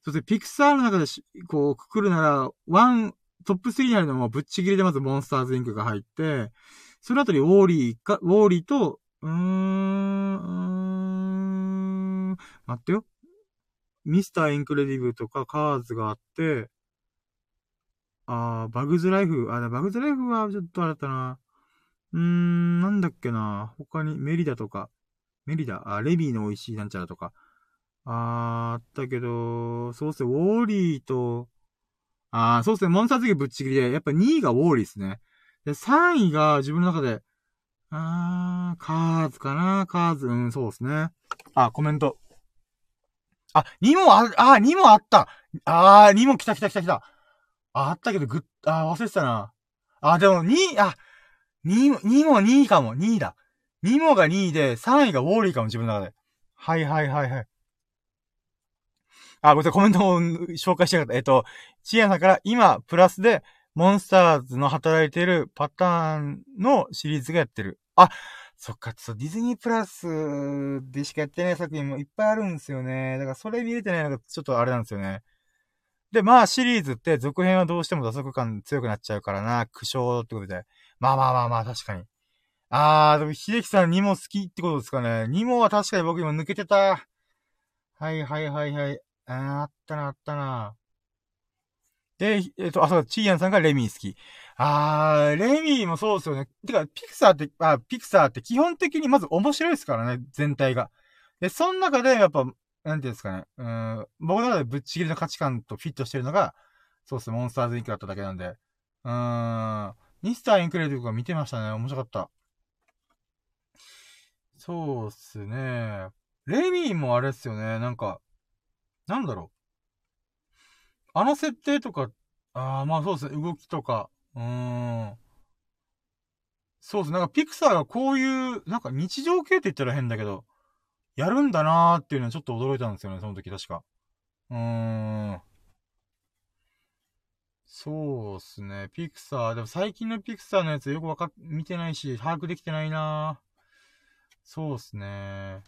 そうですね、ピクサーの中でしこう、くくるなら、ワン、トップ3になるのもぶっちぎりでまずモンスターズインクが入って、その後にウォーリーか、ウォーリーと、うーん、うーん、待ってよ。ミスターインクレディブとかカーズがあって、あー、バグズライフ、あ、バグズライフはちょっとあれだったな。うーん、なんだっけな。他にメリダとか、メリダ、あ、レビーの美味しいなんちゃらとか。あー、あったけど、そうっすね、ウォーリーと、あー、そうっすね、モンスターズゲぶっちぎりで、やっぱ2位がウォーリーっすね。で、3位が自分の中で、あー、カーズかなカーズ、うん、そうっすね。あ、コメント。あ、2もあ、あ、2もあった。あー、2も来た来た来た来た。あ、あったけど、ぐっ、あ、忘れてたな。あ、でも、2、あ、2、2も2位かも、2位だ。2もが2位で、3位がウォーリーかも、自分の中で。はいはいはいはい。あ、ごめんなさい、コメントも紹介してなかった。えっと、チアさんから、今、プラスで、モンスターズの働いてるパターンのシリーズがやってる。あ、そっか、そう、ディズニープラスでしかやってない作品もいっぱいあるんですよね。だからそれ見れてないのがちょっとあれなんですよね。で、まあシリーズって続編はどうしても打足感強くなっちゃうからな、苦笑ってことで。まあまあまあまあ、確かに。あー、でも秀樹さん2も好きってことですかね。2もは確かに僕今抜けてた。はいはいはいはい。あー、あったな、あったな。で、えっ、と、あ、そう、チーヤンさんがレミー好き。あー、レミーもそうですよね。てか、ピクサーって、あ、ピクサーって基本的にまず面白いですからね、全体が。で、その中でやっぱ、なんていうんですかね。うん、僕の中でぶっちぎりの価値観とフィットしてるのが、そうっすね、モンスターズインクだっただけなんで。うーん、ミスターインクレディブが見てましたね。面白かった。そうっすね。レミーもあれっすよね。なんか、なんだろう。あの設定とか、ああ、まあそうですね。動きとか、うーん。そうっす。なんかピクサーがこういう、なんか日常系って言ったら変だけど、やるんだなーっていうのはちょっと驚いたんですよね、その時確か。うーん。そうっすね。ピクサー。でも最近のピクサーのやつよくわか、見てないし、把握できてないなそうっすね。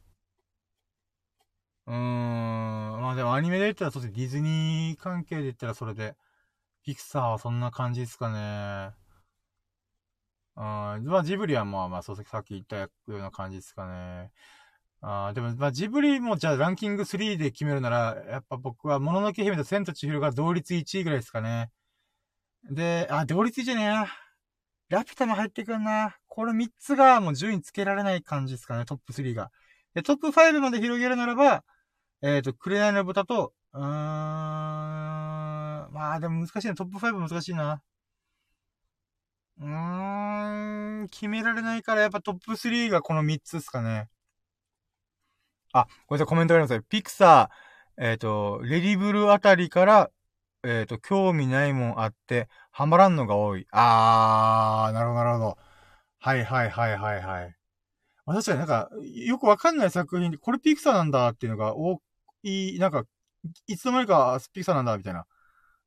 うーん。まあでもアニメで言ったら、そしてディズニー関係で言ったらそれで、ピクサーはそんな感じですかね。うん。まあジブリはまあまあ、そうさっき言ったような感じですかね。ああでも、まあ、ジブリもじゃあランキング3で決めるなら、やっぱ僕は、もののけ姫と千と千尋が同率1位ぐらいですかね。で、あ、同率1位じゃねえな。ラピュタも入ってくんな。この3つがもう順位つけられない感じですかね、トップ3が。で、トップ5まで広げるならば、えっ、ー、と、紅の豚と、うーん、まあでも難しいな。トップ5難しいな。うーん、決められないからやっぱトップ3がこの3つですかね。あ、ごめんなさい、コメントありますピクサー、えっ、ー、と、レディブルあたりから、えっ、ー、と、興味ないもんあって、ハマらんのが多い。あー、なるほど、なるほど。はいはいはいはいはい。まあ、確かになんか、よくわかんない作品で、これピクサーなんだっていうのが多い、なんか、いつの間にかピクサーなんだみたいな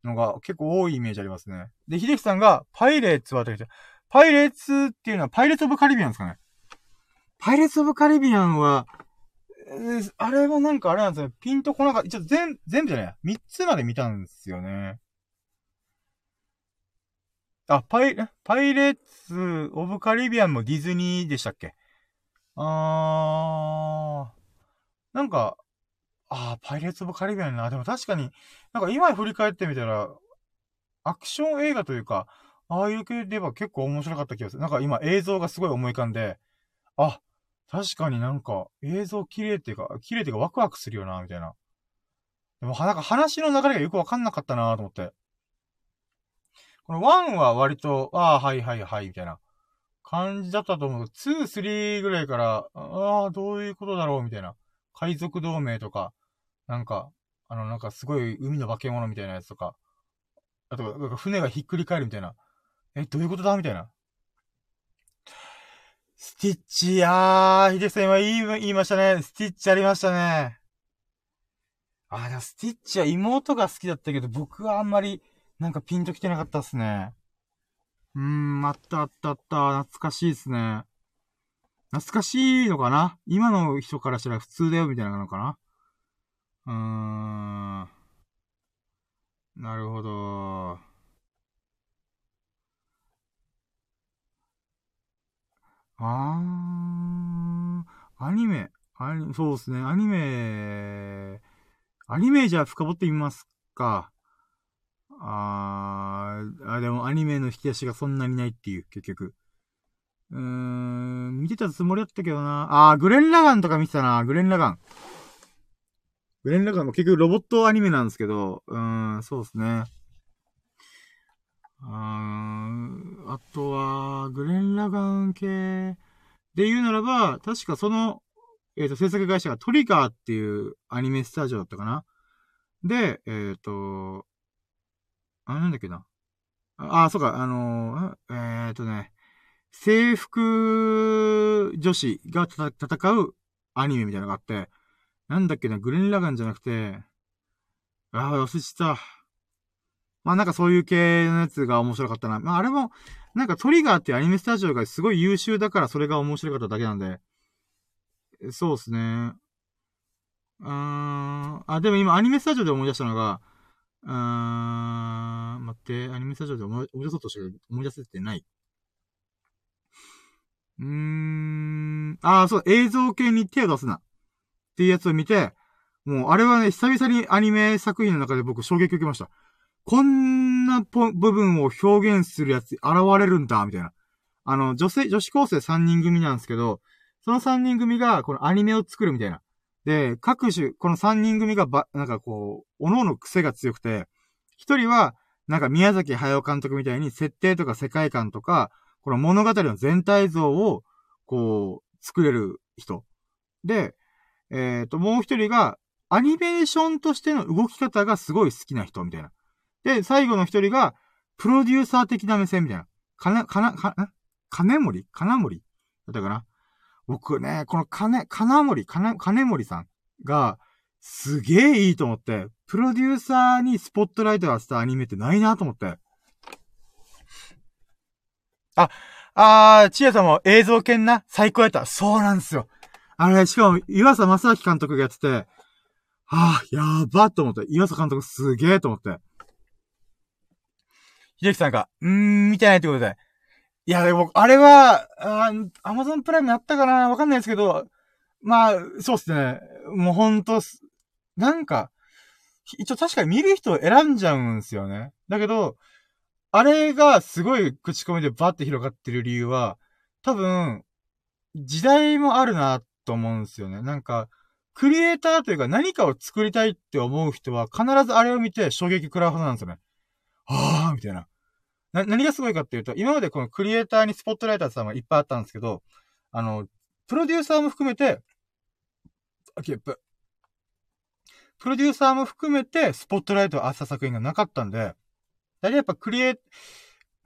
のが結構多いイメージありますね。で、秀樹さんが、パイレーツはと言パイレーツっていうのはパイレーツオブカリビアンですかねパイレーツオブカリビアンは、あれもなんかあれなんですよ。ピンとこなかった。ちょっと全、全部じゃない。三つまで見たんですよね。あ、パイ、パイレーツ・オブ・カリビアンもディズニーでしたっけ？あー。なんか、あー、パイレーツ・オブ・カリビアンな。でも確かに、なんか今振り返ってみたら、アクション映画というか、ああいう系で言えば結構面白かった気がする。なんか今映像がすごい思い浮かんで、あ、確かになんか、映像綺麗っていうか、綺麗っていうかワクワクするよな、みたいな。でも、なんか話の流れがよくわかんなかったなと思って。この1は割と、ああ、はいはいはい、みたいな感じだったと思う。2、3ぐらいから、ああ、どういうことだろう、みたいな。海賊同盟とか、なんか、あの、なんかすごい海の化け物みたいなやつとか、あと、なんか船がひっくり返るみたいな。え、どういうことだ？みたいな。スティッチ、あー、ヒデさん今言い言いましたね。スティッチありましたね。あー、でもスティッチは妹が好きだったけど、僕はあんまり、なんかピンと来てなかったっすね。うーん、あったあったあった。懐かしいっすね。懐かしいのかな？今の人からしたら普通だよ、みたいなのかな？うーん。なるほど。あー、アニメ。アニそうですね。アニメ、アニメじゃ深掘ってみますか。あー、あ、でもアニメの引き出しがそんなにないっていう、結局。うーん、見てたつもりだったけどな。あー、グレン・ラガンとか見てたな。グレン・ラガン。グレン・ラガンも結局ロボットアニメなんですけど、うーん、そうですね。ああとは、グレン・ラガン系で言うならば、確かその、えっ、ー、と、制作会社がトリガーっていうアニメスタジオだったかなで、えっ、ー、と、あ、なんだっけな。あ、あそうか、あのー、えっ、とね、制服女子が戦うアニメみたいなのがあって、なんだっけな、グレン・ラガンじゃなくて、ああ、忘れちゃった。まあなんかそういう系のやつが面白かったな。まああれも、なんかトリガーっていうアニメスタジオがすごい優秀だからそれが面白かっただけなんで。そうですね。うーん。あ、でも今アニメスタジオで思い出したのが、うーん、待って、アニメスタジオで思い出そうとして思い出せてない。うーん。あ、そう、映像系に手を出すな。っていうやつを見て、もう、あれはね、久々にアニメ作品の中で僕衝撃を受けました。こんな部分を表現するやつ現れるんだ、みたいな。あの、女性、女子高生3人組なんですけど、その3人組がこのアニメを作るみたいな。で、各種、この3人組がば、なんかこう、各々癖が強くて、一人は、なんか宮崎駿監督みたいに設定とか世界観とか、この物語の全体像を、こう、作れる人。で、えっ、ー、と、もう一人が、アニメーションとしての動き方がすごい好きな人みたいな。で、最後の一人が、プロデューサー的な目線みたいな。かな、かな、かな、金森？金森？だったかな？僕ね、この金、金森、金、金森さんが、すげえいいと思って、プロデューサーにスポットライトが当てたアニメってないなと思って。あ、あー、ちやさんも映像犬な、最高やった。そうなんですよ。あれ、しかも、岩佐正明監督がやってて、はあ、やばと思って。岩佐監督すげえと思って。秀樹さんが、うーん、見てないってことで。いや、でも、あれは、あアマゾンプライムやったかな？わかんないですけど、まあ、そうっすね。もうほんと、なんか、一応確かに見る人を選んじゃうんすよね。だけど、あれがすごい口コミでバッて広がってる理由は、多分、時代もあるなと思うんですよね。なんか、クリエイターというか何かを作りたいって思う人は必ずあれを見て衝撃食らうはずなんですよね。はぁーみたいな。な、何がすごいかっていうと、今までこのクリエイターにスポットライターさんはいっぱいあったんですけど、あの、プロデューサーも含めて、あ、キープ。プロデューサーも含めてスポットライトを当てた作品がなかったんで、だいやっぱクリエイ、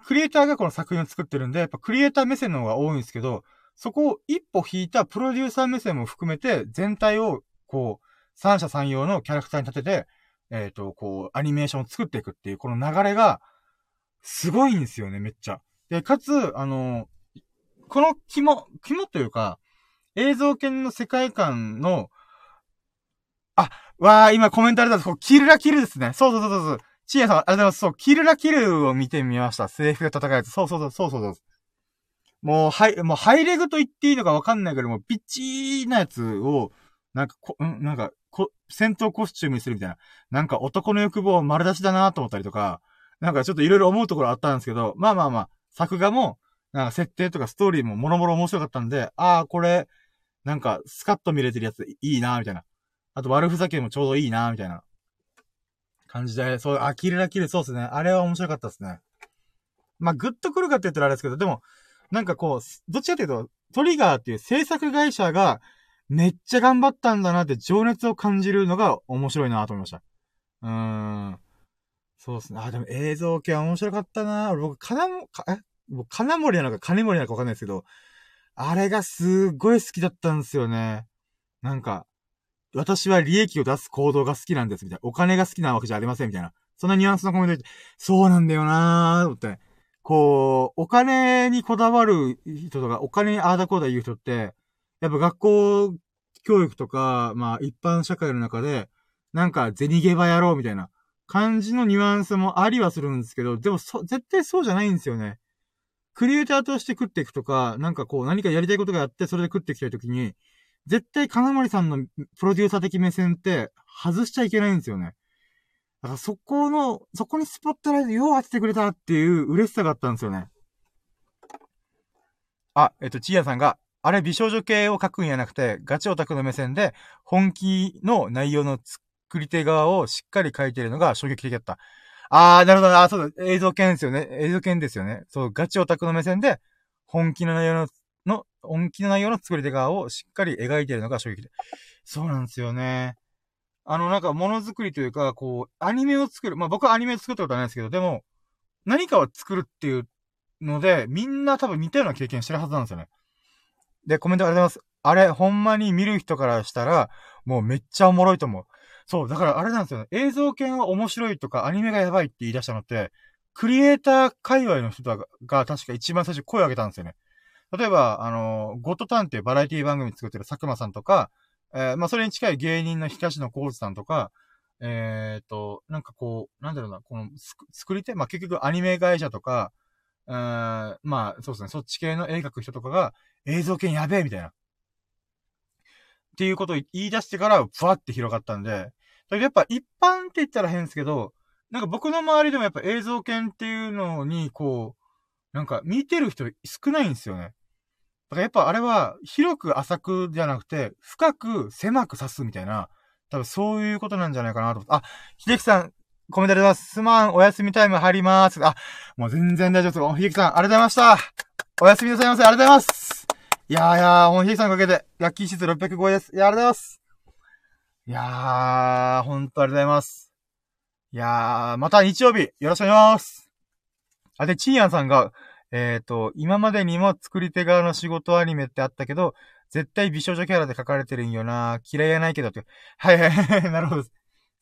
クリエイターがこの作品を作ってるんで、やっぱクリエイター目線の方が多いんですけど、そこを一歩引いたプロデューサー目線も含めて、全体を、こう、三者三様のキャラクターに立てて、えっ、ー、と、こう、アニメーションを作っていくっていう、この流れが、すごいんですよね、めっちゃ。で、かつ、あの、この肝、肝というか、映像犬の世界観の、あ、わー、今コメントあれだと、キルラキルですね。そうそうそうそう。チーヤさん、ありがとうございます。そう、キルラキルを見てみました。制服で戦うやつ。そうそうそう、そうそうそう。もう、はい、もう、ハイレグと言っていいのかわかんないけども、ピッチーなやつを、なんか、こ、ん？なんか、こ、戦闘コスチュームにするみたいな。なんか男の欲望丸出しだなと思ったりとか、なんかちょっといろいろ思うところあったんですけど、まあまあまあ、作画も、なんか設定とかストーリーももろもろ面白かったんで、ああ、これ、なんか、スカッと見れてるやついいなみたいな。あと悪ふざけもちょうどいいなみたいな。感じで、そう、あ、キレラキレ、そうですね。あれは面白かったですね。まあ、グッとくるかって言ったらあれですけど、でも、なんかこう、どっちかというと、トリガーっていう制作会社が、めっちゃ頑張ったんだなって情熱を感じるのが面白いなと思いました。うーん。そうですね。あ、でも映像系は面白かったな僕、金も、え？僕、金森なのか金森なのかわかんないですけど、あれがすっごい好きだったんですよね。なんか、私は利益を出す行動が好きなんです、みたいな。お金が好きなわけじゃありません、みたいな。そんなニュアンスのコメント言って、そうなんだよなー、思って。こう、お金にこだわる人とか、お金にああだこうだ言う人って、やっぱ学校教育とか、まあ一般社会の中で、なんか銭ゲバやろうみたいな。感じのニュアンスもありはするんですけど、でもそ、絶対そうじゃないんですよね。クリエイターとして食っていくとか、なんかこう何かやりたいことがあってそれで食っていきたいときに、絶対金森さんのプロデューサー的目線って外しちゃいけないんですよね。だからそこの、そこにスポットライトよう当ててくれたっていう嬉しさがあったんですよね。あ、えっと、チーヤさんが、あれ美少女系を書くんやなくて、ガチオタクの目線で、本気の内容の作り手側をしっかり書いてるのが衝撃的だった。あー、なるほど。あ、そうだ。映像系ですよね。映像系ですよね。そう、ガチオタクの目線で、本気の内容の、の、本気の内容の作り手側をしっかり描いてるのが衝撃的。そうなんですよね。あの、なんか、ものづくりというか、こう、アニメを作る。まあ、僕はアニメを作ったことはないですけど、でも、何かを作るっていうので、みんな多分似たような経験してるはずなんですよね。で、コメントありがとうございます。あれ、ほんまに見る人からしたら、もうめっちゃおもろいと思う。そう、だからあれなんですよね。映像系は面白いとかアニメがやばいって言い出したのって、クリエイター界隈の人がが確か一番最初声を上げたんですよね。例えば、あの、ゴッドタンっていうバラエティ番組作ってる佐久間さんとか、えー、まあ、それに近い芸人の東野幸治さんとか、えっ、と、なんかこう、なんだろうな、この、作り手、まあ、結局アニメ会社とか、えー、まあ、そうですね、そっち系の絵描く人とかが、映像系やべえみたいな。っていうことを言い出してから、ふわって広がったんで、だけどやっぱ一般って言ったら変ですけど、なんか僕の周りでもやっぱ映像犬っていうのに、こう、なんか見てる人少ないんですよね。だからやっぱあれは、広く浅くじゃなくて、深く狭く刺すみたいな、多分そういうことなんじゃないかなと思って。あ、秀樹さん、コメントありがとうございます。すまん、お休みタイム入ります。あ、もう全然大丈夫です。秀樹さん、ありがとうございました。おやすみなさいませ。ありがとうございます。いやーいやー、もう秀樹さんのかげで、ラッキーシーズ600超えです。いや、ありがとうございます。いやー、ほんとありがとうございます。いやー、また日曜日、よろしくお願いします。あ、で、チーアンさんが、えっ、ー、と、今までにも作り手側の仕事アニメってあったけど、絶対美少女キャラで書かれてるんよな嫌いやないけどって。はいはいはい、なるほど。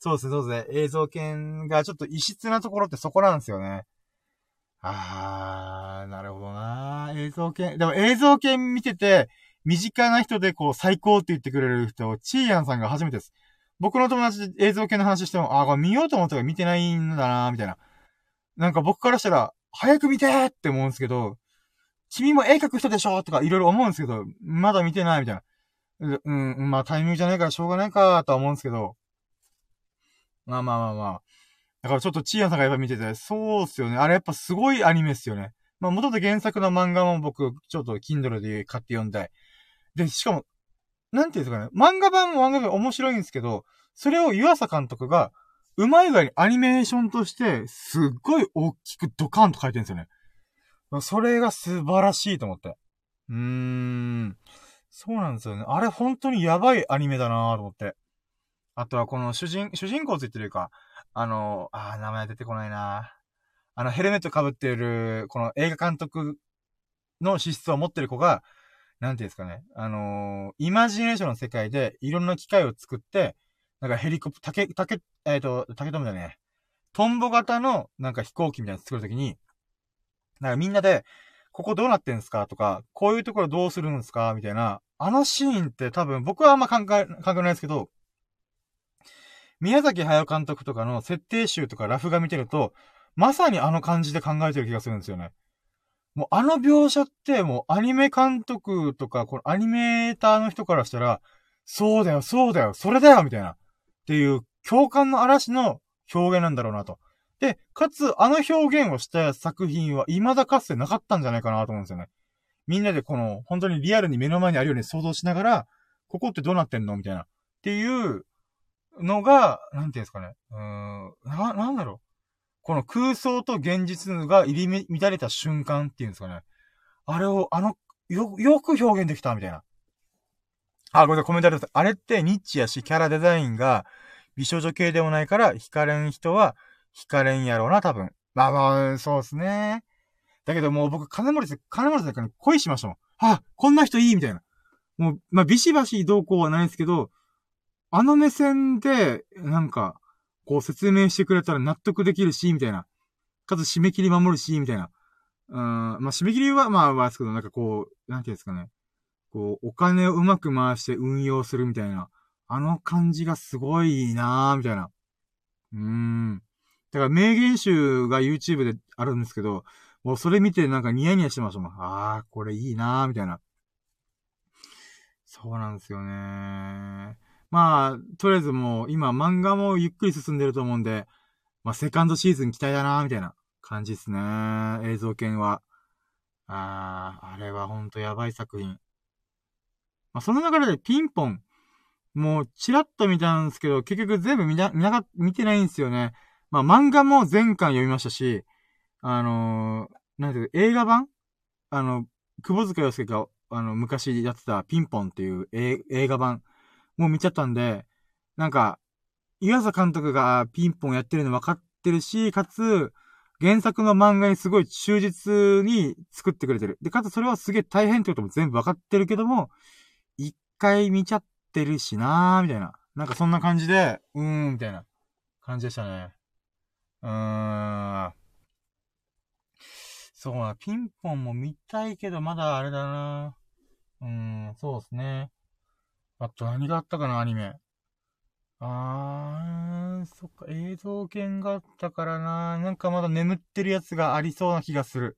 そうですね、そうですね。映像犬がちょっと異質なところってそこなんですよね。あー、なるほどな映像犬。でも映像犬見てて、身近な人でこう最高って言ってくれる人、チーヤンさんが初めてです。僕の友達で映像系の話しても、あ、これ見ようと思ったら見てないんだなみたいな。なんか僕からしたら、早く見てーって思うんですけど、君も絵描く人でしょとかいろいろ思うんですけど、まだ見てないみたいな。うん、まあタイミングじゃないからしょうがないかとは思うんですけど。まあまあまあまあ。だからちょっとチーヤンさんがやっぱ見てて、そうっすよね。あれやっぱすごいアニメっすよね。まあ元々原作の漫画も僕、ちょっと Kindle で買って読んで。で、しかも、なんていうんですかね。漫画版も漫画版面白いんですけど、それを湯浅監督が、うまい具合にアニメーションとして、すっごい大きくドカンと書いてるんですよね。それが素晴らしいと思って。うーん。そうなんですよね。あれ本当にやばいアニメだなと思って。あとはこの主人、主人公って言ってるか、あの、あ名前出てこないなあの、ヘルメット被っている、この映画監督の資質を持ってる子が、なんていうんですかね。あのー、イマジネーションの世界でいろんな機械を作って、なんかヘリコプター、竹、竹、えっ、ー、と、竹富だね。トンボ型のなんか飛行機みたいなの作るときに、なんかみんなで、ここどうなってんすか？とか、こういうところどうするんですか？みたいな、あのシーンって多分僕はあんま考え、考えないですけど、宮崎駿監督とかの設定集とかラフが見てると、まさにあの感じで考えてる気がするんですよね。もうあの描写ってもうアニメ監督とか、このアニメーターの人からしたら、そうだよ、そうだよ、それだよ、みたいな。っていう共感の嵐の表現なんだろうなと。で、かつ、あの表現をした作品は未だかつてなかったんじゃないかなと思うんですよね。みんなでこの、本当にリアルに目の前にあるように想像しながら、ここってどうなってんの？みたいな。っていうのが、なんていうんですかね。うん、な、なんだろう。この空想と現実が入り乱れた瞬間っていうんですかね。あれを、あの、よ、よく表現できたみたいな。あ、ごめんなさい、コメントあります。あれってニッチやし、キャラデザインが美少女系でもないから、惹かれん人は惹かれんやろうな、多分。まあまあ、そうですね。だけどもう僕、金森さん、金森さんに恋しましたもん。あ、こんな人いいみたいな。もう、まあ、ビシバシどうこうはないんですけど、あの目線で、なんか、こう説明してくれたら納得できるし、みたいな。かつ締め切り守るし、みたいな。うん、まあ、締め切りは、まあ、まあ、ですけど、なんかこう、なんていうんですかね。こう、お金をうまく回して運用するみたいな。あの感じがすごいなぁ、みたいな。うーん。だから名言集が YouTube であるんですけど、もうそれ見てなんかニヤニヤしてましたもん。ああ、これいいなぁ、みたいな。そうなんですよねー。まあ、とりあえずもう今漫画もゆっくり進んでると思うんで、まあセカンドシーズン期待だなみたいな感じですね。映像犬は。ああ、あれはほんとやばい作品。まあその流れでピンポン。もうチラッと見たんですけど、結局全部見な、見なか、見てないんですよね。まあ漫画も全巻読みましたし、あのー、なんていう映画版？あの、久保塚洋介が、あの、昔やってたピンポンっていう映画版もう見ちゃったんで、なんか、岩佐監督がピンポンやってるの分かってるし、かつ、原作の漫画にすごい忠実に作ってくれてる。で、かつそれはすげえ大変ってことも全部分かってるけども、一回見ちゃってるしなーみたいな。なんかそんな感じで、うーん、みたいな感じでしたね。うーん。そうな、ピンポンも見たいけど、まだあれだなうーん、そうですね。あと何があったかな、アニメ。あー、そっか、映像犬があったからな。なんかまだ眠ってるやつがありそうな気がする。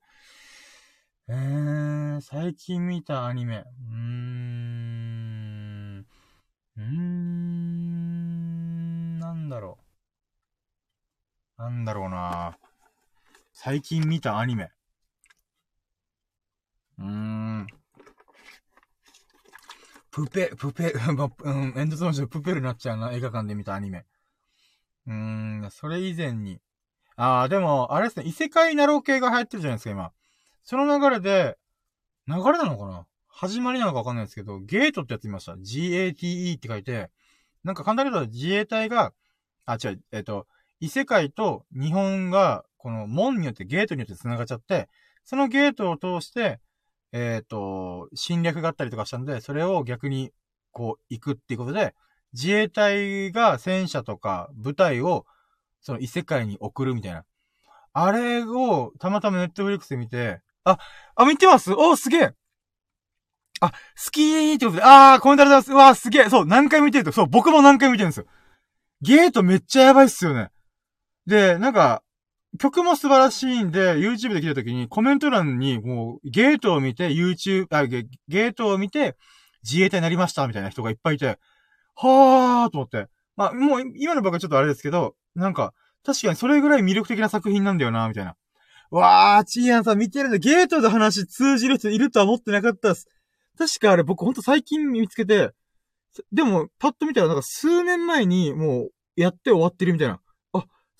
えー、最近見たアニメ。うーん。うーん、なんだろう。なんだろうな最近見たアニメ。うーん。プペ、プペ、*laughs* うん、エンドゾーン上プペルになっちゃうな、映画館で見たアニメ。うーん、それ以前に。ああ、でも、あれですね、異世界ナロー系が流行ってるじゃないですか、今。その流れで、流れなのかな？始まりなのかわかんないですけど、ゲートってやつ見ました。GATE って書いて、なんか簡単に言うと自衛隊が、あ、違う、えっ、と、異世界と日本が、この門によってゲートによって繋がっちゃって、そのゲートを通して、えっ、と、侵略があったりとかしたんで、それを逆に、こう、行くっていうことで、自衛隊が戦車とか部隊を、その異世界に送るみたいな。あれを、たまたまネットフリックスで見て、あ、あ、見てます？おすげえあ、好きーってことで、あー、コメントありがとうございます。うわー、すげえそう、何回見てると、そう、僕も何回見てるんですよ。ゲートめっちゃやばいっすよね。で、なんか、曲も素晴らしいんで、YouTube で来た時にコメント欄にもうゲートを見て YouTube、あ、ゲゲートを見て自衛隊になりましたみたいな人がいっぱいいて、はーと思って。まあ、もう今の僕はちょっとあれですけど、なんか、確かにそれぐらい魅力的な作品なんだよな、みたいな。わー、チーヤンさん見てるんだ。ゲートで話通じる人いるとは思ってなかったです。確かあれ僕ほんと最近見つけて、でも、パッと見たらなんか数年前にもうやって終わってるみたいな。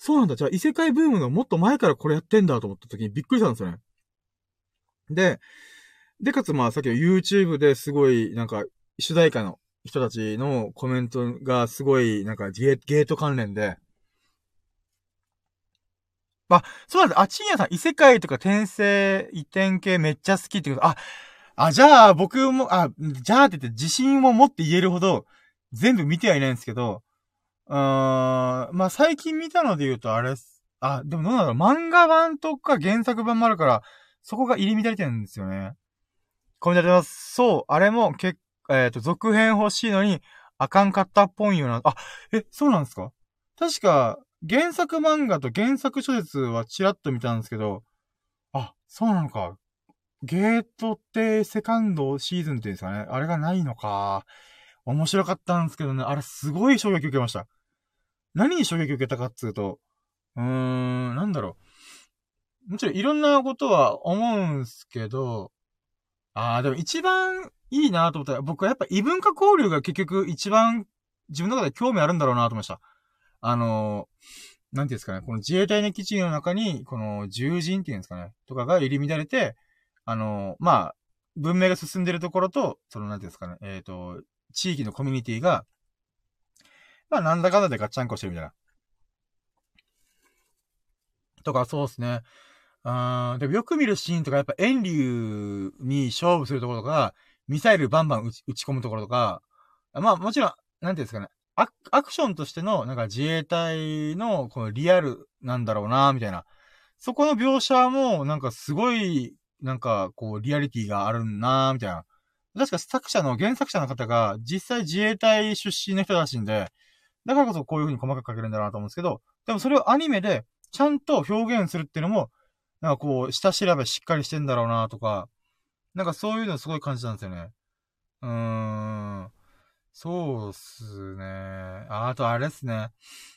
そうなんだ。じゃあ異世界ブームのもっと前からこれやってんだと思った時にびっくりしたんですよね。で、で、かつまあさっきの YouTube ですごいなんか主題歌の人たちのコメントがすごいなんかゲート関連で、あ、そうなんです。あ、ちんやさん異世界とか転生、移転系めっちゃ好きってこと、あ、あ、じゃあ、僕も、あ、じゃあって言って自信を持って言えるほど、全部見てはいないんですけど、うーん、まあ、最近見たので言うと、あれすあ、でもどうなの漫画版とか原作版もあるから、そこが入り乱れてるんですよね。コメントあります。そう、あれも、けえっ、ー、と、続編欲しいのに、あかんかったっぽいような。あ、え、そうなんですか？確か、原作漫画と原作小説はチラッと見たんですけど、あ、そうなのか。ゲートってセカンドシーズンっていうんですかね。あれがないのか。面白かったんですけどね。あれすごい衝撃受けました。何に衝撃受けたかっつうと、うーん、なんだろう。もちろんいろんなことは思うんすけど、ああ、でも一番いいなと思ったら、僕はやっぱ異文化交流が結局一番自分の中で興味あるんだろうなと思いました。あのなんていうんですかね、この自衛隊の基地の中に、この獣人っていうんですかね、とかが入り乱れて、あの、まあ、文明が進んでるところと、その、なんていうんですかね、えっ、ー、と、地域のコミュニティが、まあ、なんだかんだでガッチャンコしてるみたいな。とか、そうですね。あでもよく見るシーンとか、やっぱ、遠流に勝負するところとか、ミサイルバンバン打ち打ち込むところとか、まあ、もちろん、なんていうんですかね、アクションとしての、なんか自衛隊の、このリアルなんだろうな、みたいな。そこの描写も、なんかすごいなんか、こう、リアリティがあるなみたいな。確か作者の、原作者の方が、実際自衛隊出身の人らしいんで、だからこそこういう風に細かく書けるんだなと思うんですけど、でもそれをアニメで、ちゃんと表現するっていうのも、なんかこう、下調べしっかりしてんだろうなとか、なんかそういうのすごい感じたんですよね。うーん。そうっすね。あ、あとあれっすね。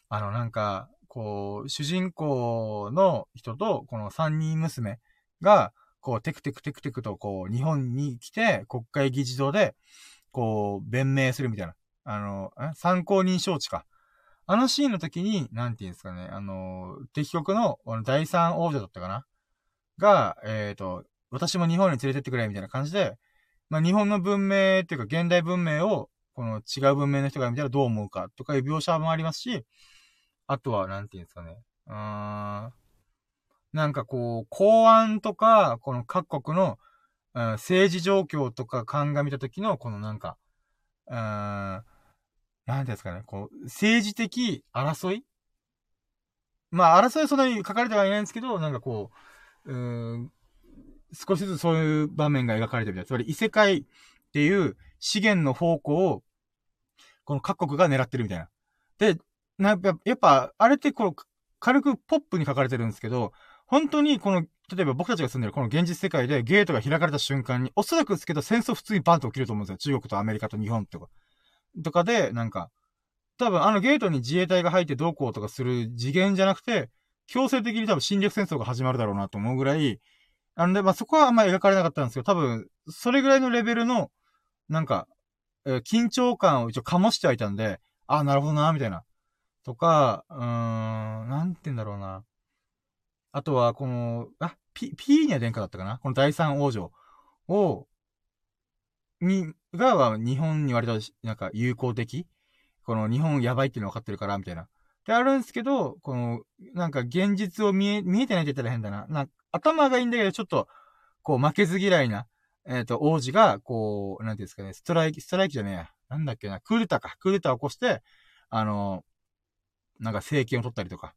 あの、なんか、こう、主人公の人と、この三人娘が、こう、テクテクテクテクと、こう、日本に来て、国会議事堂で、こう、弁明するみたいな。あの、参考人招致か。あのシーンの時に、なんて言うんですかね、あの、敵国のの第三王女だったかなが、えっ、ー、と、私も日本に連れてってくれ、みたいな感じで、まあ、日本の文明っていうか、現代文明を、この違う文明の人が見たらどう思うか、とかいう描写もありますし、あとは、なんて言うんですかね、うーん、なんかこう、公安とか、この各国の、うん、政治状況とか鑑みたときの、このなんか、うん、なんですかね、こう、政治的争い？まあ、争いはそんなに書かれてはいないんですけど、なんかこう、うん、少しずつそういう場面が描かれてるみたい。つまり異世界っていう資源の方向を、この各国が狙ってるみたいな。で、な、やっぱ、あれってこう、軽くポップに書かれてるんですけど、本当にこの、例えば僕たちが住んでるこの現実世界でゲートが開かれた瞬間に、おそらくですけど戦争普通にバンと起きると思うんですよ。中国とアメリカと日本とか。とかで、なんか、多分あのゲートに自衛隊が入ってどうこうとかする次元じゃなくて、強制的に多分侵略戦争が始まるだろうなと思うぐらい、あので、まあ、そこはあんま描かれなかったんですけど、多分、それぐらいのレベルの、なんか、えー、緊張感を一応醸してはいたんで、ああ、なるほどな、みたいな。とか、うーん、なんて言うんだろうな。あとは、この、あ、ピ、ピーニャ殿下だったかな？この第三王女を、に、がは、日本に割と、なんか、友好的？この日本やばいっていうの分かってるから、みたいな。で、あるんですけど、この、なんか現実を見え、見えてないって言ったら変だな。なんか頭がいいんだけど、ちょっと、こう、負けず嫌いな、えっ、ー、と、王子が、こう、なんていうんですかね、ストライキ、ストライキじゃねえや。なんだっけな、クーデタか。クーデタを起こして、あの、なんか政権を取ったりとか。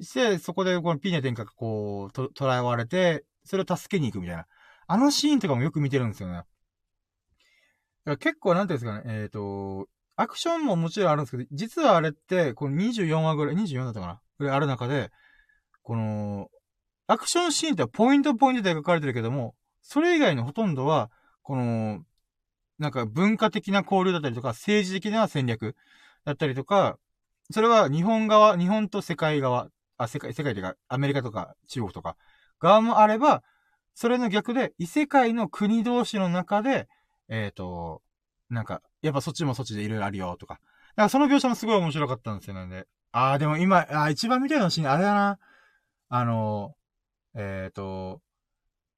して、そこでこのピーニャ殿下がこう、と、捕らわれて、それを助けに行くみたいな。あのシーンとかもよく見てるんですよね。だから結構、なんていうんですかね、えっ、ー、と、アクションももちろんあるんですけど、実はあれって、この24話ぐらい、24だったかなぐらいある中で、この、アクションシーンってポイントポイントで描かれてるけども、それ以外のほとんどは、この、なんか文化的な交流だったりとか、政治的な戦略だったりとか、それは日本側、日本と世界側、あ、世界、世界というか、アメリカとか中国とか、側もあれば、それの逆で、異世界の国同士の中で、えっ、ー、と、なんか、やっぱそっちもそっちでいろいろあるよ、とか。だからその描写もすごい面白かったんですよね。ああ、でも今、あ一番見たいのシーン、あれだな。あの、えっ、ー、と、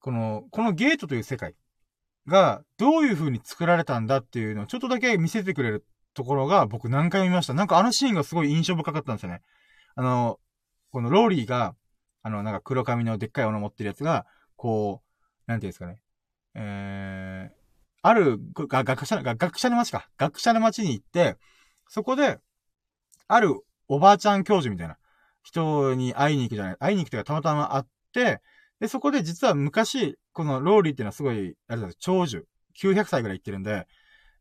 この、このゲートという世界がどういう風に作られたんだっていうのをちょっとだけ見せてくれるところが僕何回も見ました。なんかあのシーンがすごい印象深かったんですよね。あの、このローリーが、あの、なんか黒髪のでっかい斧持ってるやつが、こう、なんていうんですかね。えー、ある、が、学者、学者の町か。学者の町に行って、そこで、あるおばあちゃん教授みたいな人に会いに行くじゃない。会いに行くというかたまたま会って、で、そこで実は昔、このローリーっていうのはすごい、あれだ、長寿、900歳ぐらい行ってるんで、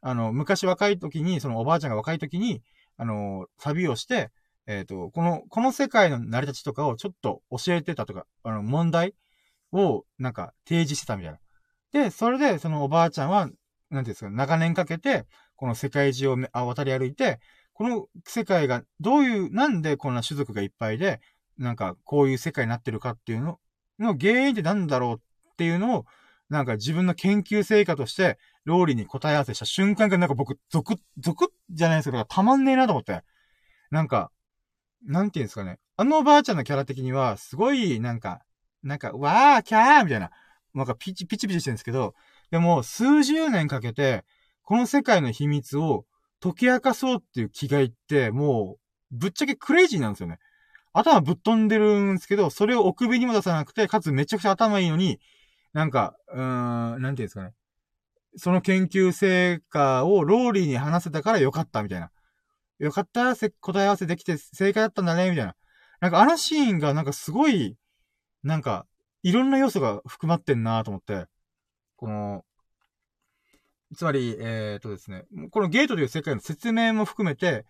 あの、昔若い時に、そのおばあちゃんが若い時に、あの、旅をして、えっ、ー、と、この、この世界の成り立ちとかをちょっと教えてたとか、あの、問題を、なんか、提示してたみたいな。で、それで、そのおばあちゃんは、なんていうんですか、長年かけて、この世界中を渡り歩いて、この世界がどういう、なんでこんな種族がいっぱいで、なんかこういう世界になってるかっていうのの原因って何だろうっていうのを、なんか自分の研究成果として、ローリーに答え合わせした瞬間からなんか僕、ゾク、ゾクじゃないですけど、たまんねえなと思って。なんか、なんていうんですかね。あのおばあちゃんのキャラ的には、すごい、なんか、なんか、わー、キャーみたいな。なんかピチピチピチしてるんですけど、でも、数十年かけて、この世界の秘密を解き明かそうっていう気概って、もう、ぶっちゃけクレイジーなんですよね。頭ぶっ飛んでるんですけど、それをお首にも出さなくて、かつめちゃくちゃ頭いいのに、なんか、うーん、なんていうんですかね。その研究成果をローリーに話せたからよかったみたいな。よかった答え合わせできて正解だったんだねみたいな。なんかあのシーンがなんかすごい、なんか、いろんな要素が含まってんなと思って、この、つまり、えっ、ー、とですね、このゲートという世界の説明も含めて、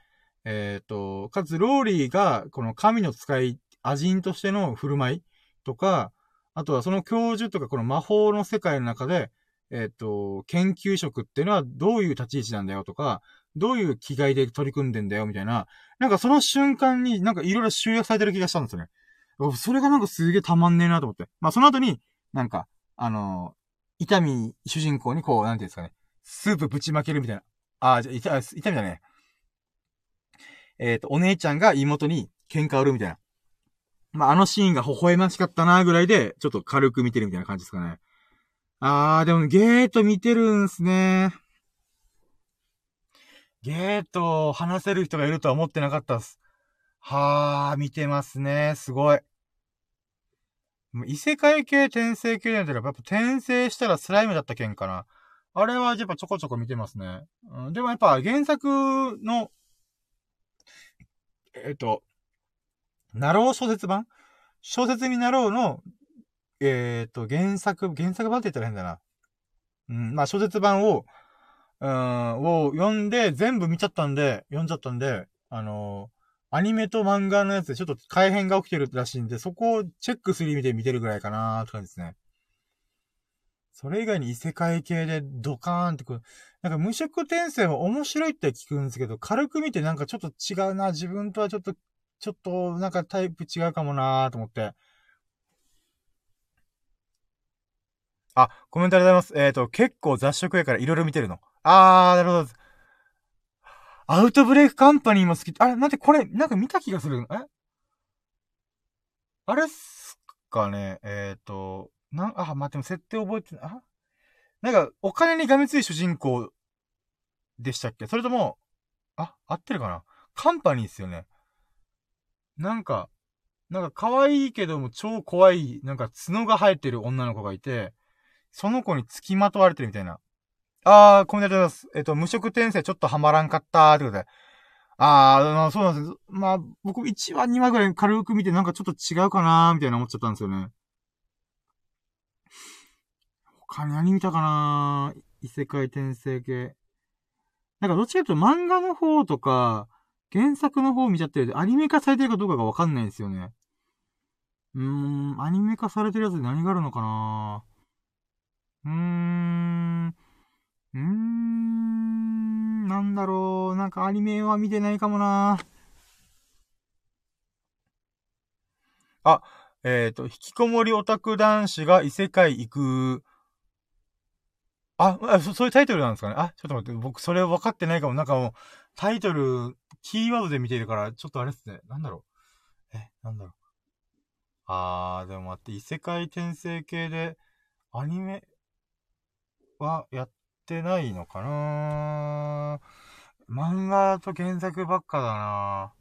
えっ、ー、と、かつローリーが、この神の使い、アジンとしての振る舞いとか、あとはその教授とかこの魔法の世界の中で、えっ、ー、と、研究職っていうのはどういう立ち位置なんだよとか、どういう気概で取り組んでんだよみたいな、なんかその瞬間になんかいろいろ集約されてる気がしたんですよね。それがなんかすげえたまんねえなと思って。まあその後に、なんか、あのー、痛み主人公にこう、なんていうんですかね、スープぶちまけるみたいな。あ、じゃ、痛、痛みだね。えっ、ー、と、お姉ちゃんが妹に喧嘩売るみたいな。まあ、あのシーンが微笑ましかったなぐらいで、ちょっと軽く見てるみたいな感じですかね。あー、でもゲート見てるんすね。ゲートを話せる人がいるとは思ってなかったっす。はー、見てますね。すごい。異世界系、転生系なんてやっぱ転生したらスライムだった件かな。あれはやっぱちょこちょこ見てますね。うん、でもやっぱ原作の、えっ、と、なろう小説版？小説になろうの、えっ、と、原作、原作版って言ったら変だな。うん、まあ小説版を、うん、を読んで、全部見ちゃったんで、読んじゃったんで、あのー、アニメと漫画のやつでちょっと改変が起きてるらしいんで、そこをチェックする意味で見てるぐらいかなーって感じですね。それ以外に異世界系でドカーンってくる。なんか無色転生も面白いって聞くんですけど、軽く見てなんかちょっと違うな、自分とはちょっとちょっと、なんかタイプ違うかもなーと思って。あ、コメントありがとうございます。えっ、ー、と、結構雑食やからいろいろ見てるの。あー、なるほど。アウトブレイクカンパニーも好き。あれ、なんでこれ、なんか見た気がする。え？あれっすかねえっ、ー、と、なん、あ、待っても設定覚えてない。あ？なんか、お金にがめつい主人公でしたっけ？それとも、あ、合ってるかな？カンパニーっすよね。なんか、なんか可愛いけども超怖い、なんか角が生えてる女の子がいて、その子に付きまとわれてるみたいな。あー、コメントありがとうございます。えっと、無職転生ちょっとハマらんかったーってことで。あー、そうなんです。まあ、僕1話2話ぐらい軽く見てなんかちょっと違うかなーみたいな思っちゃったんですよね。他に何見たかなー？異世界転生系。なんかどっちかというと漫画の方とか、原作の方見ちゃってるで、アニメ化されてるかどうかがわかんないんですよね。うーん、アニメ化されてるやつで何があるのかなー？うーん、うーん、なんだろう、なんかアニメは見てないかもなあ、えっ、ー、と、引きこもりオタク男子が異世界行くあ、あそ、そういうタイトルなんですかね。あ、ちょっと待って、僕それ分かってないかも。なんかもう、タイトル、キーワードで見てるから、ちょっとあれっすね。なんだろう。え、なんだろう。あー、でも待って、異世界転生系で、アニメはやってないのかな漫画と原作ばっかだな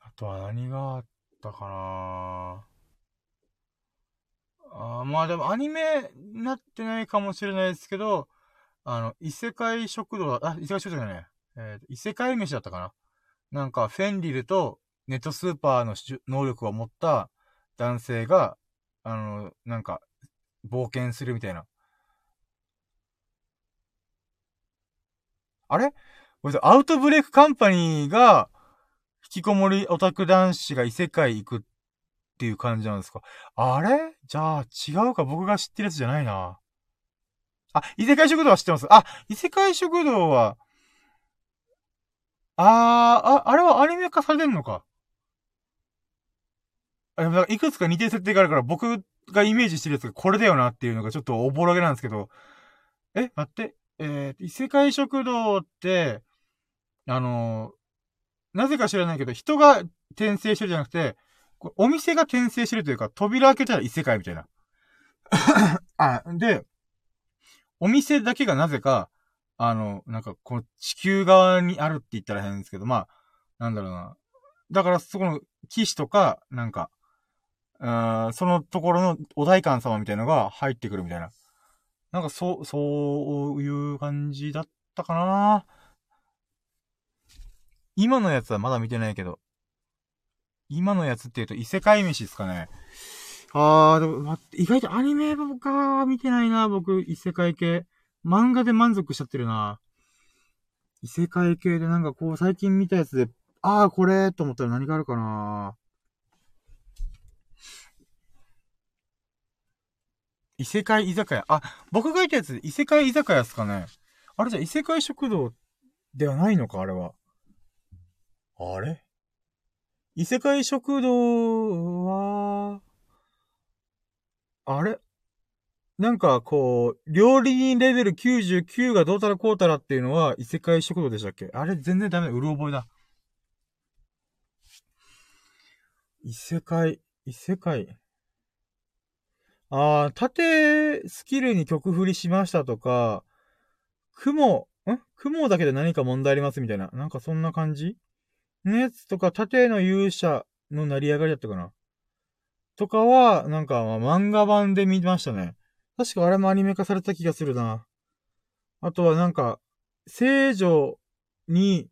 あとは何があったかなあまあでもアニメになってないかもしれないですけど、あの、異世界食堂、あ、異世界食堂じゃない。えー、異世界飯だったかな。なんか、フェンリルとネットスーパーの能力を持った男性が、あの、なんか、冒険するみたいな。あれ？アウトブレイクカンパニーが、引きこもりオタク男子が異世界行くっていう感じなんですか？あれ？じゃあ、違うか僕が知ってるやつじゃないな。あ、異世界食堂は知ってます。あ、異世界食堂は、あー、あ、あれはアニメ化されてんのか。あ、でもいくつか似てる設定があるから、僕がイメージしてるやつがこれだよなっていうのがちょっとおぼろげなんですけど。え、待って。えー、異世界食堂って、あのー、なぜか知らないけど、人が転生してるじゃなくて、お店が転生してるというか、扉開けたら異世界みたいな。*laughs* あ、で、お店だけがなぜか、あの、なんか、この地球側にあるって言ったら変ですけど、まあ、なんだろうな。だから、そこの、騎士とか、なんか、あそのところのお代官様みたいなのが入ってくるみたいな。なんか、そう、そういう感じだったかな今のやつはまだ見てないけど、今のやつって言うと異世界飯ですかね。あー、でも、ま、意外とアニメか見てないな、僕、異世界系。漫画で満足しちゃってるな。異世界系でなんかこう、最近見たやつで、あー、これと思ったら何があるかな異世界居酒屋。あ、僕が言ったやつ、異世界居酒屋ですかね。あれじゃ異世界食堂ではないのか、あれは。あれ？異世界食堂は、あれ？なんか、こう、料理人レベル99がどうたらこうたらっていうのは異世界食堂でしたっけ？あれ全然ダメだ。うる覚えだ。異世界、異世界。ああ、縦スキルに曲振りしましたとか、雲、ん？雲だけで何か問題ありますみたいな。なんかそんな感じ？のやつとか、縦の勇者の成り上がりだったかな。とかは、なんか、漫画版で見ましたね。確かあれもアニメ化された気がするな。あとはなんか、聖女に、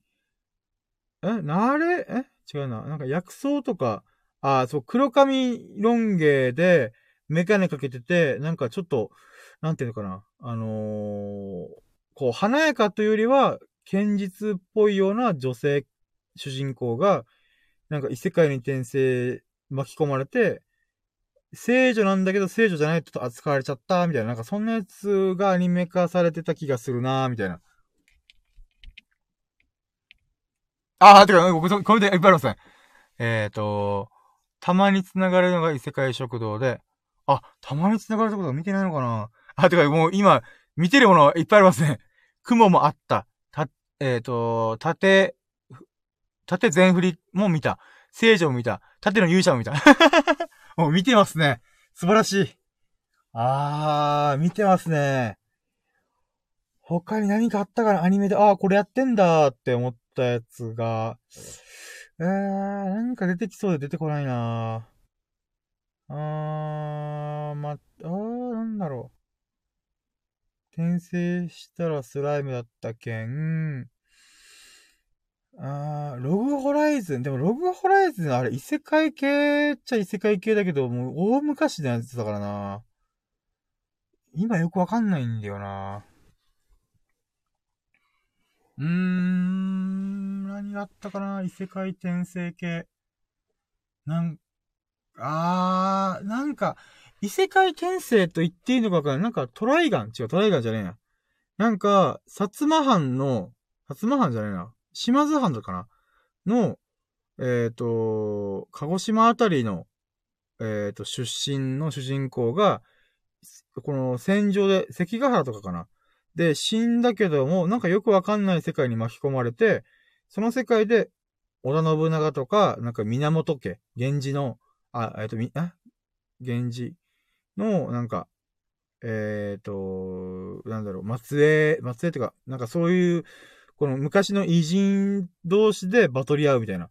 え、なれ？え？違うな。なんか薬草とか、あ、そう、黒髪ロン毛で、メガネかけてて、なんかちょっと、なんていうのかな。あのー、こう、華やかというよりは、堅実っぽいような女性主人公が、なんか異世界に転生巻き込まれて、聖女なんだけど聖女じゃないと扱われちゃった、みたいな、なんかそんなやつがアニメ化されてた気がするなみたいな。あー、てか、僕、これでいっぱいありますね。えっ、ー、と、たまに繋がるのが異世界食堂で、あ、たまに繋がる食堂見てないのかな？*laughs* あ、てか、もう今、見てるものいっぱいありますね。*laughs* 雲もあった。た、えっ、ー、と、縦、縦全振りも見た。聖女も見た。縦の勇者も見た。*laughs* もう見てますね。素晴らしい。あー、見てますね。他に何かあったかな？アニメで、あー、これやってんだーって思ったやつが、えー、なんか出てきそうで出てこないなーあー、ま、あー、なんだろう。転生したらスライムだったけん、あー、ログホライズン。でもログホライズン、あれ異世界系っちゃ異世界系だけど、もう大昔のやつだからな。今よくわかんないんだよな。うーん、何があったかな？異世界転生系。なん、あー、なんか、異世界転生と言っていいのかわかんない。なんかトライガン違う、トライガンじゃねえな。なんか、薩摩藩の、薩摩藩じゃねえな。島津藩だかなの、えっ、ー、と、鹿児島あたりの、えっ、ー、と、出身の主人公が、この戦場で、関ヶ原とかかなで、死んだけども、なんかよくわかんない世界に巻き込まれて、その世界で、織田信長とか、なんか源家、源氏の、あ、えっ、と、み、あ？源氏の、なんか、えっ、ー、と、なんだろう、末裔、末裔っていうか、なんかそういう、この昔の偉人同士でバトり合うみたいな。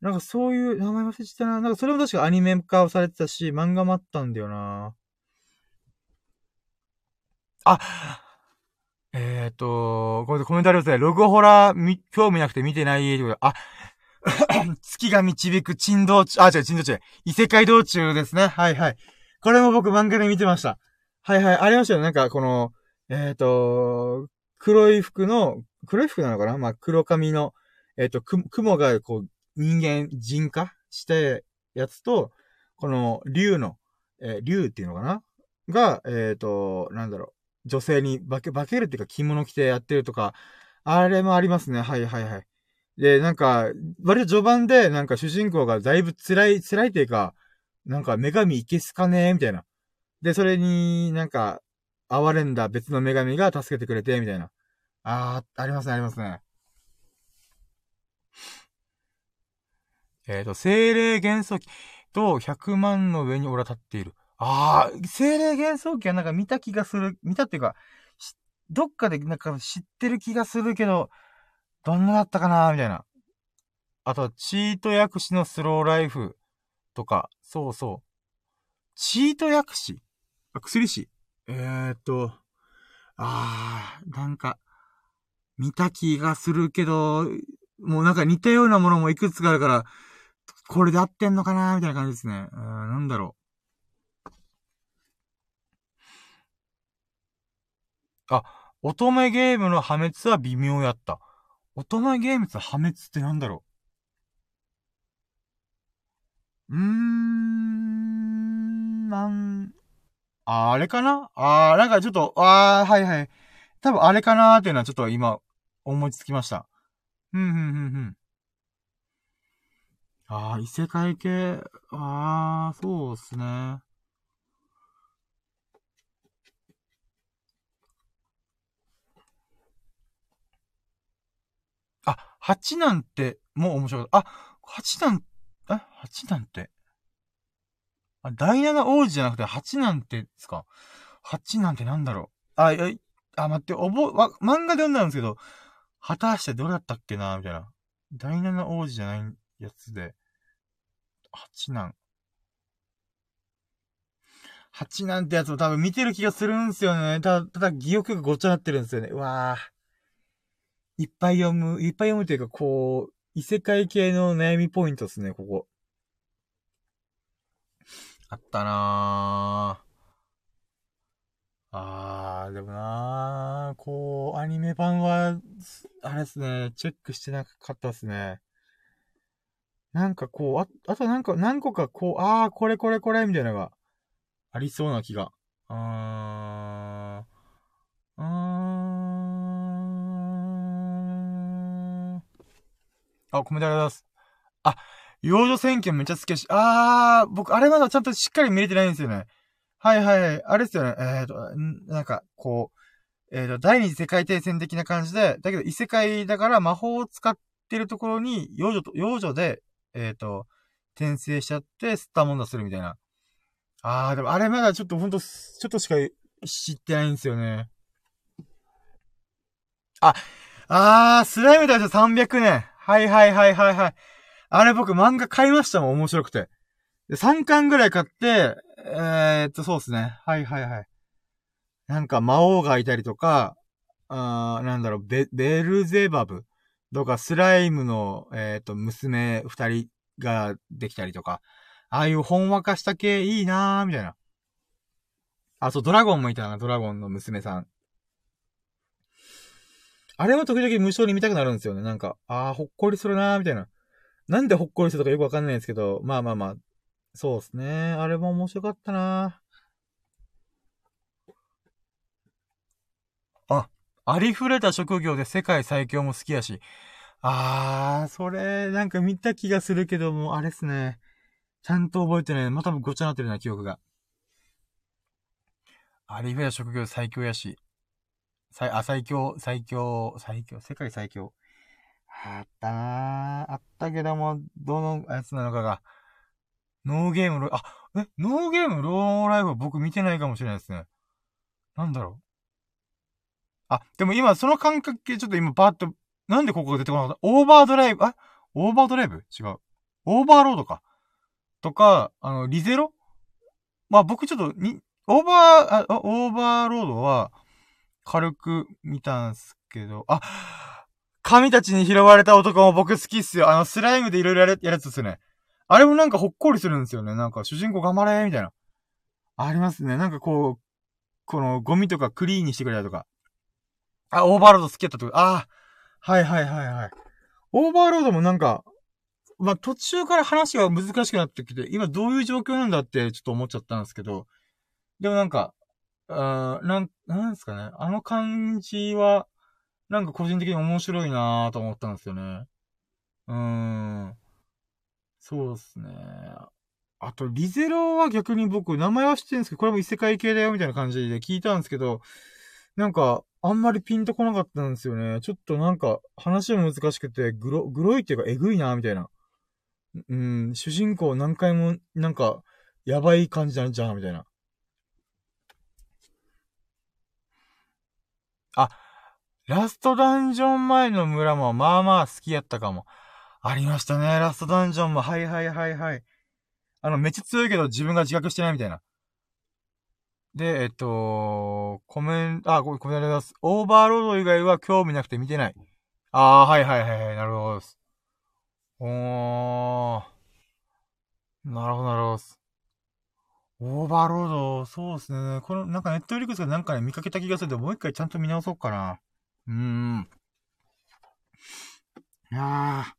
なんかそういう名前忘れてたな。なんかそれも確かアニメ化をされてたし、漫画もあったんだよな。あ、えっ、ー、と、これでコメントありますね。ログホラーみ、興味なくて見てない、あ、*laughs* 月が導く珍道中、あ、違う、珍道中。異世界道中ですね。はいはい。これも僕漫画で見てました。はいはい。ありましたよ。なんか、この、えっ、ー、と、黒い服の、黒い服なのかな？まあ、黒髪の、えっ、ー、と、く、雲がこう、人間、人化したやつと、この、竜の、えー、竜っていうのかな？が、えっ、ー、と、なんだろう、女性に化け、化けるっていうか着物着てやってるとか、あれもありますね。はいはいはい。で、なんか、割と序盤で、なんか主人公がだいぶ辛い、辛いっていうか、なんか女神いけすかねみたいな。で、それになんか、哀れんだ別の女神が助けてくれて、みたいな。あー、ありますね、ありますね。えっ、ー、と、精霊元素機と100万の上に俺は立っている。あー、精霊元素機はなんか見た気がする。見たっていうか、どっかでなんか知ってる気がするけど、どんなだったかな？みたいな。あとは、チート薬師のスローライフとか、そうそう。チート薬師？あ、薬師えー、っと、あー、なんか、見た気がするけど、もうなんか似たようなものもいくつかあるから、これで合ってんのかな？みたいな感じですね。うん、なんだろう。あ、乙女ゲームの破滅は微妙やった。乙女ゲームの破滅ってなんだろう？うーん、なん、あ、あれかな？あー、なんかちょっと、あー、はいはい。多分あれかなーっていうのはちょっと今、思いつきました。ふんふんふんふん。あー、異世界系、あー、そうっすね。あ、8なんて、もう面白かった。あ、8なん、え ?8 なんて？あ、第7王子じゃなくて8なんてですか ?8 なんてなんだろう？あ、え、あ、待って、おぼ、わ、漫画で読んだんですけど、果たしてどれだったっけな？みたいな。第7王子じゃないやつで、8なん。8なんてやつも多分見てる気がするんですよね。ただ、ただ、記憶がごっちゃなってるんですよね。うわぁ。いっぱい読む、いっぱい読むというか、こう、異世界系の悩みポイントですね、ここ。あったなぁ。あー、でもなぁ、こう、アニメ版は、あれですね、チェックしてなかったですね。なんかこう、あ、あとなんか、何個かこう、あー、これこれこれ、みたいなのが、ありそうな気が。ああ、コメントありがとうございます。あ、幼女選挙めっちゃ好きやし、あー、僕、あれまだちゃんとしっかり見れてないんですよね。はいはいはい。あれですよね。えーと、なんか、こう、えーと、第二次世界大戦的な感じで、だけど異世界だから魔法を使ってるところに、幼女と、幼女で、えーと、転生しちゃって、吸ったもんだするみたいな。あー、でもあれまだちょっとほんと、ちょっとしか知ってないんですよね。あ、あー、スライム大佐300年。はいはいはいはいはい。あれ僕漫画買いましたもん、面白くて。で、3巻ぐらい買って、えー、っと、そうですね。はいはいはい。なんか魔王がいたりとか、あなんだろう、ベ、ベルゼバブとか、スライムの、えー、っと、娘二人ができたりとか、ああいうほんわかした系いいなーみたいな。あ、そう、ドラゴンもいたな、ドラゴンの娘さん。あれも時々無償に見たくなるんですよね。なんか、ああ、ほっこりするなーみたいな。なんでほっこりするとかよくわかんないんですけど、まあまあまあ、そうですね。あれも面白かったなあ、ありふれた職業で世界最強も好きやし。あー、それ、なんか見た気がするけども、あれっすね。ちゃんと覚えてない。また、ごちゃなってるな、記憶が。ありふれた職業最強やし。最、あ、最強、最強、最強、世界最強。あったなあったけども、どのやつなのかが。ノーゲームロ、あ、え、ノーゲームローライフは僕見てないかもしれないですね。なんだろう。あ、でも今その感覚系ちょっと今パーッと、なんでここが出てこなかった？オーバードライブ、あオーバードライブ？違う。オーバーロードか。とか、あの、リゼロ？まあ僕ちょっと、に、オーバー、あ、オーバーロードは、軽く見たんすけど、あ、神たちに拾われた男も僕好きっすよ。あの、スライムでいろいろやるやつっすね。あれもなんかほっこりするんですよね。なんか主人公頑張れみたいな。ありますね。なんかこう、このゴミとかクリーンにしてくれたとか。あ、オーバーロード好きやったとか。あはいはいはいはい。オーバーロードもなんか、まあ、途中から話が難しくなってきて、今どういう状況なんだってちょっと思っちゃったんですけど、でもなんか、あなん、なんですかね。あの感じは、なんか個人的に面白いなぁと思ったんですよね。うーん。そうですね。あと、リゼロは逆に僕、名前は知ってるんですけど、これも異世界系だよみたいな感じで聞いたんですけど、なんか、あんまりピンとこなかったんですよね。ちょっとなんか、話も難しくて、グロ、グロいっていうか、えぐいなみたいな。うん、主人公何回も、なんか、やばい感じなんじゃん、みたいな。あ、ラストダンジョン前の村もまあまあ好きやったかも。ありましたね。ラストダンジョンも。はいはいはいはい。あの、めっちゃ強いけど自分が自覚してないみたいな。で、えっと、コメント、あ、ごめん、コメントあります。オーバーロード以外は興味なくて見てない。ああ、はいはいはいはい。なるほどです。おー。なるほどなるほどです。オーバーロード、そうですね。この、なんかネットフリックスがなんかね、見かけた気がするんで、もう一回ちゃんと見直そうかな。うーん。いやー。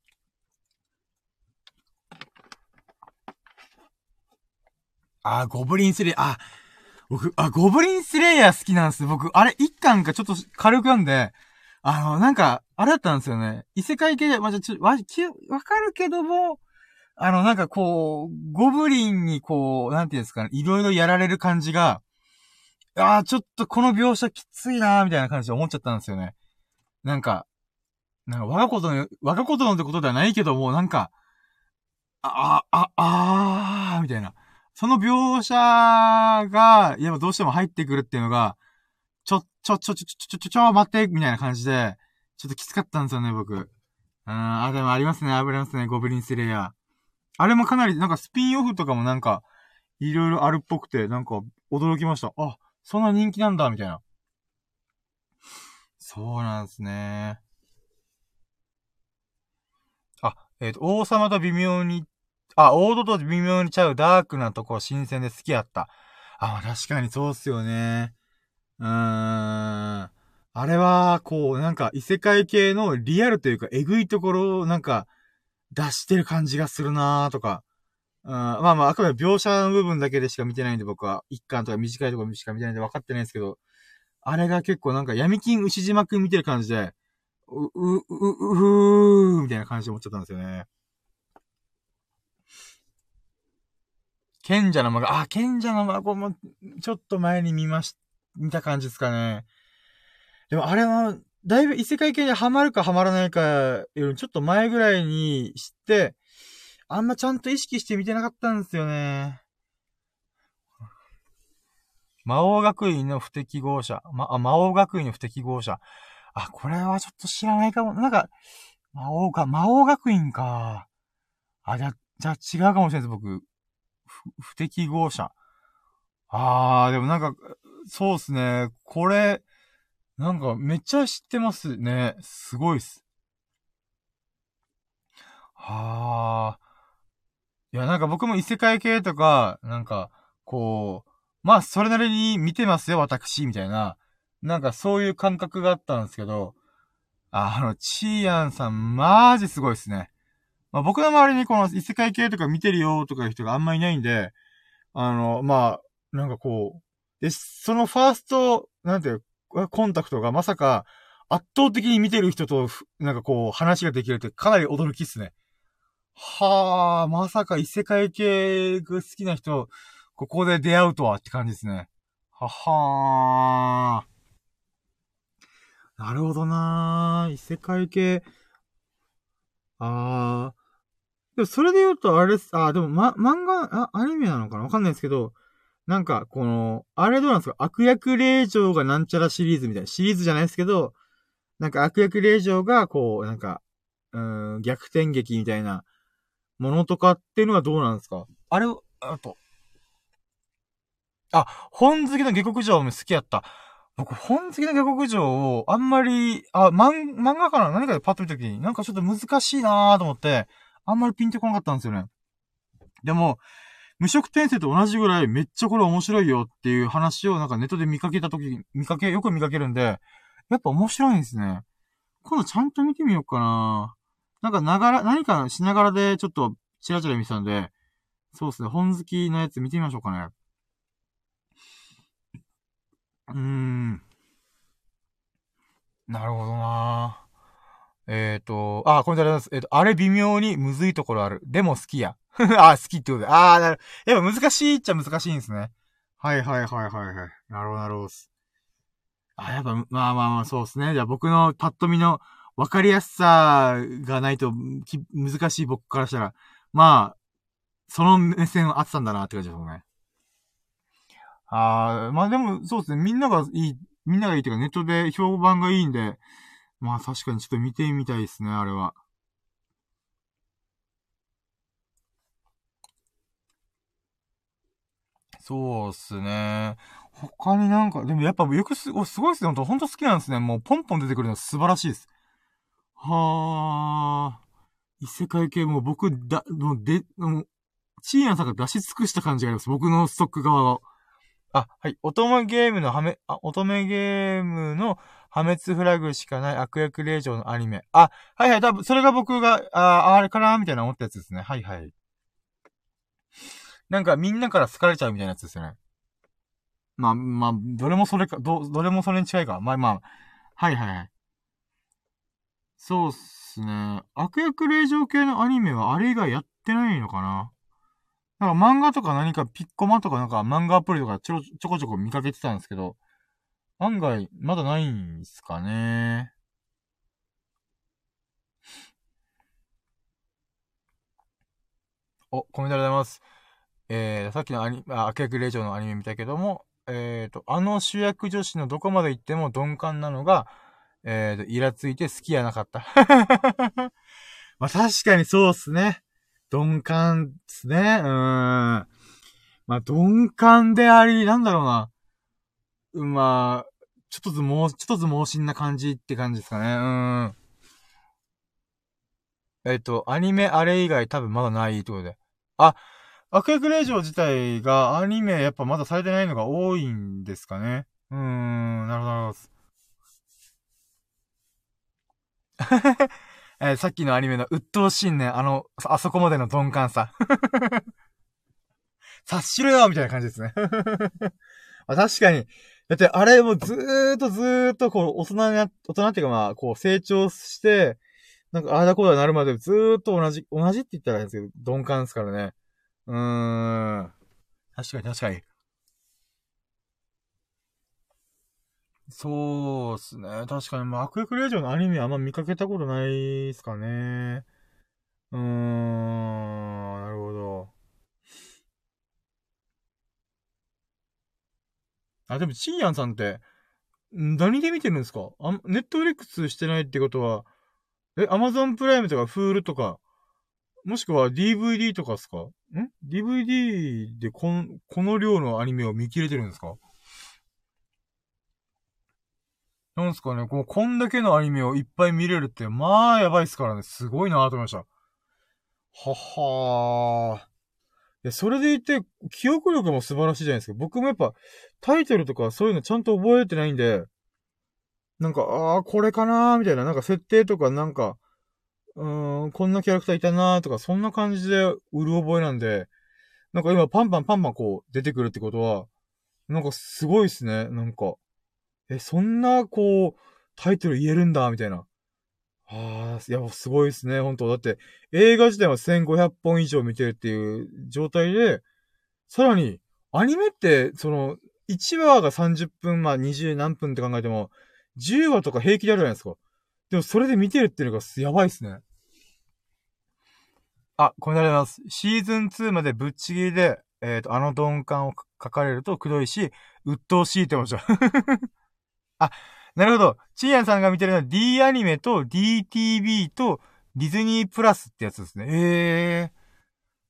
あ、ゴブリンスレイ、あ、僕、あ、ゴブリンスレイヤー好きなんです。僕、あれ、一巻かちょっと軽く読んで、あの、なんか、あれだったんですよね。異世界系で、まあ、じゃ、ちょ、わ、き、わかるけども、あの、なんかこう、ゴブリンにこう、なんていうんですかね、いろいろやられる感じが、ああ、ちょっとこの描写きついなーみたいな感じで思っちゃったんですよね。なんか、なんか我がことの、我がことのってことではないけども、なんか、あ、あ、あ、あーみたいな。その描写が、やっぱどうしても入ってくるっていうのが、ちょ、ちょ、ちょ、ちょ、ちょ、ちょ、ちょ、ちょ、待って、みたいな感じで、ちょっときつかったんですよね、僕。うん、あ、でもありますね、ありますね、ゴブリンスレイヤー。あれもかなり、なんかスピンオフとかもなんか、いろいろあるっぽくて、なんか、驚きました。あ、そんな人気なんだ、みたいな。そうなんですね。あ、えっ、ー、と、王様と微妙にあ、オードと微妙にちゃうダークなとこ新鮮で好きやった。あ、確かにそうっすよね。うーん。あれは、こう、なんか異世界系のリアルというか、えぐいところをなんか出してる感じがするなーとか。うん、まあまあ、あくまで描写の部分だけでしか見てないんで僕は、一巻とか短いところしか見てないんで分かってないんですけど、あれが結構なんか闇金牛島くん見てる感じで、う、う、う、う、ふーみたいな感じで思っちゃったんですよね。賢者の孫、あ、賢者の孫も、ちょっと前に見まし、見た感じですかね。でもあれは、だいぶ異世界系にハマるかハマらないかよりちょっと前ぐらいに知って、あんまちゃんと意識して見てなかったんですよね。魔王学院の不適合者。ま、あ、魔王学院の不適合者。あ、これはちょっと知らないかも。なんか、魔王か、魔王学院か。あ、じゃ、じゃ違うかもしれないです、僕。不適合者。あー、でもなんか、そうっすね。これ、なんかめっちゃ知ってますね。すごいっす。はー。いや、なんか僕も異世界系とか、なんか、こう、まあ、それなりに見てますよ、私、みたいな。なんかそういう感覚があったんですけど、あの、チーヤンさん、マジすごいっすね。まあ、僕の周りにこの異世界系とか見てるよとかいう人があんまいないんで、あの、まあ、なんかこう、で、そのファースト、なんていう、コンタクトがまさか、圧倒的に見てる人と、なんかこう、話ができるってかなり驚きっすね。はあ、まさか異世界系が好きな人、ここで出会うとはって感じですね。ははー。なるほどな異世界系。あー。でもそれで言うと、あれす。あ、でも、ま、漫画、あ、アニメなのかな？わかんないですけど、なんか、この、あれどうなんですか？悪役令嬢がなんちゃらシリーズみたいな。シリーズじゃないですけど、なんか悪役令嬢が、こう、なんか、うん、逆転劇みたいなものとかっていうのはどうなんですか？あれ、あと。あ、本好きの下克上も好きやった。僕、本好きの下克上を、あんまり、あ、漫、漫画かな？何かでパッと見た時に、なんかちょっと難しいなーと思って、あんまりピンとこなかったんですよね。でも、無色転生と同じぐらいめっちゃこれ面白いよっていう話をなんかネットで見かけた時、見かけ、よく見かけるんで、やっぱ面白いんですね。今度ちゃんと見てみようかななんかながら、何かしながらでちょっとチラチラ見てたんで、そうですね、本好きのやつ見てみましょうかね。うーん。なるほどなぁえっ、ー、と、あ、これであります。えっ、ー、と、あれ微妙にむずいところある。でも好きや。*laughs* あ、好きってことで。ああ、なる。やっぱ難しいっちゃ難しいんですね。はいはいはいはいはい。なるほどなるほど。あ、やっぱ、まあまあまあ、そうですね。じゃあ僕のパッと見の分かりやすさがないと難しい僕からしたら、まあ、その目線はあってたんだなって感じですね。ああ、まあでも、そうですね。みんながいい、みんながいいっていうかネットで評判がいいんで、まあ確かにちょっと見てみたいですね、あれは。そうっすね。他になんか、でもやっぱよくす、お、すごいっすね。ほんと、ほんと好きなんですね。もうポンポン出てくるの素晴らしいです。はあ。異世界系も僕、だ、もう、で、もう、チーアンさんが出し尽くした感じがあります。僕のストック側を。あ、はい。乙女ゲームのはめ、あ、乙女ゲームの破滅フラグしかない悪役令状のアニメ。あ、はいはい。多分、それが僕が、あ、あれかなみたいな思ったやつですね。はいはい。なんかみんなから好かれちゃうみたいなやつですよね。まあ、まあ、どれもそれか、ど、どれもそれに近いか。まあまあ、はいはい。そうっすね。悪役令状系のアニメはあれ以外やってないのかななんか漫画とか何かピッコマとかなんか漫画アプリとかちょ、ちょこちょこ見かけてたんですけど、案外まだないんすかね。お、コメントありがとうございます。えー、さっきのアニ、あ、悪役令嬢のアニメ見たけども、えっ、ー、と、あの主役女子のどこまで行っても鈍感なのが、えっ、ー、と、イラついて好きやなかった。*laughs* まあ確かにそうっすね。鈍感っすね。うーん。まあ鈍感であり、なんだろうな。まあ、ちょっとずもう、ちょっとず猛進な感じって感じですかね。うん。えっ、ー、と、アニメあれ以外多分まだないってことで。あ、悪役令嬢自体がアニメやっぱまだされてないのが多いんですかね。うーん、なるほど、なるほど。*laughs* えー、さっきのアニメの鬱陶しいね、あの、あそこまでの鈍感さ。*laughs* 察しろよみたいな感じですね。*laughs* あ確かに。だって、あれもずーっとずーっと、こう、大人な、大人っていうかまあ、こう、成長して、なんか、ああだこうだなるまでずーっと同じ、同じって言ったらいいんですけど、鈍感ですからね。うーん。確かに確かに。そうっすね。確かに、まあ、悪役令嬢のアニメあんま見かけたことないっすかね。うーん、なるほど。あ、でも、チーヤンさんって、何で見てるんですか？あ、ネットフリックスしてないってことは、え、アマゾンプライムとかフールとか、もしくは DVD とかですか？ん ?DVD でこん、この量のアニメを見切れてるんですか？なんすかね、こう、こんだけのアニメをいっぱい見れるって、まあ、やばいっすからね。すごいなと思いました。ははー。や、それでいて、記憶力も素晴らしいじゃないですか。僕もやっぱ、タイトルとかそういうのちゃんと覚えてないんで、なんか、ああ、これかなーみたいな、なんか設定とかなんか、うーん、こんなキャラクターいたなーとか、そんな感じで売る覚えなんで、なんか今パンパンパンパンこう出てくるってことは、なんかすごいっすね、なんか。え、そんな、こう、タイトル言えるんだ、みたいな。ああ、いや、すごいですね、本当だって、映画自体は1500本以上見てるっていう状態で、さらに、アニメって、その、1話が30分、まあ20何分って考えても、10話とか平気であるじゃないですか。でもそれで見てるっていうのがやばいっすね。あ、これなります。シーズン2までぶっちぎりで、えっ、ー、と、あの鈍感を書かれるとくどいし、鬱陶しいって思っちゃう。*laughs* あ、なるほど。チーヤンさんが見てるのは D アニメと DTV とディズニープラスってやつですね。ええ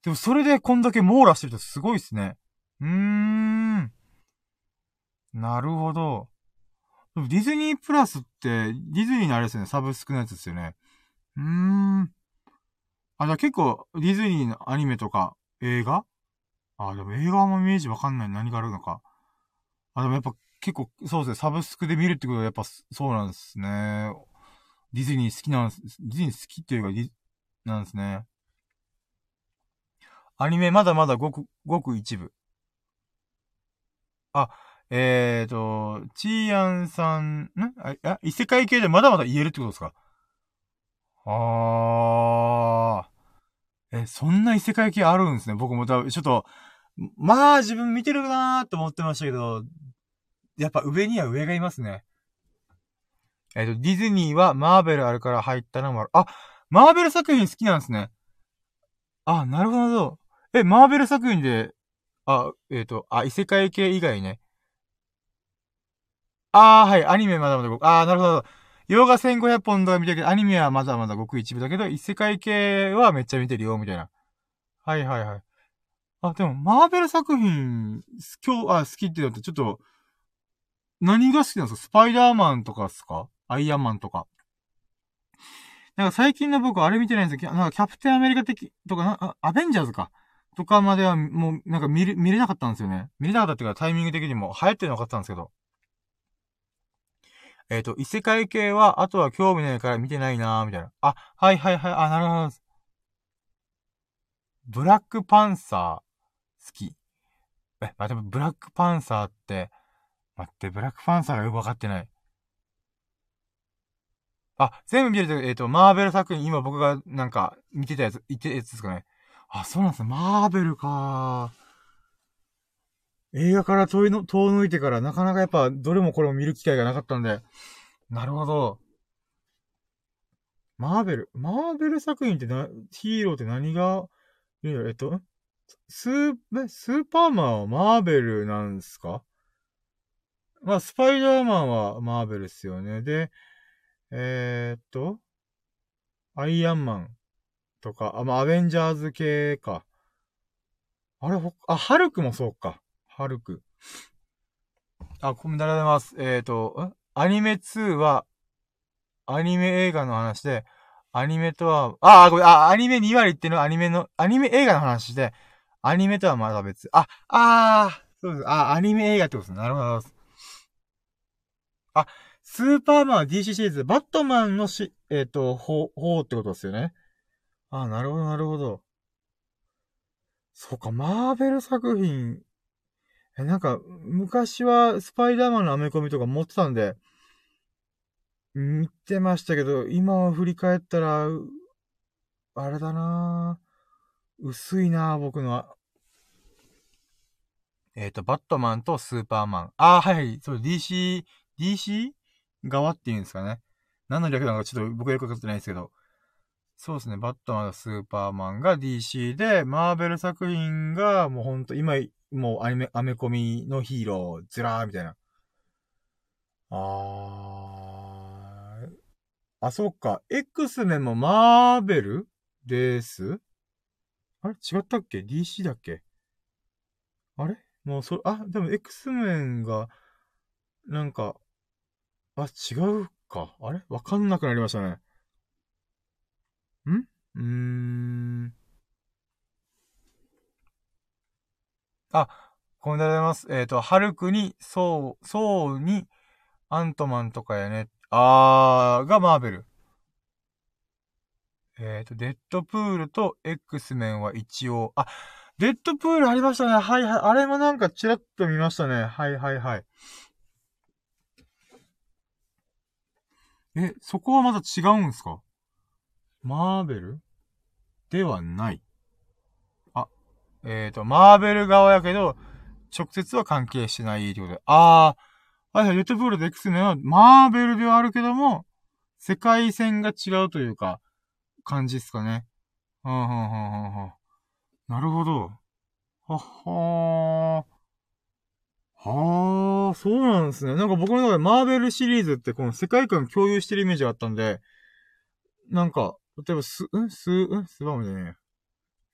ー。でもそれでこんだけ網羅してるとすごいっすね。うーん。なるほど。ディズニープラスって、ディズニーのあれですよね、サブスクのやつですよね。うーん。あ、じゃ結構、ディズニーのアニメとか、映画？あ、でも映画もイメージわかんない何があるのか。あ、でもやっぱ結構、そうですね、サブスクで見るってことはやっぱそうなんですね。ディズニー好きなんです、ディズニー好きっていうか、ディなんですね。アニメまだまだごく、ごく一部。あ、えーと、チーヤンさん、ん？あ、あ、異世界系でまだまだ言えるってことですか？あー。え、そんな異世界系あるんですね。僕も多分、ちょっと、まあ自分見てるなーって思ってましたけど、やっぱ上には上がいますね。えっ、ー、と、ディズニーはマーベルあるから入ったのもある。あ、マーベル作品好きなんですね。あ、なるほど。え、マーベル作品で、あ、えっ、ー、と、あ、異世界系以外ね。あー、はい、アニメまだまだご、あー、なるほど。洋画1500本とか見てるけど、アニメはまだまだごく一部だけど、異世界系はめっちゃ見てるよ、みたいな。はいはいはい。あ、でも、マーベル作品、今日、あ、好きって言うと、ちょっと、何が好きなんですか？スパイダーマンとかですか？アイアンマンとか。なんか最近の僕あれ見てないんですけど、なんかキャプテンアメリカ的、とかアベンジャーズか。とかまではもうなんか見れ、見れなかったんですよね。見れなかったっていうかタイミング的にも流行ってるの分かったんですけど。えっ、ー、と、異世界系は、あとは興味ないから見てないなーみたいな。あ、はいはいはい、あ、なるほど。ブラックパンサー、好き。え、まあ、でもブラックパンサーって、待って、ブラックパンサーがよくわかってない。あ、全部見れてる、えっ、ー、と、マーベル作品、今僕がなんか見てたやつ、言ってたやつですかね。あ、そうなんですね。マーベルか映画から遠いの、遠抜いてからなかなかやっぱどれもこれも見る機会がなかったんで。なるほど。マーベル、マーベル作品ってな、ヒーローって何が、えっと、スー、スーパーマンはマーベルなんすか？まあ、スパイダーマンはマーベルっすよね。で、えー、っと、アイアンマンとか、あ、まあ、アベンジャーズ系か。あれ、ほ、あ、ハルクもそうか。ハルク。あ、コメントありがとうございます。えー、っと、アニメ2は、アニメ映画の話で、アニメとは、あ、ごめん、あ、アニメ2割っていうのはアニメの、アニメ映画の話で、アニメとはまだ別。あ、あー、そうです。あ、アニメ映画ってことです。なるほど。あ、スーパーマン DC シリーズ、バットマンのし、えっ、ー、と、方、方ってことですよね。あ、なるほど、なるほど。そうか、マーベル作品。え、なんか、昔はスパイダーマンのアメコミとか持ってたんで、見てましたけど、今振り返ったら、あれだな薄いな僕の。えっ、ー、と、バットマンとスーパーマン。ああ、はい、そう、DC、DC 側っていうんですかね。何の略なのかちょっと僕よくわかってないですけど。そうですね、バットマンとスーパーマンが DC で、マーベル作品がもうほんと、今、もうアニメ、アメコミのヒーロー、ずらーみたいな。あー。あ、そっか。X メンもマーベルです？あれ？違ったっけ ?DC だっけ？あれ？もうそ、あ、でも X メンが、なんか、あ、違うか。あれ？わかんなくなりましたね。ん？うーん。あ、こんでございます。えっ、ー、と、ハルクに、ソウ、ソウに、アントマンとかやね。あー、がマーベル。えっ、ー、と、デッドプールと X メンは一応、あ、デッドプールありましたね。はいはい。あれもなんかチラッと見ましたね。はいはいはい。え、そこはまた違うんすか？マーベル？ではない。あ、えっ、ー、と、マーベル側やけど、直接は関係してないってことで。あー、はいはい、レッドブールと X メンは、マーベルではあるけども、世界線が違うというか、感じっすかね。はんはんはんはんはん。なるほど。はっはー。はあ、そうなんですね。なんか僕の中でマーベルシリーズってこの世界観共有してるイメージがあったんで、なんか、例えば、す、ん？す、ん？スバムじゃね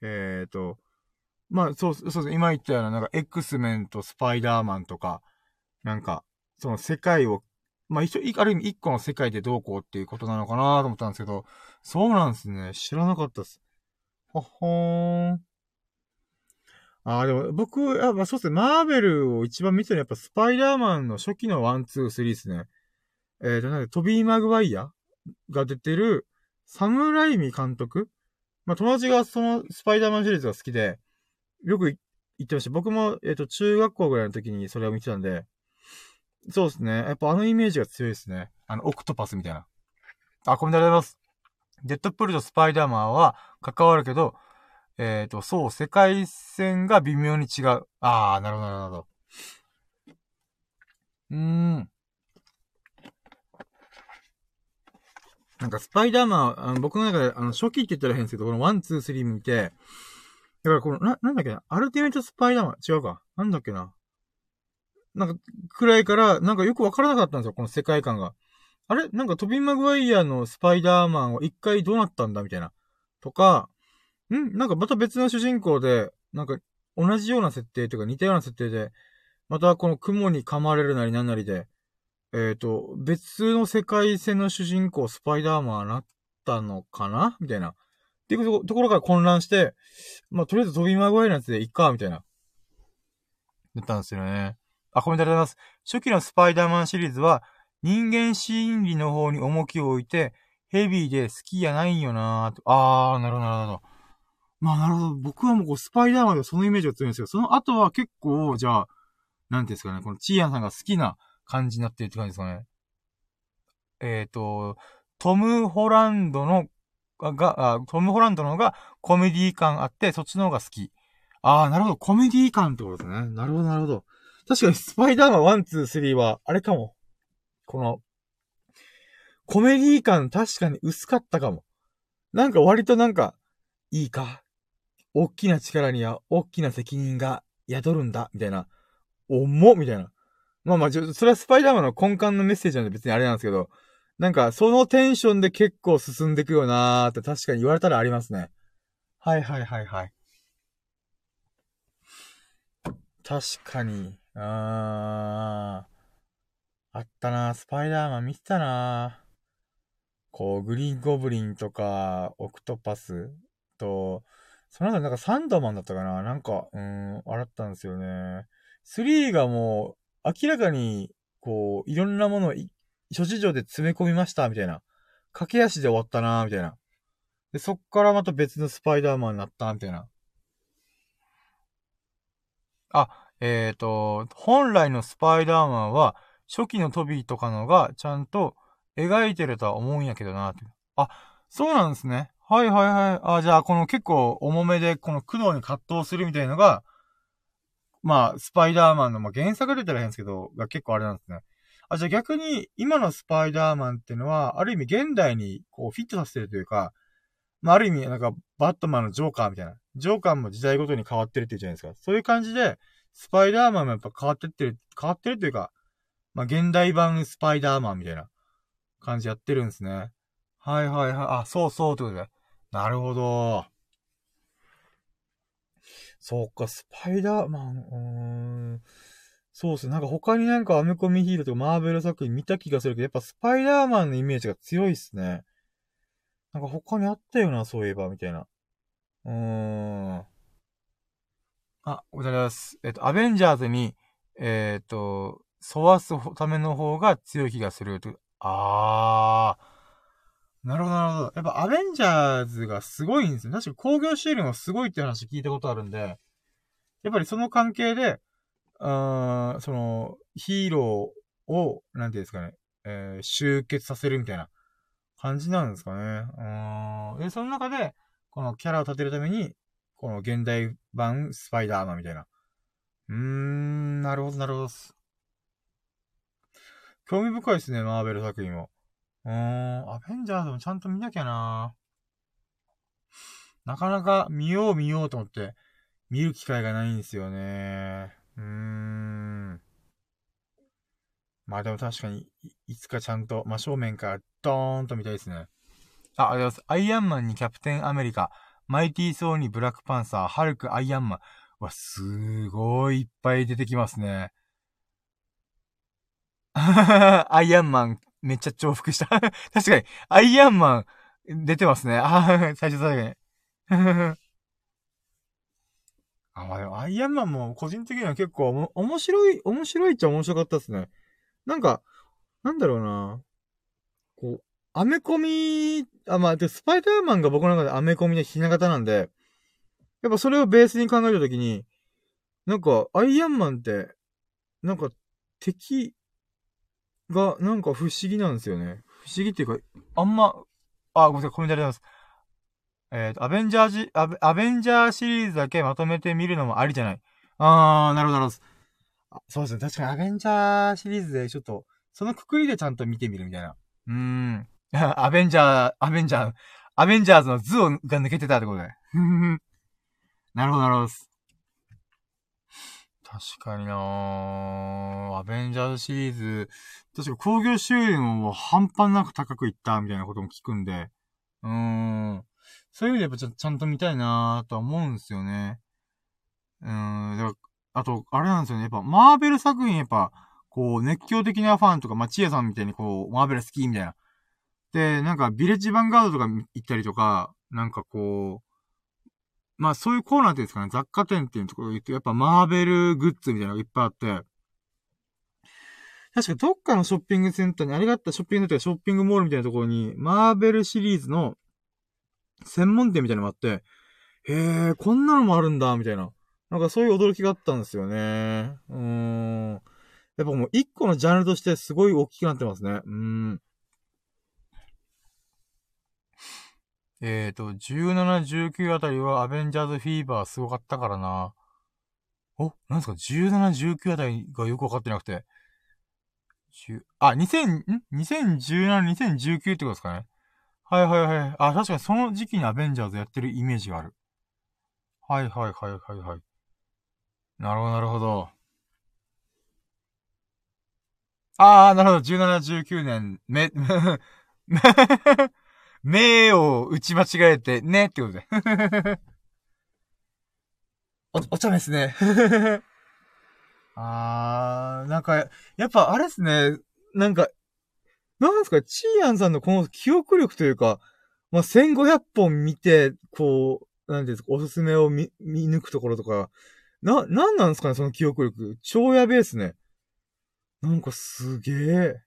え。えっ、ー、と、まあ、そう、そう。今言ったような、なんか、X メンとスパイダーマンとか、なんか、その世界を、まあ一緒、ある意味一個の世界でどうこうっていうことなのかなと思ったんですけど、そうなんですね。知らなかったです。ほほーん。ああ、でも僕、やっぱそうですね。マーベルを一番見てるのはやっぱスパイダーマンの初期の1、2、3ですね。えっ、ー、と、なんかトビー・マグワイアが出てる、サムライミ監督まあ、友達がそのスパイダーマンシリーズが好きで、よく言ってました。僕も、えっ、ー、と、中学校ぐらいの時にそれを見てたんで、そうですね。やっぱあのイメージが強いですね。あの、オクトパスみたいな。あ、コメントありがとうございます。デッドプールとスパイダーマンは関わるけど、えっ、ー、と、そう、世界線が微妙に違う。ああ、なるほど、なるほど。うーん。なんか、スパイダーマン、あの僕の中で、あの、初期って言ったら変ですけど、この1、2、3見て、だからこの、な、なんだっけな、アルティメットスパイダーマン、違うか。なんだっけな？なんか、くらいから、なんかよくわからなかったんですよ、この世界観が。あれ？なんかトビン・マグワイアのスパイダーマンは一回どうなったんだ？みたいな。とか、んなんかまた別の主人公で、なんか同じような設定というか似たような設定で、またこの雲に噛まれるなりなんなりで、えっ、ー、と、別の世界線の主人公、スパイダーマンなったのかな？みたいな。っていうところから混乱して、まあ、とりあえずトビー・マグワイアのやつでいっか、みたいな。言ったんですよね。あ、コメントありがとうございます。初期のスパイダーマンシリーズは、人間心理の方に重きを置いて、ヘビーで好きやないんよなーと。あー、なるほど、なるほど。まあ、なるほど。僕はもうこう、スパイダーマンでそのイメージが強いんですけど、その後は結構、じゃあ、なんていうんですかね、このチーヤンさんが好きな感じになってるって感じですかね。えっ、ー、と、トム・ホランドの、が、トム・ホランドの方がコメディ感あって、そっちの方が好き。あー、なるほど。コメディ感ってことですね。なるほど、なるほど。確かにスパイダーマン1、2、3は、あれかも。この、コメディ感確かに薄かったかも。なんか割となんか、いいか。大きな力には大きな責任が宿るんだ、みたいな。重っみたいな。まあまあ、それはスパイダーマンの根幹のメッセージなんで別にあれなんですけど、なんか、そのテンションで結構進んでいくよなーって確かに言われたらありますね。はいはいはいはい。確かに。あー。あったなスパイダーマン見てたなこう、グリーンゴブリンとか、オクトパスと、その後なんかサンドマンだったかな？なんか、うん、あったんですよね。3がもう、明らかに、こう、いろんなものを諸事情で詰め込みました、みたいな。駆け足で終わったなみたいな。で、そっからまた別のスパイダーマンになった、みたいな。あ、えっ、ー、と、本来のスパイダーマンは、初期のトビーとかのが、ちゃんと描いてるとは思うんやけどな、ってあ、そうなんですね。はいはいはい。あ、じゃあ、この結構重めで、この苦悩に葛藤するみたいのが、まあ、スパイダーマンの、まあ、原作出たら変ですけど、が結構あれなんですね。あ、じゃあ逆に、今のスパイダーマンっていうのは、ある意味現代にこうフィットさせてるというか、まあ、ある意味、なんか、バットマンのジョーカーみたいな。ジョーカーも時代ごとに変わってるっていうじゃないですか。そういう感じで、スパイダーマンもやっぱ変わってってる、変わってるというか、まあ、現代版スパイダーマンみたいな感じやってるんですね。はいはいはい。あ、そうそうってことで。なるほど。そうか、スパイダーマン、うーん。そうっすね。なんか他になんかアメコミヒーローとかマーベル作品見た気がするけど、やっぱスパイダーマンのイメージが強いっすね。なんか他にあったよな、そういえば、みたいな。うーん。あ、おざいます。えっと、アベンジャーズに、えー、っと、沿わすための方が強い気がすると。あー。なるほど、なるほど。やっぱアベンジャーズがすごいんですよ。確か工業収入もすごいって話聞いたことあるんで、やっぱりその関係で、あーその、ヒーローを、なんていうんですかね、えー、集結させるみたいな感じなんですかね。うん。で、その中で、このキャラを立てるために、この現代版スパイダーマンみたいな。うーん、なるほど、なるほど。興味深いですね、マーベル作品も。うーん、アベンジャーズもちゃんと見なきゃななかなか見よう見ようと思って、見る機会がないんですよね。うーん。まあでも確かに、いつかちゃんと真正面からドーンと見たいですね。あ、ありがとうございます。アイアンマンにキャプテンアメリカ、マイティーソーにブラックパンサー、ハルク、アイアンマン。わ、すごいいっぱい出てきますね。*laughs* アイアンマン、めっちゃ重複した。*laughs* 確かに、アイアンマン、出てますね。あ最初最後に。*laughs* あ、まあでも、アイアンマンも個人的には結構面白い、面白いっちゃ面白かったですね。なんか、なんだろうな。こう、アメコミ、あ、まあ、で、スパイダーマンが僕の中でアメコミのひな形なんで、やっぱそれをベースに考えたときに、なんか、アイアンマンって、なんか、敵が、なんか不思議なんですよね。不思議っていうか、あんま、あ、ごめんなさい、コメントありがとうございます。えっ、ー、と、アベンジャージアベ、アベンジャーシリーズだけまとめてみるのもありじゃない。あー、なるほど、なるほど。そうですね。確かにアベンジャーシリーズでちょっと、そのくくりでちゃんと見てみるみたいな。うーん。*laughs* アベンジャー、アベンジャー、アベンジャーズの図をが抜けてたってことで。なるほど、なるほど。確かになアベンジャーズシリーズ、確か工業収入も半端なく高くいったみたいなことも聞くんで、うーん。そういう意味でやっぱちゃちゃんと見たいなとは思うんですよね。うーん。だあと、あれなんですよね。やっぱ、マーベル作品やっぱ、こう、熱狂的なファンとか、まあ、チエさんみたいにこう、マーベル好きみたいな。で、なんか、ビレッジヴァンガードとか行ったりとか、なんかこう、まあそういうコーナーっていうんですかね、雑貨店っていうところ行くと、やっぱマーベルグッズみたいなのがいっぱいあって、確かどっかのショッピングセンターに、ありがったショッピングとかショッピングモールみたいなところに、マーベルシリーズの専門店みたいなのがあって、へえ、こんなのもあるんだ、みたいな。なんかそういう驚きがあったんですよね。うーん。やっぱもう一個のジャンルとしてすごい大きくなってますね。うん。えっ、ー、と、17、19あたりはアベンジャーズフィーバーすごかったからな。お、なんすか ?17、19あたりがよくわかってなくて。あ、2000、ん ?2017、2019ってことですかね。はいはいはい。あ、確かにその時期にアベンジャーズやってるイメージがある。はいはいはいはいはい。なるほどなるほど。あー、なるほど。17、19年、めめ、*laughs* 目を打ち間違えて、ねってことで。お、お茶目ですね。*laughs* あー、なんか、やっぱあれっすね。なんか、なんですか、チーアンさんのこの記憶力というか、まあ、1500本見て、こう、なんていうんですか、おすすめを見、見抜くところとか、な、なんなんですかね、その記憶力。超やべえっすね。なんかすげえ。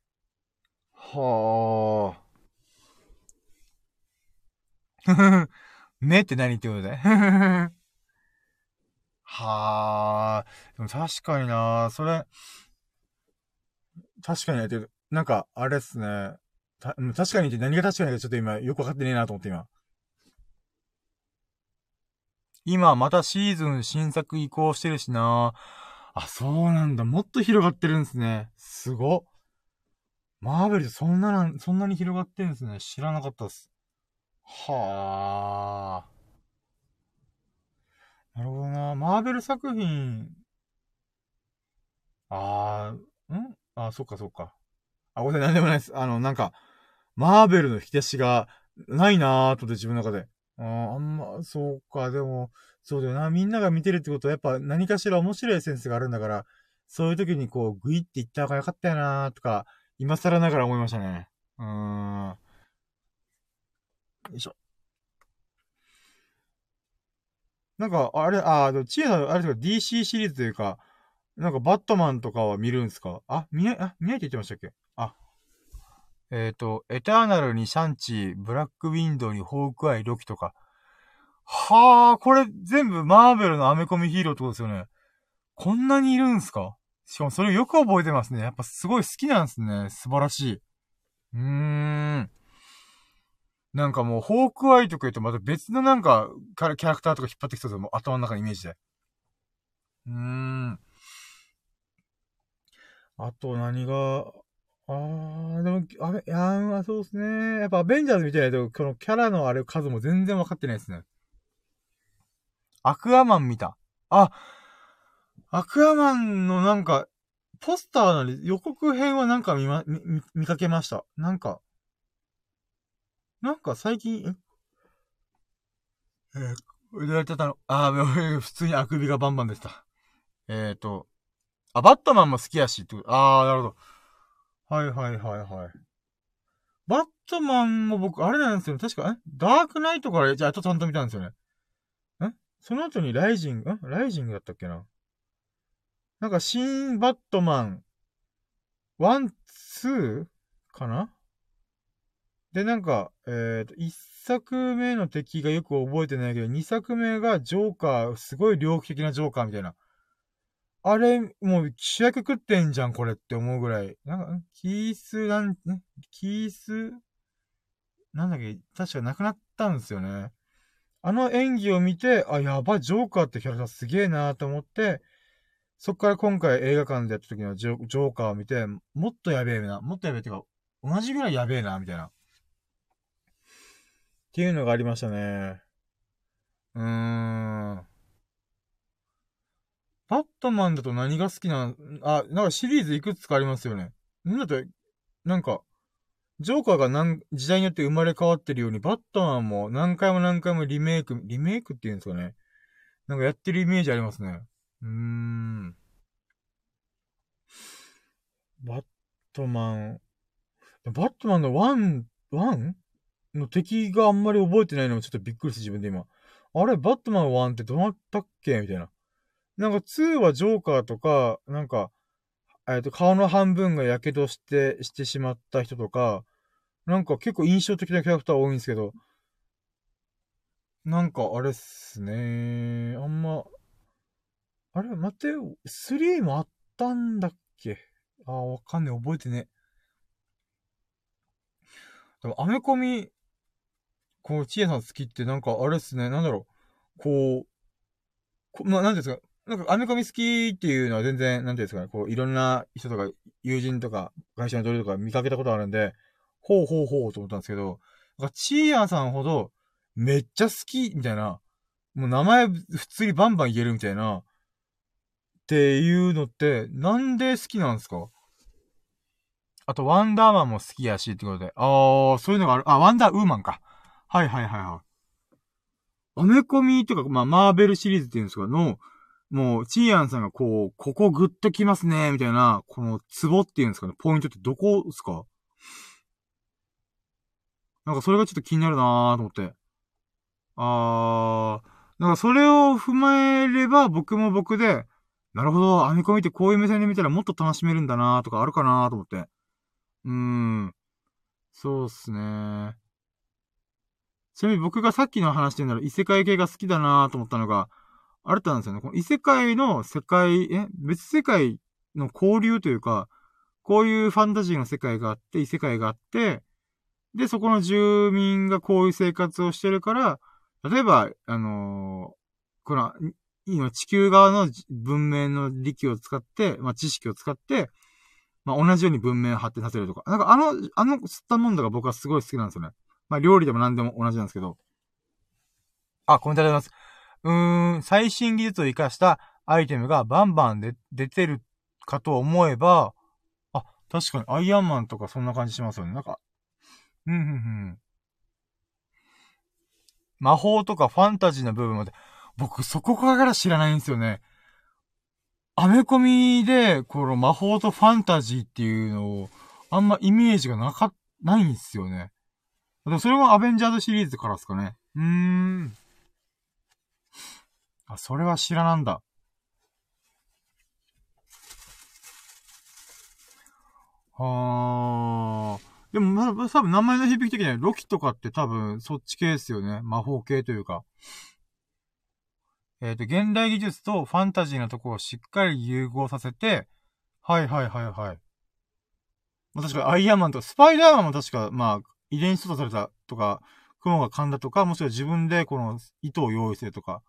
はあ。*laughs* ねって何ってことで。は *laughs* はあ、でも確かになそれ、確かにってる。なんか、あれっすね。た確かにって何が確かにかちょっと今よくわかってねえなと思って今。今またシーズン新作移行してるしなあ、そうなんだ。もっと広がってるんですね。すご。マーベルそんなな、そんなに広がってるんですね。知らなかったです。はあ。なるほどな。マーベル作品。あー、ん？あ、そっかそっか。あ、ごめんなさい、なんでもないです。あの、なんか、マーベルの引き出しがないなーとで自分の中で。ああんま、そうか、でも、そうだよな。みんなが見てるってことは、やっぱ何かしら面白いセンスがあるんだから、そういう時にこう、グイっていった方がよかったよなーとか、今更ながら思いましたね。うーん。よいしょ。なんか、あれ、あ、でも、チエさん、あれですか、DC シリーズというか、なんか、バットマンとかは見るんすか？あ、見ない、あ、見ないって言ってましたっけ？あ。えっ、ー、と、エターナルにシャンチー、ブラックウィンドウにホークアイ、ロキとか。はあ、これ全部マーベルのアメコミヒーローってことですよね。こんなにいるんすか？しかもそれよく覚えてますね。やっぱすごい好きなんですね。素晴らしい。うーん。なんかもう、ホークアイとか言うとまた別のなんか、キャラクターとか引っ張ってきたぞ、もう頭の中のイメージで。うーん。あと何が、あー、でも、あれ、いやそうですね。やっぱアベンジャーズみたいなと、このキャラのあれ数も全然分かってないですね。アクアマン見た。あ、アクアマンのなんか、ポスターなり予告編はなんか見ま、見、見かけました。なんか、なんか最近、え？ー、言われてたの、あー、*laughs* 普通にあくびがバンバンでした。えっ、ー、と、あ、バットマンも好きやし、ってあー、なるほど。はいはいはいはい。バットマンも僕、あれなんですよ。確か、え？ダークナイトから、じゃあ、あとちゃんと見たんですよね。え？その後にライジング、んライジングだったっけな？なんか、新バットマン、ワン、ツーかな？で、なんか、えっ、ー、と、一作目の敵がよく覚えてないけど、二作目がジョーカー、すごい猟奇的なジョーカーみたいな。あれ、もう主役食ってんじゃん、これって思うぐらい。なんか、キース、なん、キース、なんだっけ、確か亡くなったんですよね。あの演技を見て、あ、やば、ジョーカーってキャラクターすげえなーと思って、そっから今回映画館でやった時のジョジョーカーを見て、もっとやべえな、もっとやべえっていうか、同じぐらいやべえな、みたいな。っていうのがありましたね。うーん。バットマンだと何が好きな、あ、なんかシリーズいくつかありますよね。なんだと、なんか、ジョーカーが何、時代によって生まれ変わってるように、バットマンも何回も何回もリメイク、リメイクって言うんですかね。なんかやってるイメージありますね。うーん。バットマン。バットマンのワン、ワン？の敵があんまり覚えてないのもちょっとびっくりして自分で今。あれ、バットマン1ってどうなったっけ？みたいな。なんか2はジョーカーとか、なんか、えっと、顔の半分が火傷して、してしまった人とか、なんか結構印象的なキャラクター多いんですけど、なんかあれっすね。あんま、あれ待って、3もあったんだっけ？ああ、わかんねえ、覚えてね。でも、アメコミ、こう、チエさん好きってなんか、あれっすね、なんだろう、こう、こまあ、なんですか、なんか、アメコミ好きっていうのは全然、なんていうんですかね、こう、いろんな人とか、友人とか、会社の同僚とか見かけたことあるんで、ほうほうほうと思ったんですけど、なんか、チーヤさんほど、めっちゃ好き、みたいな、もう名前普通にバンバン言えるみたいな、っていうのって、なんで好きなんですか？あと、ワンダーマンも好きやし、ってことで。あー、そういうのがある。あ、ワンダーウーマンか。はいはいはいはい。アメコミとか、まあ、マーベルシリーズっていうんですかの、もう、チーアンさんがこう、ここグッときますね、みたいな、このツボっていうんですかね、ポイントってどこですか？なんかそれがちょっと気になるなーと思って。あー、なんかそれを踏まえれば僕も僕で、なるほど、アメコミってこういう目線で見たらもっと楽しめるんだなとかあるかなと思って。うーん。そうっすね。ちなみに僕がさっきの話でなら異世界系が好きだなと思ったのが、あれってなんですよね。この異世界の世界、え別世界の交流というか、こういうファンタジーの世界があって、異世界があって、で、そこの住民がこういう生活をしてるから、例えば、あのー、この、今地球側の文明の力を使って、まあ、知識を使って、まあ、同じように文明を発展させるとか。なんかあの、あの吸ったもんだが僕はすごい好きなんですよね。まあ、料理でも何でも同じなんですけど。あ、コメントありがとうございます。うーん、最新技術を活かしたアイテムがバンバンで出てるかと思えば、あ、確かにアイアンマンとかそんな感じしますよね。なんか、うん、うん、うん。魔法とかファンタジーの部分まで、僕そこから知らないんですよね。アメコミで、この魔法とファンタジーっていうのを、あんまイメージがなか、ないんですよね。でもそれはアベンジャーズシリーズからですかね。うーん。あ、それは知らなんだ。はあ。でも、まあ、多分名前の響き的にはロキとかって多分そっち系ですよね。魔法系というか。えっ、ー、と、現代技術とファンタジーのところをしっかり融合させて、はいはいはいはい。まあ、確かアイアンマンとか、スパイダーマンも確か、まあ、遺伝子操作されたとか、雲が噛んだとか、もしくは自分でこの糸を用意するとか、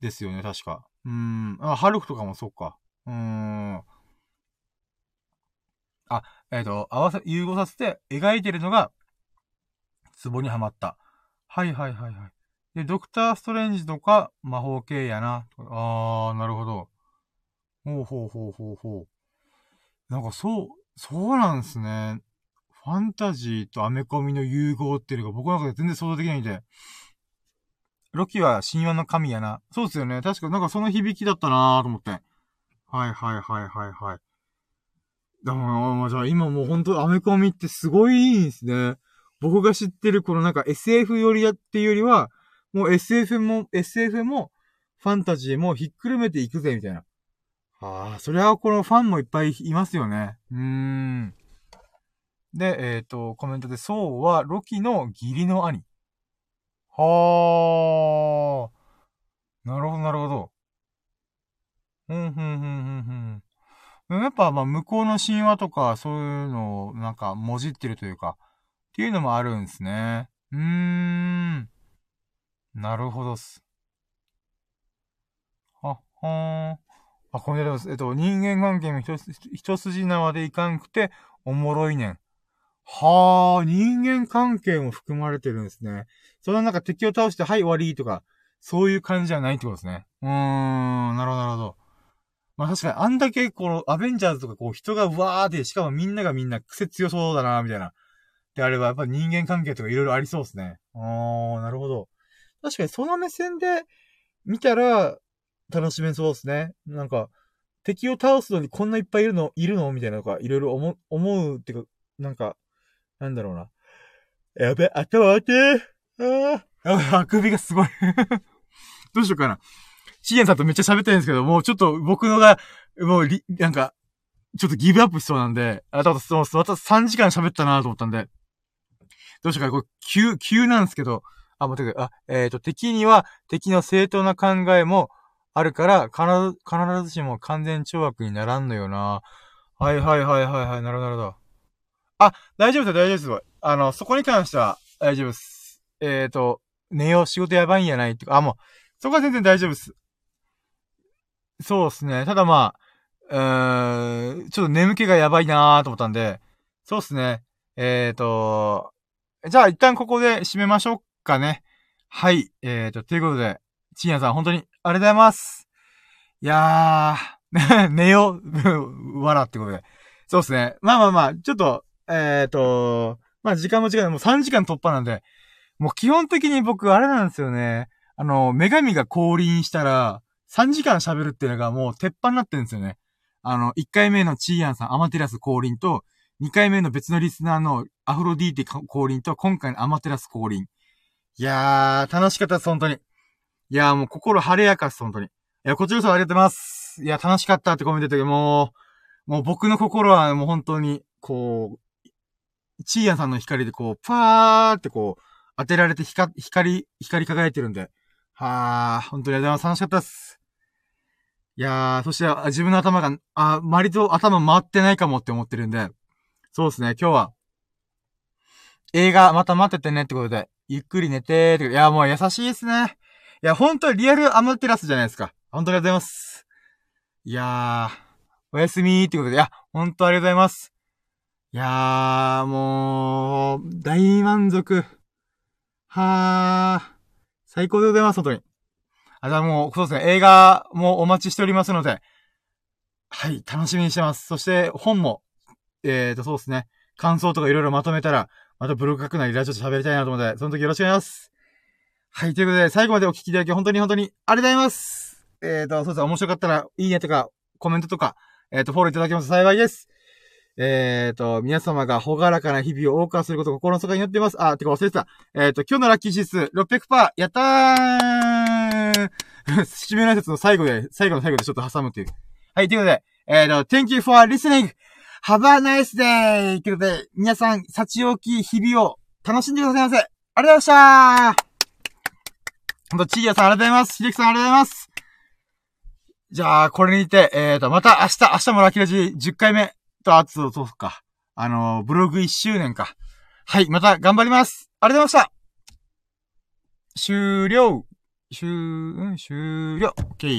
ですよね、確か。うーん。あ、ハルクとかもそっか。うーん。あ、えっ、ー、と、合わせ、融合させて描いてるのが、ツボにはまった。はいはいはいはい。で、ドクターストレンジとか魔法系やな。あー、なるほど。ほうほうほうほうほう。なんかそう、そうなんですね。ファンタジーとアメコミの融合っていうのが僕の中で全然想像できないんで。ロキは神話の神やな。そうですよね。確かなんかその響きだったなーと思って。はいはいはいはいはい。だから、じゃあ今もう本当アメコミってすごいいいんですね。僕が知ってるこのなんか SF よりやっていうよりは、もう SF も、SF も、ファンタジーもひっくるめていくぜ、みたいな。ああ、それはこのファンもいっぱいいますよね。うーん。で、えっ、ー、と、コメントで、そうは、ロキの義理の兄。はあ。なるほど、なるほど。ふんふんふんふんふん。やっぱ、まあ、向こうの神話とか、そういうのを、なんか、もじってるというか、っていうのもあるんですね。うーん。なるほどっす。は、はーん。あ、これで、えっと、人間関係も一一筋縄でいかんくて、おもろいねん。はあ、人間関係も含まれてるんですね。その中敵を倒して、はい、終わりとか、そういう感じじゃないってことですね。うーん、なるほど、なるほど。まあ確かに、あんだけ、この、アベンジャーズとか、こう、人がわーって、しかもみんながみんな癖強そうだな、みたいな。であれば、やっぱ人間関係とかいろいろありそうですね。あー、なるほど。確かに、その目線で見たら、楽しめそうですね。なんか、敵を倒すのにこんないっぱいいるの、いるの？みたいなのが、いろいろ思、思うっていうか、なんか、なんだろうな。やべ、頭当てああ、首がすごい *laughs* どうしようかな。シエンさんとめっちゃ喋ってるんですけど、もうちょっと僕のが、もうり、なんか、ちょっとギブアップしそうなんで、あ、だその、また3時間喋ったなと思ったんで、どうしようかな。これ、急、急なんですけど、あ、待ってくれ。あ、えっ、ー、と、敵には敵の正当な考えもあるから、必ず、必ずしも完全懲悪にならんのよな。はいはいはいはいはい、なるほどなるほど。あ、大丈夫です大丈夫です。あの、そこに関しては大丈夫です。えっ、ー、と、寝よう、仕事やばいんやないってかあ、もう、そこは全然大丈夫です。そうですね。ただまあ、うーん、ちょっと眠気がやばいなーと思ったんで、そうですね。えっ、ー、と、じゃあ一旦ここで締めましょうかね。はい。えっ、ー、と、ということで、ちんやさん本当にありがとうございます。いやー、*laughs* 寝よう、わらってことで。そうですね。まあまあまあ、ちょっと、えっ、ー、と、まあ時間も時間もう3時間突破なんで、もう基本的に僕あれなんですよね。あの、女神が降臨したら、3時間喋るっていうのがもう鉄板になってるんですよね。あの、1回目のチーヤンさん、アマテラス降臨と、2回目の別のリスナーのアフロディーテ降臨と、今回のアマテラス降臨。いやー、楽しかったです、本当に。いやー、もう心晴れやかっす、本当に。いや、こちらこそありがとうございます。いや、楽しかったってコメントで、もう、もう僕の心はもう本当に、こう、チーヤさんの光でこう、パーってこう、当てられて光、光、光り輝いてるんで、はあ、本当にありがとうございます。楽しかったです。いやー、そして自分の頭が、あ、割と頭回ってないかもって思ってるんで、そうですね、今日は、映画また待っててねってことで、ゆっくり寝てーって、いや、もう優しいですね。いや、ほんとリアルアマテラスじゃないですか。本当にありがとうございます。いやー、おやすみーってことで、いや、ほんとありがとうございます。いやー、もう、大満足。はー、最高でございます、本当に。あ、じゃあもう、そうですね、映画もお待ちしておりますので、はい、楽しみにしてます。そして、本も、えーと、そうですね、感想とかいろいろまとめたら、またブログ書くなりラジオで喋りたいなと思うので、その時よろしくお願いします。はい、ということで、最後までお聞きいただき、本当に本当にありがとうございます。えーと、そうですね、面白かったら、いいねとか、コメントとか、えーと、フォローいただけますと幸いです。えっ、ー、と、皆様がほがらかな日々を謳歌することを心の底に祈っています。あ、てか忘れてた。えっ、ー、と、今日のラッキー指数600%やったー締め *laughs* の説の最後で、最後の最後でちょっと挟むっていう。はい、ということで、えっ、ー、と、Thank you for listening! Have a nice day! ということで、皆さん、幸置き日々を楽しんでくださいませ。ありがとうございましたほんと、ちーやさんありがとうございます。ひできさんありがとうございます。じゃあ、これにて、えっ、ー、と、また明日、明日もラッキーラジ10回目と、あと、そうか。あの、ブログ1周年か。はい、また頑張ります。ありがとうございました。終了。終、うん、終了。OK。